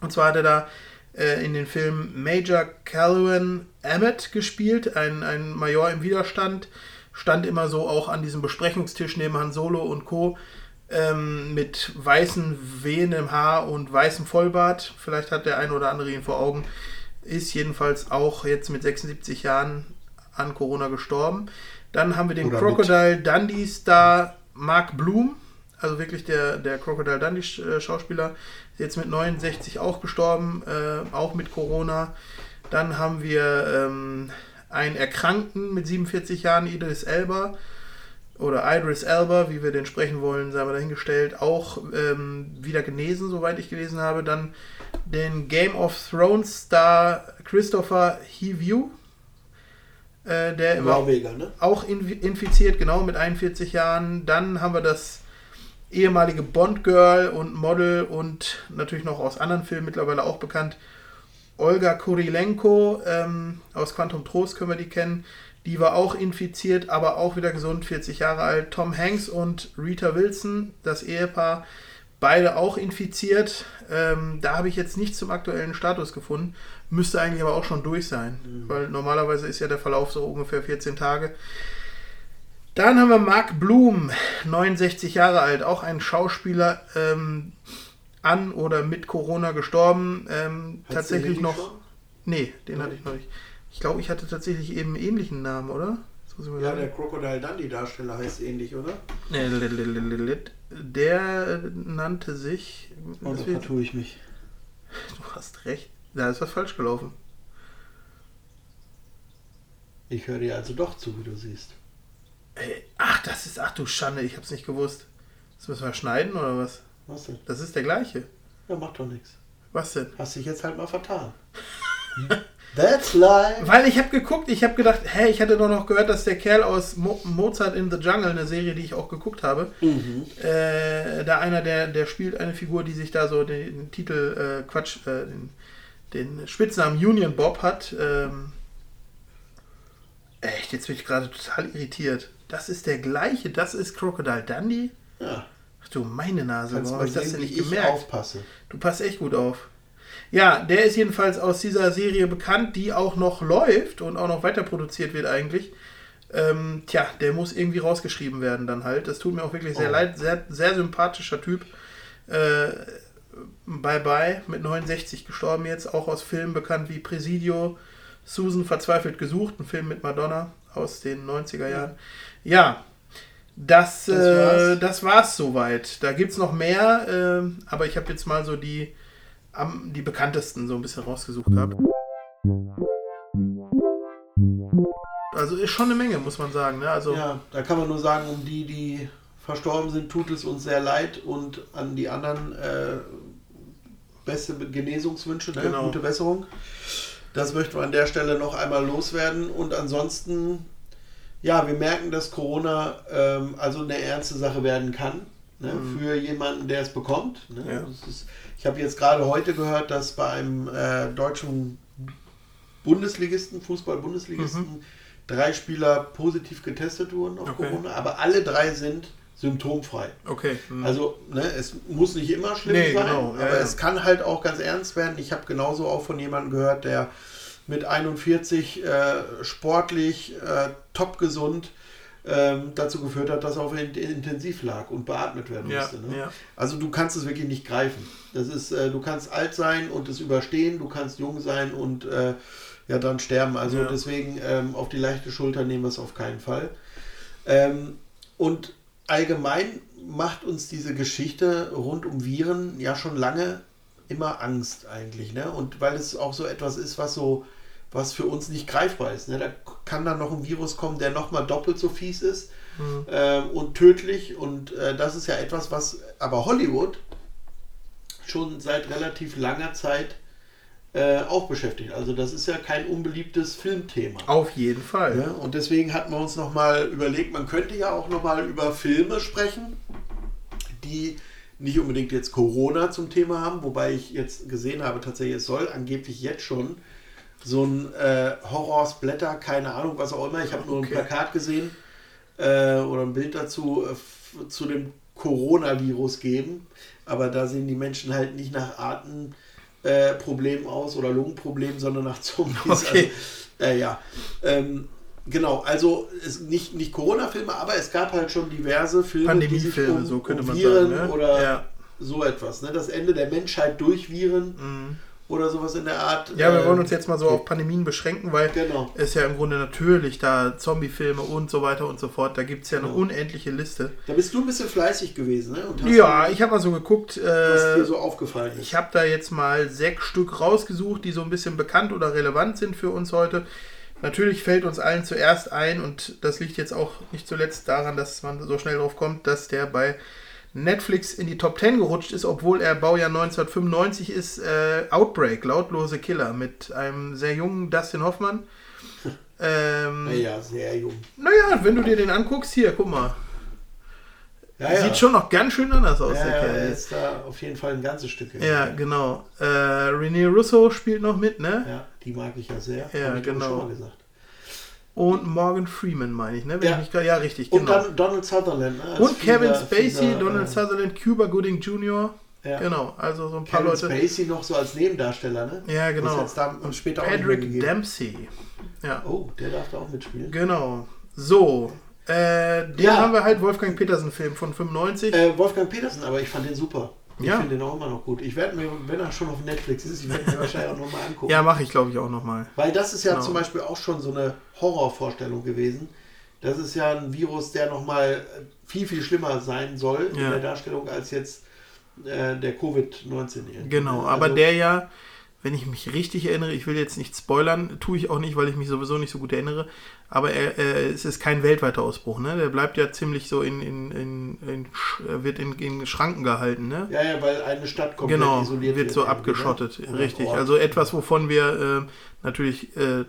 Und zwar hat er da äh, in den Filmen Major Calhoun Emmett gespielt, ein, ein Major im Widerstand, stand immer so auch an diesem Besprechungstisch neben Han Solo und Co. Ähm, mit weißen Wehen im Haar und weißem Vollbart. Vielleicht hat der eine oder andere ihn vor Augen. ist jedenfalls auch jetzt mit 76 Jahren an Corona gestorben. Dann haben wir den Oder Crocodile Dundee Star Mark Bloom, also wirklich der, der Crocodile Dundee äh, Schauspieler, ist jetzt mit 69 auch gestorben, äh, auch mit Corona. Dann haben wir ähm, einen Erkrankten mit 47 Jahren, Idris Elba, oder Idris Elba, wie wir den sprechen wollen, sei mal dahingestellt, auch ähm, wieder genesen, soweit ich gelesen habe. Dann den Game of Thrones Star Christopher Hiview, äh, der Norweger, ne? auch in, infiziert, genau mit 41 Jahren. Dann haben wir das ehemalige Bond-Girl und Model und natürlich noch aus anderen Filmen mittlerweile auch bekannt, Olga Kurilenko ähm, aus Quantum Trost können wir die kennen. Die war auch infiziert, aber auch wieder gesund, 40 Jahre alt. Tom Hanks und Rita Wilson, das Ehepaar, beide auch infiziert. Ähm, da habe ich jetzt nichts zum aktuellen Status gefunden. Müsste eigentlich aber auch schon durch sein, Mhm. weil normalerweise ist ja der Verlauf so ungefähr 14 Tage. Dann haben wir Mark Bloom, 69 Jahre alt, auch ein Schauspieler, ähm, an oder mit Corona gestorben. Ähm, tatsächlich noch. schon? Nee, den hatte ich noch nicht. Ich glaube, ich hatte tatsächlich eben einen ähnlichen Namen, oder? Ja, sagen. der Crocodile Dundee Darsteller heißt ähnlich, oder? Nee. Der nannte sich. Oh, da vertue ich mich. du hast recht. Da ist was falsch gelaufen. Ich höre dir also doch zu, wie du siehst. Ey, ach, das ist. Ach du Schande, ich hab's nicht gewusst. Das müssen wir schneiden oder was? Was denn? Das ist der gleiche. Ja, macht doch nichts. Was denn? Hast dich jetzt halt mal vertan. That's life. Weil ich habe geguckt, ich habe gedacht, hä, ich hatte doch noch gehört, dass der Kerl aus Mo Mozart in the Jungle, eine Serie, die ich auch geguckt habe, äh, da einer, der, der spielt eine Figur, die sich da so den, den Titel, äh, Quatsch, äh, den, den Spitznamen Union Bob hat. Ähm, echt, jetzt bin ich gerade total irritiert. Das ist der gleiche, das ist Crocodile Dundee? Ja. Ach du, meine Nase, Kannst warum habe ich das denn nicht ich gemerkt? aufpasse. Du passt echt gut auf. Ja, der ist jedenfalls aus dieser Serie bekannt, die auch noch läuft und auch noch weiter produziert wird eigentlich. Ähm, tja, der muss irgendwie rausgeschrieben werden dann halt. Das tut mir auch wirklich sehr Oh. leid. Sehr, sehr sympathischer Typ. Äh, bye bye, mit 69 gestorben jetzt. Auch aus Filmen bekannt wie Presidio, Susan verzweifelt gesucht, ein Film mit Madonna aus den 90er Jahren. Ja, das, Das äh, war's. das war's soweit. Da gibt's noch mehr, ähm, aber ich habe jetzt mal so die, am, die bekanntesten so ein bisschen rausgesucht gehabt. Also ist schon eine Menge, muss man sagen. Ne? Also, Ja, da kann man nur sagen, um die, die verstorben sind, tut es uns sehr leid und an die anderen äh, beste Genesungswünsche, ne? Genau. gute Besserung. Das möchten wir an der Stelle noch einmal loswerden und ansonsten, ja, wir merken, dass Corona ähm, also eine ernste Sache werden kann ne? Mhm. für jemanden, der es bekommt. Ne? Ja. Ist, ich habe jetzt gerade heute gehört, dass bei einem äh, deutschen Bundesligisten, Fußball-Bundesligisten, drei Spieler positiv getestet wurden auf Okay. Corona, aber alle drei sind symptomfrei. okay. hm. Also ne, es muss nicht immer schlimm Nee, sein, genau, ja, aber ja. es kann halt auch ganz ernst werden. Ich habe genauso auch von jemandem gehört, der mit 41 äh, sportlich, äh, top gesund ähm, dazu geführt hat, dass er auf in Intensiv lag und beatmet werden Ja, musste. Ne? Also du kannst es wirklich nicht greifen. Das ist, äh, du kannst alt sein und es überstehen, du kannst jung sein und äh, ja dann sterben. Also deswegen ähm, auf die leichte Schulter nehmen wir es auf keinen Fall. Ähm, und allgemein macht uns diese Geschichte rund um Viren ja schon lange immer Angst eigentlich. Ne? Und weil es auch so etwas ist, was so was für uns nicht greifbar ist. Ne? Da kann dann noch ein Virus kommen, der nochmal doppelt so fies ist Mhm. ähm, und tödlich. Und äh, das ist ja etwas, was aber Hollywood schon seit relativ langer Zeit äh, auch beschäftigt. Also das ist ja kein unbeliebtes Filmthema. Auf jeden Fall. Ja, und deswegen hatten wir uns nochmal überlegt, man könnte ja auch nochmal über Filme sprechen, die nicht unbedingt jetzt Corona zum Thema haben, wobei ich jetzt gesehen habe, tatsächlich, es soll angeblich jetzt schon so ein äh, Horror-Splatter, keine Ahnung, was auch immer. Ich habe nur ein Okay. Plakat gesehen äh, oder ein Bild dazu äh, zu dem Coronavirus geben. Aber da sehen die Menschen halt nicht nach Atemproblemen äh, Problemen aus oder Lungenproblemen, sondern nach Zombies. Okay. Also, äh, ja. Ähm, genau, also es, nicht, nicht Corona-Filme, aber es gab halt schon diverse Filme, Pandemiefilme, um, so könnte um man Viren sagen. Ne? oder ja. so etwas. Ne? Das Ende der Menschheit durch Viren Mhm. Oder sowas in der Art. Ja, wir äh, wollen uns jetzt mal so auf Pandemien beschränken, weil Genau. es ja im Grunde natürlich da Zombie-Filme und so weiter und so fort, da gibt es ja eine Genau. unendliche Liste. Da bist du ein bisschen fleißig gewesen, ne? Und hast Ja, ich habe mal so geguckt, was äh, dir so aufgefallen ist. ich habe da jetzt mal sechs Stück rausgesucht, die so ein bisschen bekannt oder relevant sind für uns heute. Natürlich fällt uns allen zuerst ein, und das liegt jetzt auch nicht zuletzt daran, dass man so schnell drauf kommt, dass der bei Netflix in die Top 10 gerutscht ist, obwohl er Baujahr 1995 ist, äh, Outbreak, lautlose Killer, mit einem sehr jungen Dustin Hoffmann. Ähm, Naja, sehr jung. naja, wenn du dir den anguckst, hier, guck mal. Ja, ja. Sieht schon noch ganz schön anders aus, ja, der ja, Kerl. er ist da auf jeden Fall ein ganzes Stück. hin. Ja, genau. Äh, René Russo spielt noch mit, ne? Ja, die mag ich ja sehr. Ja, Hab ich genau. Schon mal gesagt. Und Morgan Freeman, meine ich, ne? Wenn Ja. ich grad- ja, richtig, Und genau. dann Donald Sutherland. Ne? Und Kevin fieser- Spacey, fieser, Donald äh, Sutherland, Cuba Gooding Jr. Ja. Genau, also so ein paar Kevin Leute. Spacey noch so als Nebendarsteller, ne? Ja, genau. hat's da Und später auch Patrick gegeben. Dempsey. Ja, Oh, der darf da auch mitspielen. genau. So, äh, den Ja. haben wir halt, Wolfgang Petersen-Film von 95. Äh, Wolfgang Petersen, aber ich fand den super. Ich Ja. finde den auch immer noch gut. Ich werde mir, wenn er schon auf Netflix ist, ich werde mir wahrscheinlich auch nochmal angucken. ja, mache ich, glaube ich, auch nochmal. Weil das ist ja Genau. zum Beispiel auch schon so eine Horrorvorstellung gewesen. Das ist ja ein Virus, der nochmal viel, viel schlimmer sein soll in Ja. der Darstellung als jetzt äh, der Covid-19. irgendwie. Genau, Also, aber der ja, wenn ich mich richtig erinnere, ich will jetzt nicht spoilern, tue ich auch nicht, weil ich mich sowieso nicht so gut erinnere, aber er, äh, es ist kein weltweiter Ausbruch, ne? Der bleibt ja ziemlich so in, in, in, in äh, wird in, in Schranken gehalten, ne? Ja, ja, weil eine Stadt komplett Genau, isoliert wird so irgendwie, abgeschottet, ne? Richtig. Also etwas, wovon wir äh, natürlich äh,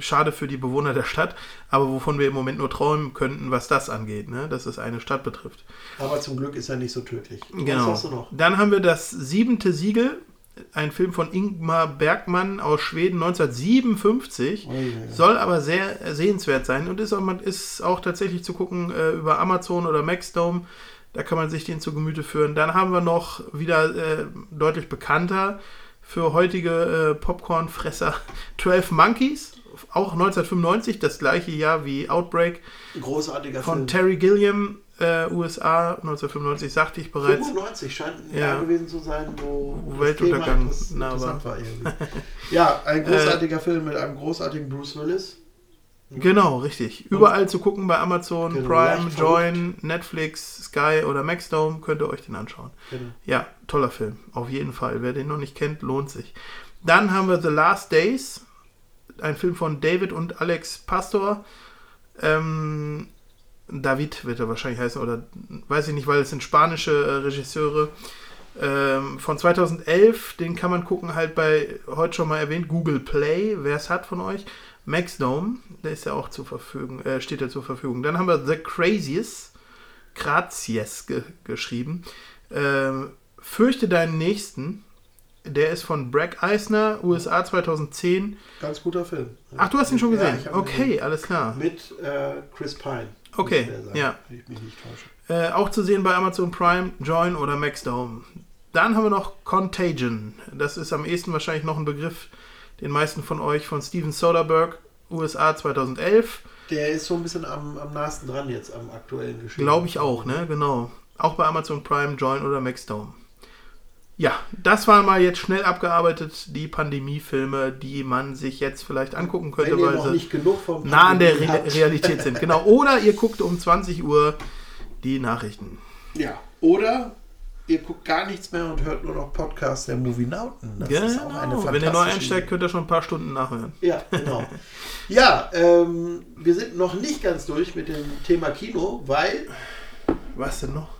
schade für die Bewohner der Stadt, aber wovon wir im Moment nur träumen könnten, was das angeht, ne? dass es eine Stadt betrifft. Aber zum Glück ist er nicht so tödlich. Genau. Dann haben wir das siebente Siegel, ein Film von Ingmar Bergmann aus Schweden 1957. Oh, ja. Soll aber sehr sehenswert sein und ist auch, man- ist auch tatsächlich zu gucken äh, über Amazon oder Maxdome. Da kann man sich den zu Gemüte führen. Dann haben wir noch wieder äh, deutlich bekannter für heutige äh, Popcornfresser 12 Monkeys. Auch 1995, das gleiche Jahr wie Outbreak großartiger von Film. Terry Gilliam, äh, USA 1995, sagte ich bereits. 95 scheint ein Ja. Jahr gewesen zu sein, wo Wo Weltuntergang nah interessant war. ja, ein großartiger Film mit einem großartigen Bruce Willis. Genau, richtig. Überall zu gucken bei Amazon, Genau, Prime, Join, Netflix, Sky oder Maxdome könnt ihr euch den anschauen. Genau. Ja, toller Film, auf jeden Fall. Wer den noch nicht kennt, lohnt sich. Dann haben wir The Last Days, ein Film von David und Alex Pastor. Ähm, David wird er wahrscheinlich heißen, oder weiß ich nicht, weil es sind spanische äh, Regisseure. Ähm, von 2011, den kann man gucken, halt bei, heute schon mal erwähnt, Google Play, wer es hat von euch. Maxdome, der ist ja auch zur Verfügung, äh, steht ja zur Verfügung. Dann haben wir The Crazies, Grazies ge geschrieben. Ähm, Fürchte deinen Nächsten, der ist von Bragg Eisner, USA 2010. Ganz guter Film. Ach, du hast ihn schon Ja, gesehen? ihn okay, gesehen. alles klar. Mit äh, Chris Pine. Okay, ja. Wenn ich mich nicht täusche. Äh, auch zu sehen bei Amazon Prime, Join oder Maxdome. Dann haben wir noch Contagion. Das ist am ehesten wahrscheinlich noch ein Begriff den meisten von euch von Steven Soderbergh, USA 2011. Der ist so ein bisschen am, am nahesten dran jetzt am aktuellen Geschehen. Glaube ich auch, ne? Genau. Auch bei Amazon Prime, Join oder Maxdome. Ja, das waren mal jetzt schnell abgearbeitet die Pandemiefilme, die man sich jetzt vielleicht angucken könnte, Wenn weil sie nicht genug vom nah an der Re. Realität sind. Genau. Oder ihr guckt um 20 Uhr die Nachrichten. Ja, oder ihr guckt gar nichts mehr und hört nur noch Podcasts der Movienauten. Das ist auch eine Genau. Wenn ihr neu fantastische einsteigt, könnt ihr schon ein paar Stunden nachhören. Ja, genau. ja, ähm, wir sind noch nicht ganz durch mit dem Thema Kino, weil Was denn noch?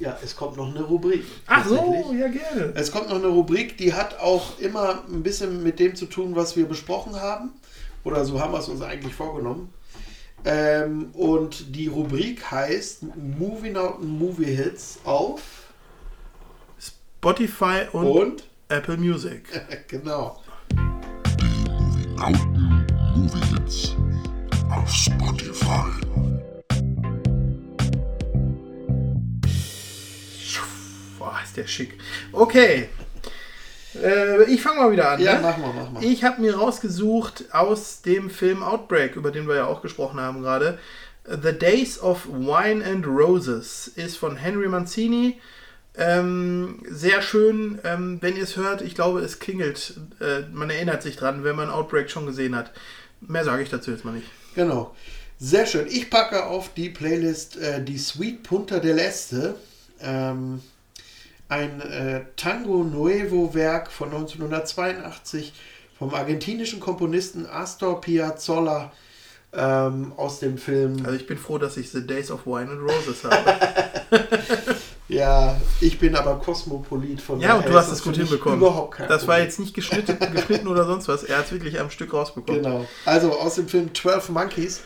Ja, es kommt noch eine Rubrik. Ach so, ja gerne. Es kommt noch eine Rubrik, die hat auch immer ein bisschen mit dem zu tun, was wir besprochen haben. Oder so haben wir es uns eigentlich vorgenommen. Ähm, und die Rubrik heißt Movie Nauten Movie Hits auf Spotify und, und Apple Music. genau. Nauten Movie Hits auf Spotify. Der schick. Okay. Äh, ich fange mal wieder an. Ja, ne? mach mal, mach mal. Ich habe mir rausgesucht aus dem Film Outbreak, über den wir ja auch gesprochen haben gerade. The Days of Wine and Roses ist von Henry Mancini. Ähm, sehr schön, ähm, wenn ihr es hört. Ich glaube, es klingelt. Äh, man erinnert sich dran, wenn man Outbreak schon gesehen hat. Mehr sage ich dazu jetzt mal nicht. Genau. Sehr schön. Ich packe auf die Playlist äh, die Sweet Punta del Este. Ähm, ein äh, Tango Nuevo Werk von 1982 vom argentinischen Komponisten Astor Piazzolla ähm, aus dem Film. Also ich bin froh, dass ich The Days of Wine and Roses habe. ja, ich bin aber Kosmopolit von Ja, und du hast es gut hinbekommen. Überhaupt kein das war Problem. jetzt nicht geschnitten, geschnitten oder sonst was. Er hat es wirklich am Stück rausbekommen. Genau. Also aus dem Film 12 Monkeys.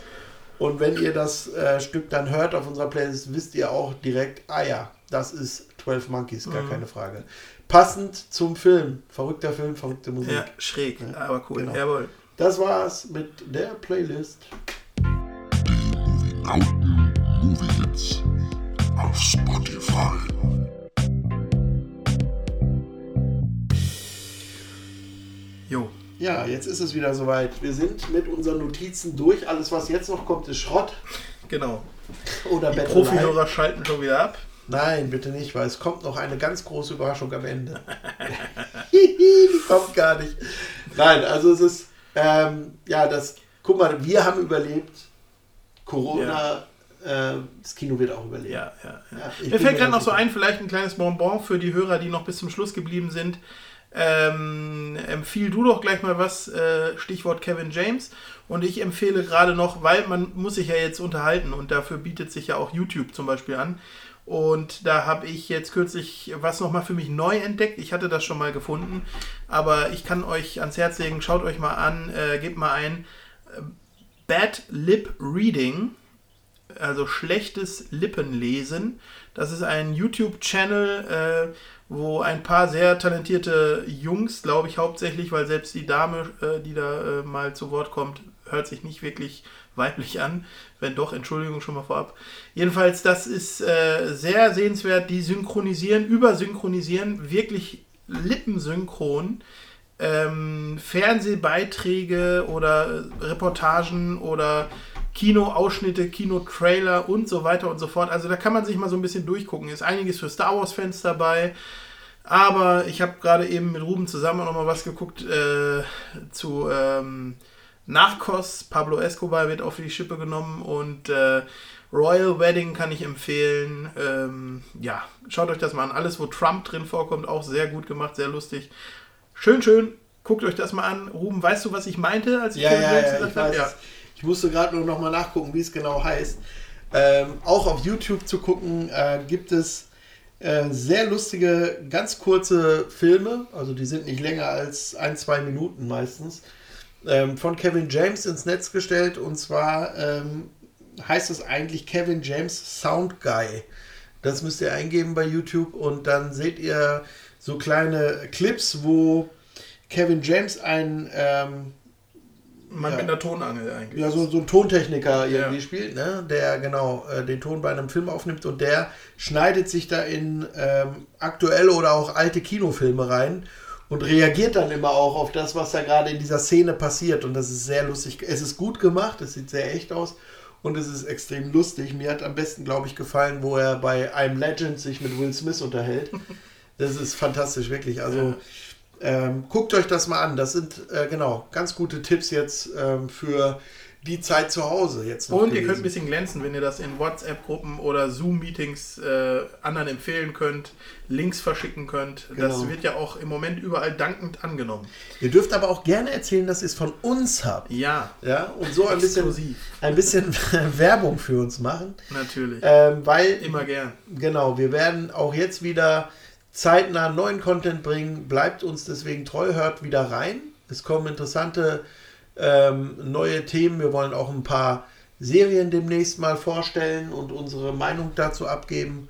Und wenn ihr das äh, Stück dann hört auf unserer Playlist, wisst ihr auch direkt, ah ja, das ist 12 Monkeys, gar Mhm. keine Frage. Passend zum Film. Verrückter Film, verrückte Musik. Ja, schräg, Ja, aber cool. genau. Jawohl. Das war's mit der Playlist. Lauten Movie Hits auf Spotify. Jo. Ja, jetzt ist es wieder soweit. Wir sind mit unseren Notizen durch. Alles, was jetzt noch kommt, ist Schrott. Genau. Oder Die. Profihörer schalten schon wieder ab. Nein, bitte nicht, weil es kommt noch eine ganz große Überraschung am Ende. Die kommt gar nicht. Nein, also es ist, ähm, ja, das, guck mal, wir haben überlebt. Corona, äh, das Kino wird auch überleben. Ja, ja, ja. Mir fällt gerade noch so ein, vielleicht ein kleines Bonbon für die Hörer, die noch bis zum Schluss geblieben sind. Ähm, empfiehl du doch gleich mal was, äh, Stichwort Kevin James. Und ich empfehle gerade noch, weil man muss sich ja jetzt unterhalten und dafür bietet sich ja auch YouTube zum Beispiel an. Und da habe ich jetzt kürzlich was nochmal für mich neu entdeckt. Ich hatte das schon mal gefunden, aber ich kann euch ans Herz legen, schaut euch mal an, äh, gebt mal ein Bad Lip Reading also schlechtes Lippenlesen. Das ist ein YouTube-Channel, äh, wo ein paar sehr talentierte Jungs, glaube ich hauptsächlich, weil selbst die Dame, äh, die da äh, mal zu Wort kommt, hört sich nicht wirklich weiblich an. Wenn doch, Entschuldigung schon mal vorab. Jedenfalls, das ist äh, sehr sehenswert. Die synchronisieren, übersynchronisieren, wirklich lippensynchron. Ähm, Fernsehbeiträge oder Reportagen oder Kinoausschnitte, Kinotrailer und so weiter und so fort. Also da kann man sich mal so ein bisschen durchgucken. Ist einiges für Star Wars-Fans dabei. Aber ich habe gerade eben mit Ruben zusammen auch noch mal was geguckt äh, zu ähm, Narcos. Pablo Escobar wird auf die Schippe genommen und äh, Royal Wedding kann ich empfehlen. Ähm, ja, schaut euch das mal an. Alles, wo Trump drin vorkommt, auch sehr gut gemacht, sehr lustig. Schön, schön. Guckt euch das mal an. Ruben, weißt du, was ich meinte, als ich Ja, ja, ja, gesagt ich habe? Ja. Ich musste gerade nur noch mal nachgucken, wie es genau heißt. Ähm, auch auf YouTube zu gucken, äh, gibt es äh, sehr lustige, ganz kurze Filme. Also die sind nicht länger als ein, zwei Minuten meistens. Ähm, von Kevin James ins Netz gestellt. Und zwar ähm, heißt es eigentlich Kevin James Sound Guy. Das müsst ihr eingeben bei YouTube und dann seht ihr so kleine Clips, wo Kevin James ein ähm, Man Ja. mit einer Tonangel eigentlich. ja, so, so ein Tontechniker irgendwie Ja. spielt, ne? der genau äh, den Ton bei einem Film aufnimmt und der schneidet sich da in ähm, aktuelle oder auch alte Kinofilme rein und reagiert dann immer auch auf das, was da gerade in dieser Szene passiert. Und das ist sehr lustig. Es ist gut gemacht, es sieht sehr echt aus und es ist extrem lustig. Mir hat am besten, glaube ich, gefallen, wo er bei I'm Legend sich mit Will Smith unterhält. Das ist fantastisch, wirklich. Also. Ähm, guckt euch das mal an. Das sind äh, genau ganz gute Tipps jetzt ähm, für die Zeit zu Hause. Jetzt noch Und ihr gewesen. könnt ein bisschen glänzen, wenn ihr das in WhatsApp-Gruppen oder Zoom-Meetings äh, anderen empfehlen könnt, Links verschicken könnt. Das Genau. wird ja auch im Moment überall dankend angenommen. Ihr dürft aber auch gerne erzählen, dass ihr es von uns habt. Ja, Ja, und so ein bisschen, ein bisschen Werbung für uns machen. natürlich. Ähm, weil, Immer gern. genau, wir werden auch jetzt wieder zeitnah neuen Content bringen. Bleibt uns deswegen treu, hört wieder rein. Es kommen interessante ähm, neue Themen. Wir wollen auch ein paar Serien demnächst mal vorstellen und unsere Meinung dazu abgeben.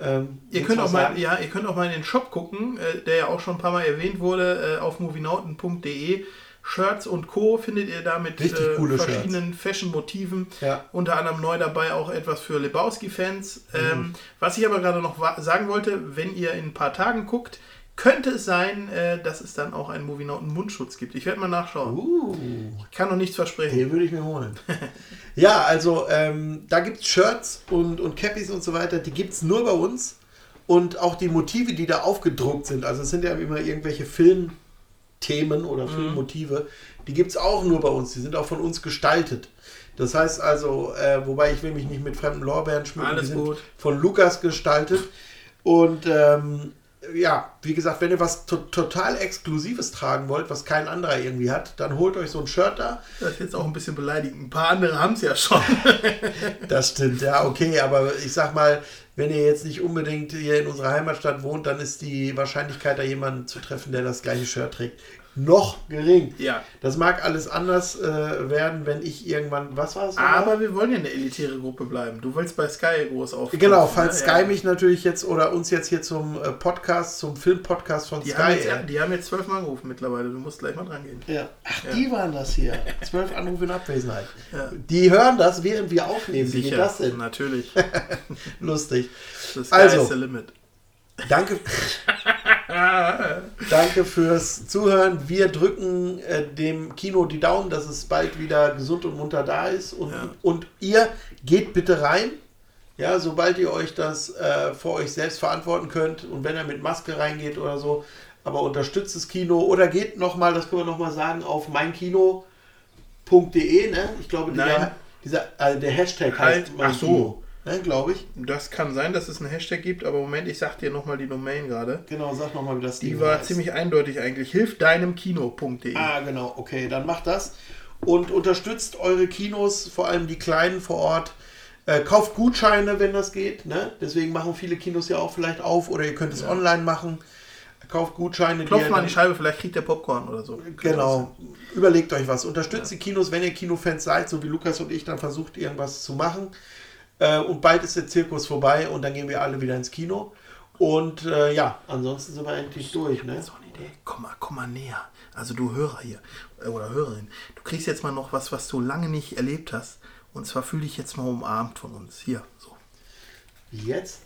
Ähm, Ihr könnt, auch mal, sagen? ja, ihr könnt auch mal in den Shop gucken, äh, der ja auch schon ein paar Mal erwähnt wurde, äh, auf movienauten.de. Shirts und Co. findet ihr da mit äh, verschiedenen Fashion-Motiven. Ja. Mhm. Unter anderem neu dabei auch etwas für Lebowski-Fans. Ähm, was ich aber gerade noch sagen wollte, wenn ihr in ein paar Tagen guckt, könnte es sein, äh, dass es dann auch einen Movienauten-Mundschutz gibt. Ich werde mal nachschauen. Uh. Ich kann noch nichts versprechen. Den würde ich mir holen. ja, also ähm, da gibt es Shirts und, und Cappies und so weiter, die gibt es nur bei uns. Und auch die Motive, die da aufgedruckt sind, also es sind ja immer irgendwelche Filmthemen oder Filmmotive, die gibt es auch nur bei uns. Die sind auch von uns gestaltet. Das heißt also, äh, wobei ich will mich nicht mit fremden Lorbeeren schmücken, Alles die sind gut. von Lukas gestaltet. Und ähm, ja, wie gesagt, wenn ihr was to total Exklusives tragen wollt, was kein anderer irgendwie hat, dann holt euch so ein Shirt da. Das ist jetzt auch ein bisschen beleidigend. Ein paar andere haben es ja schon. Das stimmt, ja, okay, aber ich sag mal, wenn ihr jetzt nicht unbedingt hier in unserer Heimatstadt wohnt, dann ist die Wahrscheinlichkeit, da jemanden zu treffen, der das gleiche Shirt trägt, noch gering. Ja. Das mag alles anders äh, werden, wenn ich irgendwann, was war es? Aber wir wollen ja eine elitäre Gruppe bleiben. Du willst bei Sky groß auf. Genau, falls ne? Sky Ja. mich natürlich jetzt oder uns jetzt hier zum äh, Podcast, zum Filmpodcast von Die Sky. haben, jetzt, äh, die haben jetzt zwölfmal angerufen mittlerweile. Du musst gleich mal dran gehen. ja. Ach, die waren das hier. Zwölf Anrufe in Abwesenheit. Ja. Die hören das, während wir aufnehmen. Wie geht Sicher, das denn? natürlich. Lustig. Sky Also. limit. Danke. Danke fürs Zuhören. Wir drücken äh, dem Kino die Daumen, dass es bald wieder gesund und munter da ist. Und, Ja. und ihr geht bitte rein. Ja, sobald ihr euch das äh, vor euch selbst verantworten könnt und wenn ihr mit Maske reingeht oder so, aber unterstützt das Kino oder geht nochmal, das können wir nochmal sagen, auf meinkino.de, ne? Ich glaube, dieser, dieser äh, der Hashtag Halt, heißt ach so. Kino, ne, glaube ich. Das kann sein, dass es einen Hashtag gibt, aber Moment, ich sag dir nochmal die Domain gerade. Genau, sag nochmal, wie das Die Ding war heißt. ziemlich eindeutig eigentlich. Hilfdeinemkino.de. Ah, genau, okay, dann macht das. Und unterstützt eure Kinos, vor allem die kleinen vor Ort. Äh, kauft Gutscheine, wenn das geht. Ne? Deswegen machen viele Kinos ja auch vielleicht auf oder ihr könnt es online machen. Kauft Gutscheine. Klopft mal an die Scheibe, vielleicht kriegt der Popcorn oder so. Genau. Überlegt euch was. Unterstützt die Kinos, wenn ihr Kinofans seid, so wie Lukas und ich, dann versucht irgendwas zu machen. Äh, und bald ist der Zirkus vorbei und dann gehen wir alle wieder ins Kino. Und äh, ja, ansonsten sind wir endlich durch. Ne? So eine Idee. Komm mal, komm mal näher. Also du Hörer hier äh, oder Hörerin, du kriegst jetzt mal noch was, was du lange nicht erlebt hast. Und zwar fühle dich jetzt mal umarmt von uns. Hier, so. Jetzt?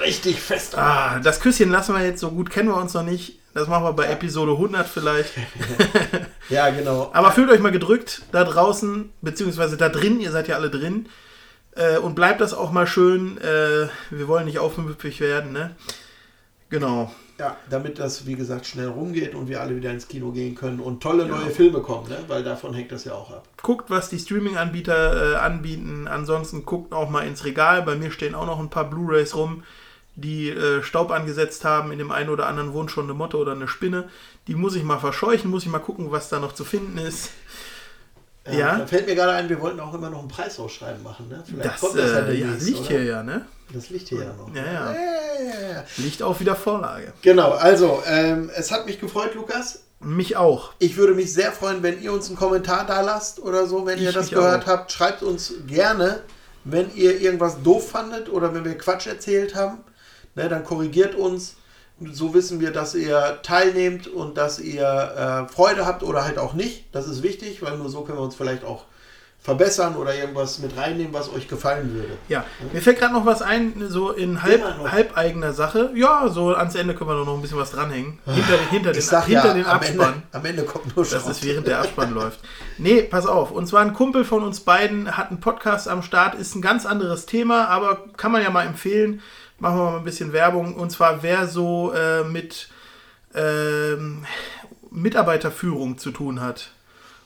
Richtig fest. Ah, das Küsschen lassen wir jetzt so gut, kennen wir uns noch nicht. Das machen wir bei Episode 100 vielleicht. Ja, genau. Aber fühlt euch mal gedrückt da draußen, beziehungsweise da drin, ihr seid ja alle drin. Äh, und bleibt das auch mal schön. Äh, wir wollen nicht aufmüpfig werden, ne? Genau. Ja, damit das, wie gesagt, schnell rumgeht und wir alle wieder ins Kino gehen können und tolle Genau. neue Filme kommen, ne? weil davon hängt das ja auch ab. Guckt, was die Streaming-Anbieter äh, anbieten. Ansonsten guckt auch mal ins Regal. Bei mir stehen auch noch ein paar Blu-Rays rum, die äh, Staub angesetzt haben. In dem einen oder anderen wohnt schon eine Motte oder eine Spinne. Die muss ich mal verscheuchen, muss ich mal gucken, was da noch zu finden ist. Äh, Ja. Da fällt mir gerade ein, wir wollten auch immer noch ein Preisausschreiben machen. Ne? Vielleicht Das, kommt das ja äh, ja, liegt oder? hier ja, ne? Das liegt hier ja noch. Ja, ja. Ja. Liegt auch wieder Vorlage. Genau, also ähm, es hat mich gefreut, Lukas. Mich auch. Ich würde mich sehr freuen, wenn ihr uns einen Kommentar da lasst oder so, wenn ihr Ich das mich gehört auch. habt. Schreibt uns gerne, wenn ihr irgendwas doof fandet oder wenn wir Quatsch erzählt haben. Ne, dann korrigiert uns. So wissen wir, dass ihr teilnehmt und dass ihr äh, Freude habt oder halt auch nicht. Das ist wichtig, weil nur so können wir uns vielleicht auch verbessern oder irgendwas mit reinnehmen, was euch gefallen würde. Ja, mir fällt gerade noch was ein, so in halb, halbeigener Sache. Ja, so ans Ende können wir doch noch ein bisschen was dranhängen. Hinter, hinter, den, sag hinter ja, den am Abspann. Ende, am Ende kommt nur Das Schrott. ist während der Abspann läuft. Nee, pass auf. Und zwar ein Kumpel von uns beiden hat einen Podcast am Start. Ist ein ganz anderes Thema, aber kann man ja mal empfehlen. Machen wir mal ein bisschen Werbung. Und zwar, wer so äh, mit ähm, Mitarbeiterführung zu tun hat.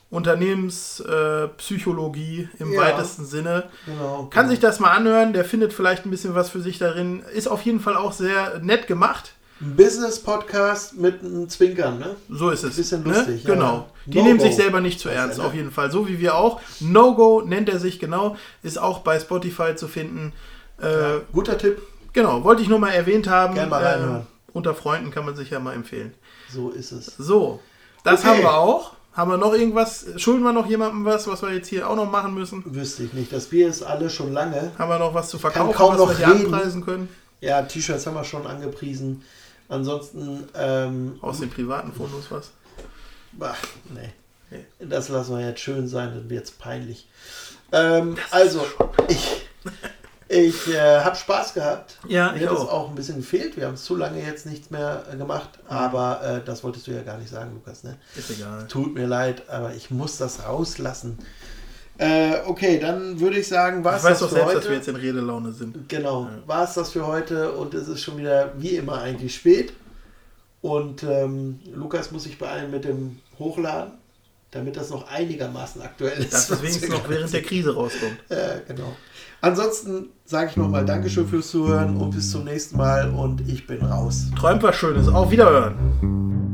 Unternehmenspsychologie äh, im Ja. weitesten Sinne. Genau. Kann sich das mal anhören. Der findet vielleicht ein bisschen was für sich darin. Ist auf jeden Fall auch sehr nett gemacht. Ein Business-Podcast mit einem Zwinkern, ne? So ist es. Bisschen ne? lustig, ja. Genau. Die No nehmen Go. sich selber nicht zu ernst, er, ne? auf jeden Fall. So wie wir auch. No Go nennt er sich genau. Ist auch bei Spotify zu finden. Äh, Guter Tipp. Genau, wollte ich nur mal erwähnt haben. Gern mal reinhören. unter Freunden kann man sich ja mal empfehlen. So ist es. So, das Okay. haben wir auch. Haben wir noch irgendwas? Schulden wir noch jemandem was, was wir jetzt hier auch noch machen müssen? Wüsste ich nicht. Das Bier ist alle schon lange. Haben wir noch was zu verkaufen, kaum was noch wir hier reden. anpreisen können? Ja, T-Shirts haben wir schon angepriesen. Ansonsten, ähm, Aus dem privaten Fundus was? bah, nee. Nee. Das lassen wir jetzt schön sein, dann wird es peinlich. Ähm, also, ich, ich äh, habe Spaß gehabt. Ja, Mir ich hat es auch. auch ein bisschen gefehlt. Wir haben zu lange jetzt nichts mehr äh, gemacht. Aber äh, das wolltest du ja gar nicht sagen, Lukas. Ne? Ist egal. Tut mir leid, aber ich muss das rauslassen. Äh, okay, dann würde ich sagen, war es Ich weiß das doch für selbst, heute. dass wir jetzt in Redelaune sind. Genau, war es das für heute und es ist schon wieder wie immer eigentlich spät. Und ähm, Lukas muss sich beeilen mit dem Hochladen, damit das noch einigermaßen aktuell ist. Dass es wenigstens noch während der Krise rauskommt. Ja, genau. Ansonsten sage ich nochmal Dankeschön fürs Zuhören und bis zum nächsten Mal und ich bin raus. Träumt was Schönes. Auf Wiederhören.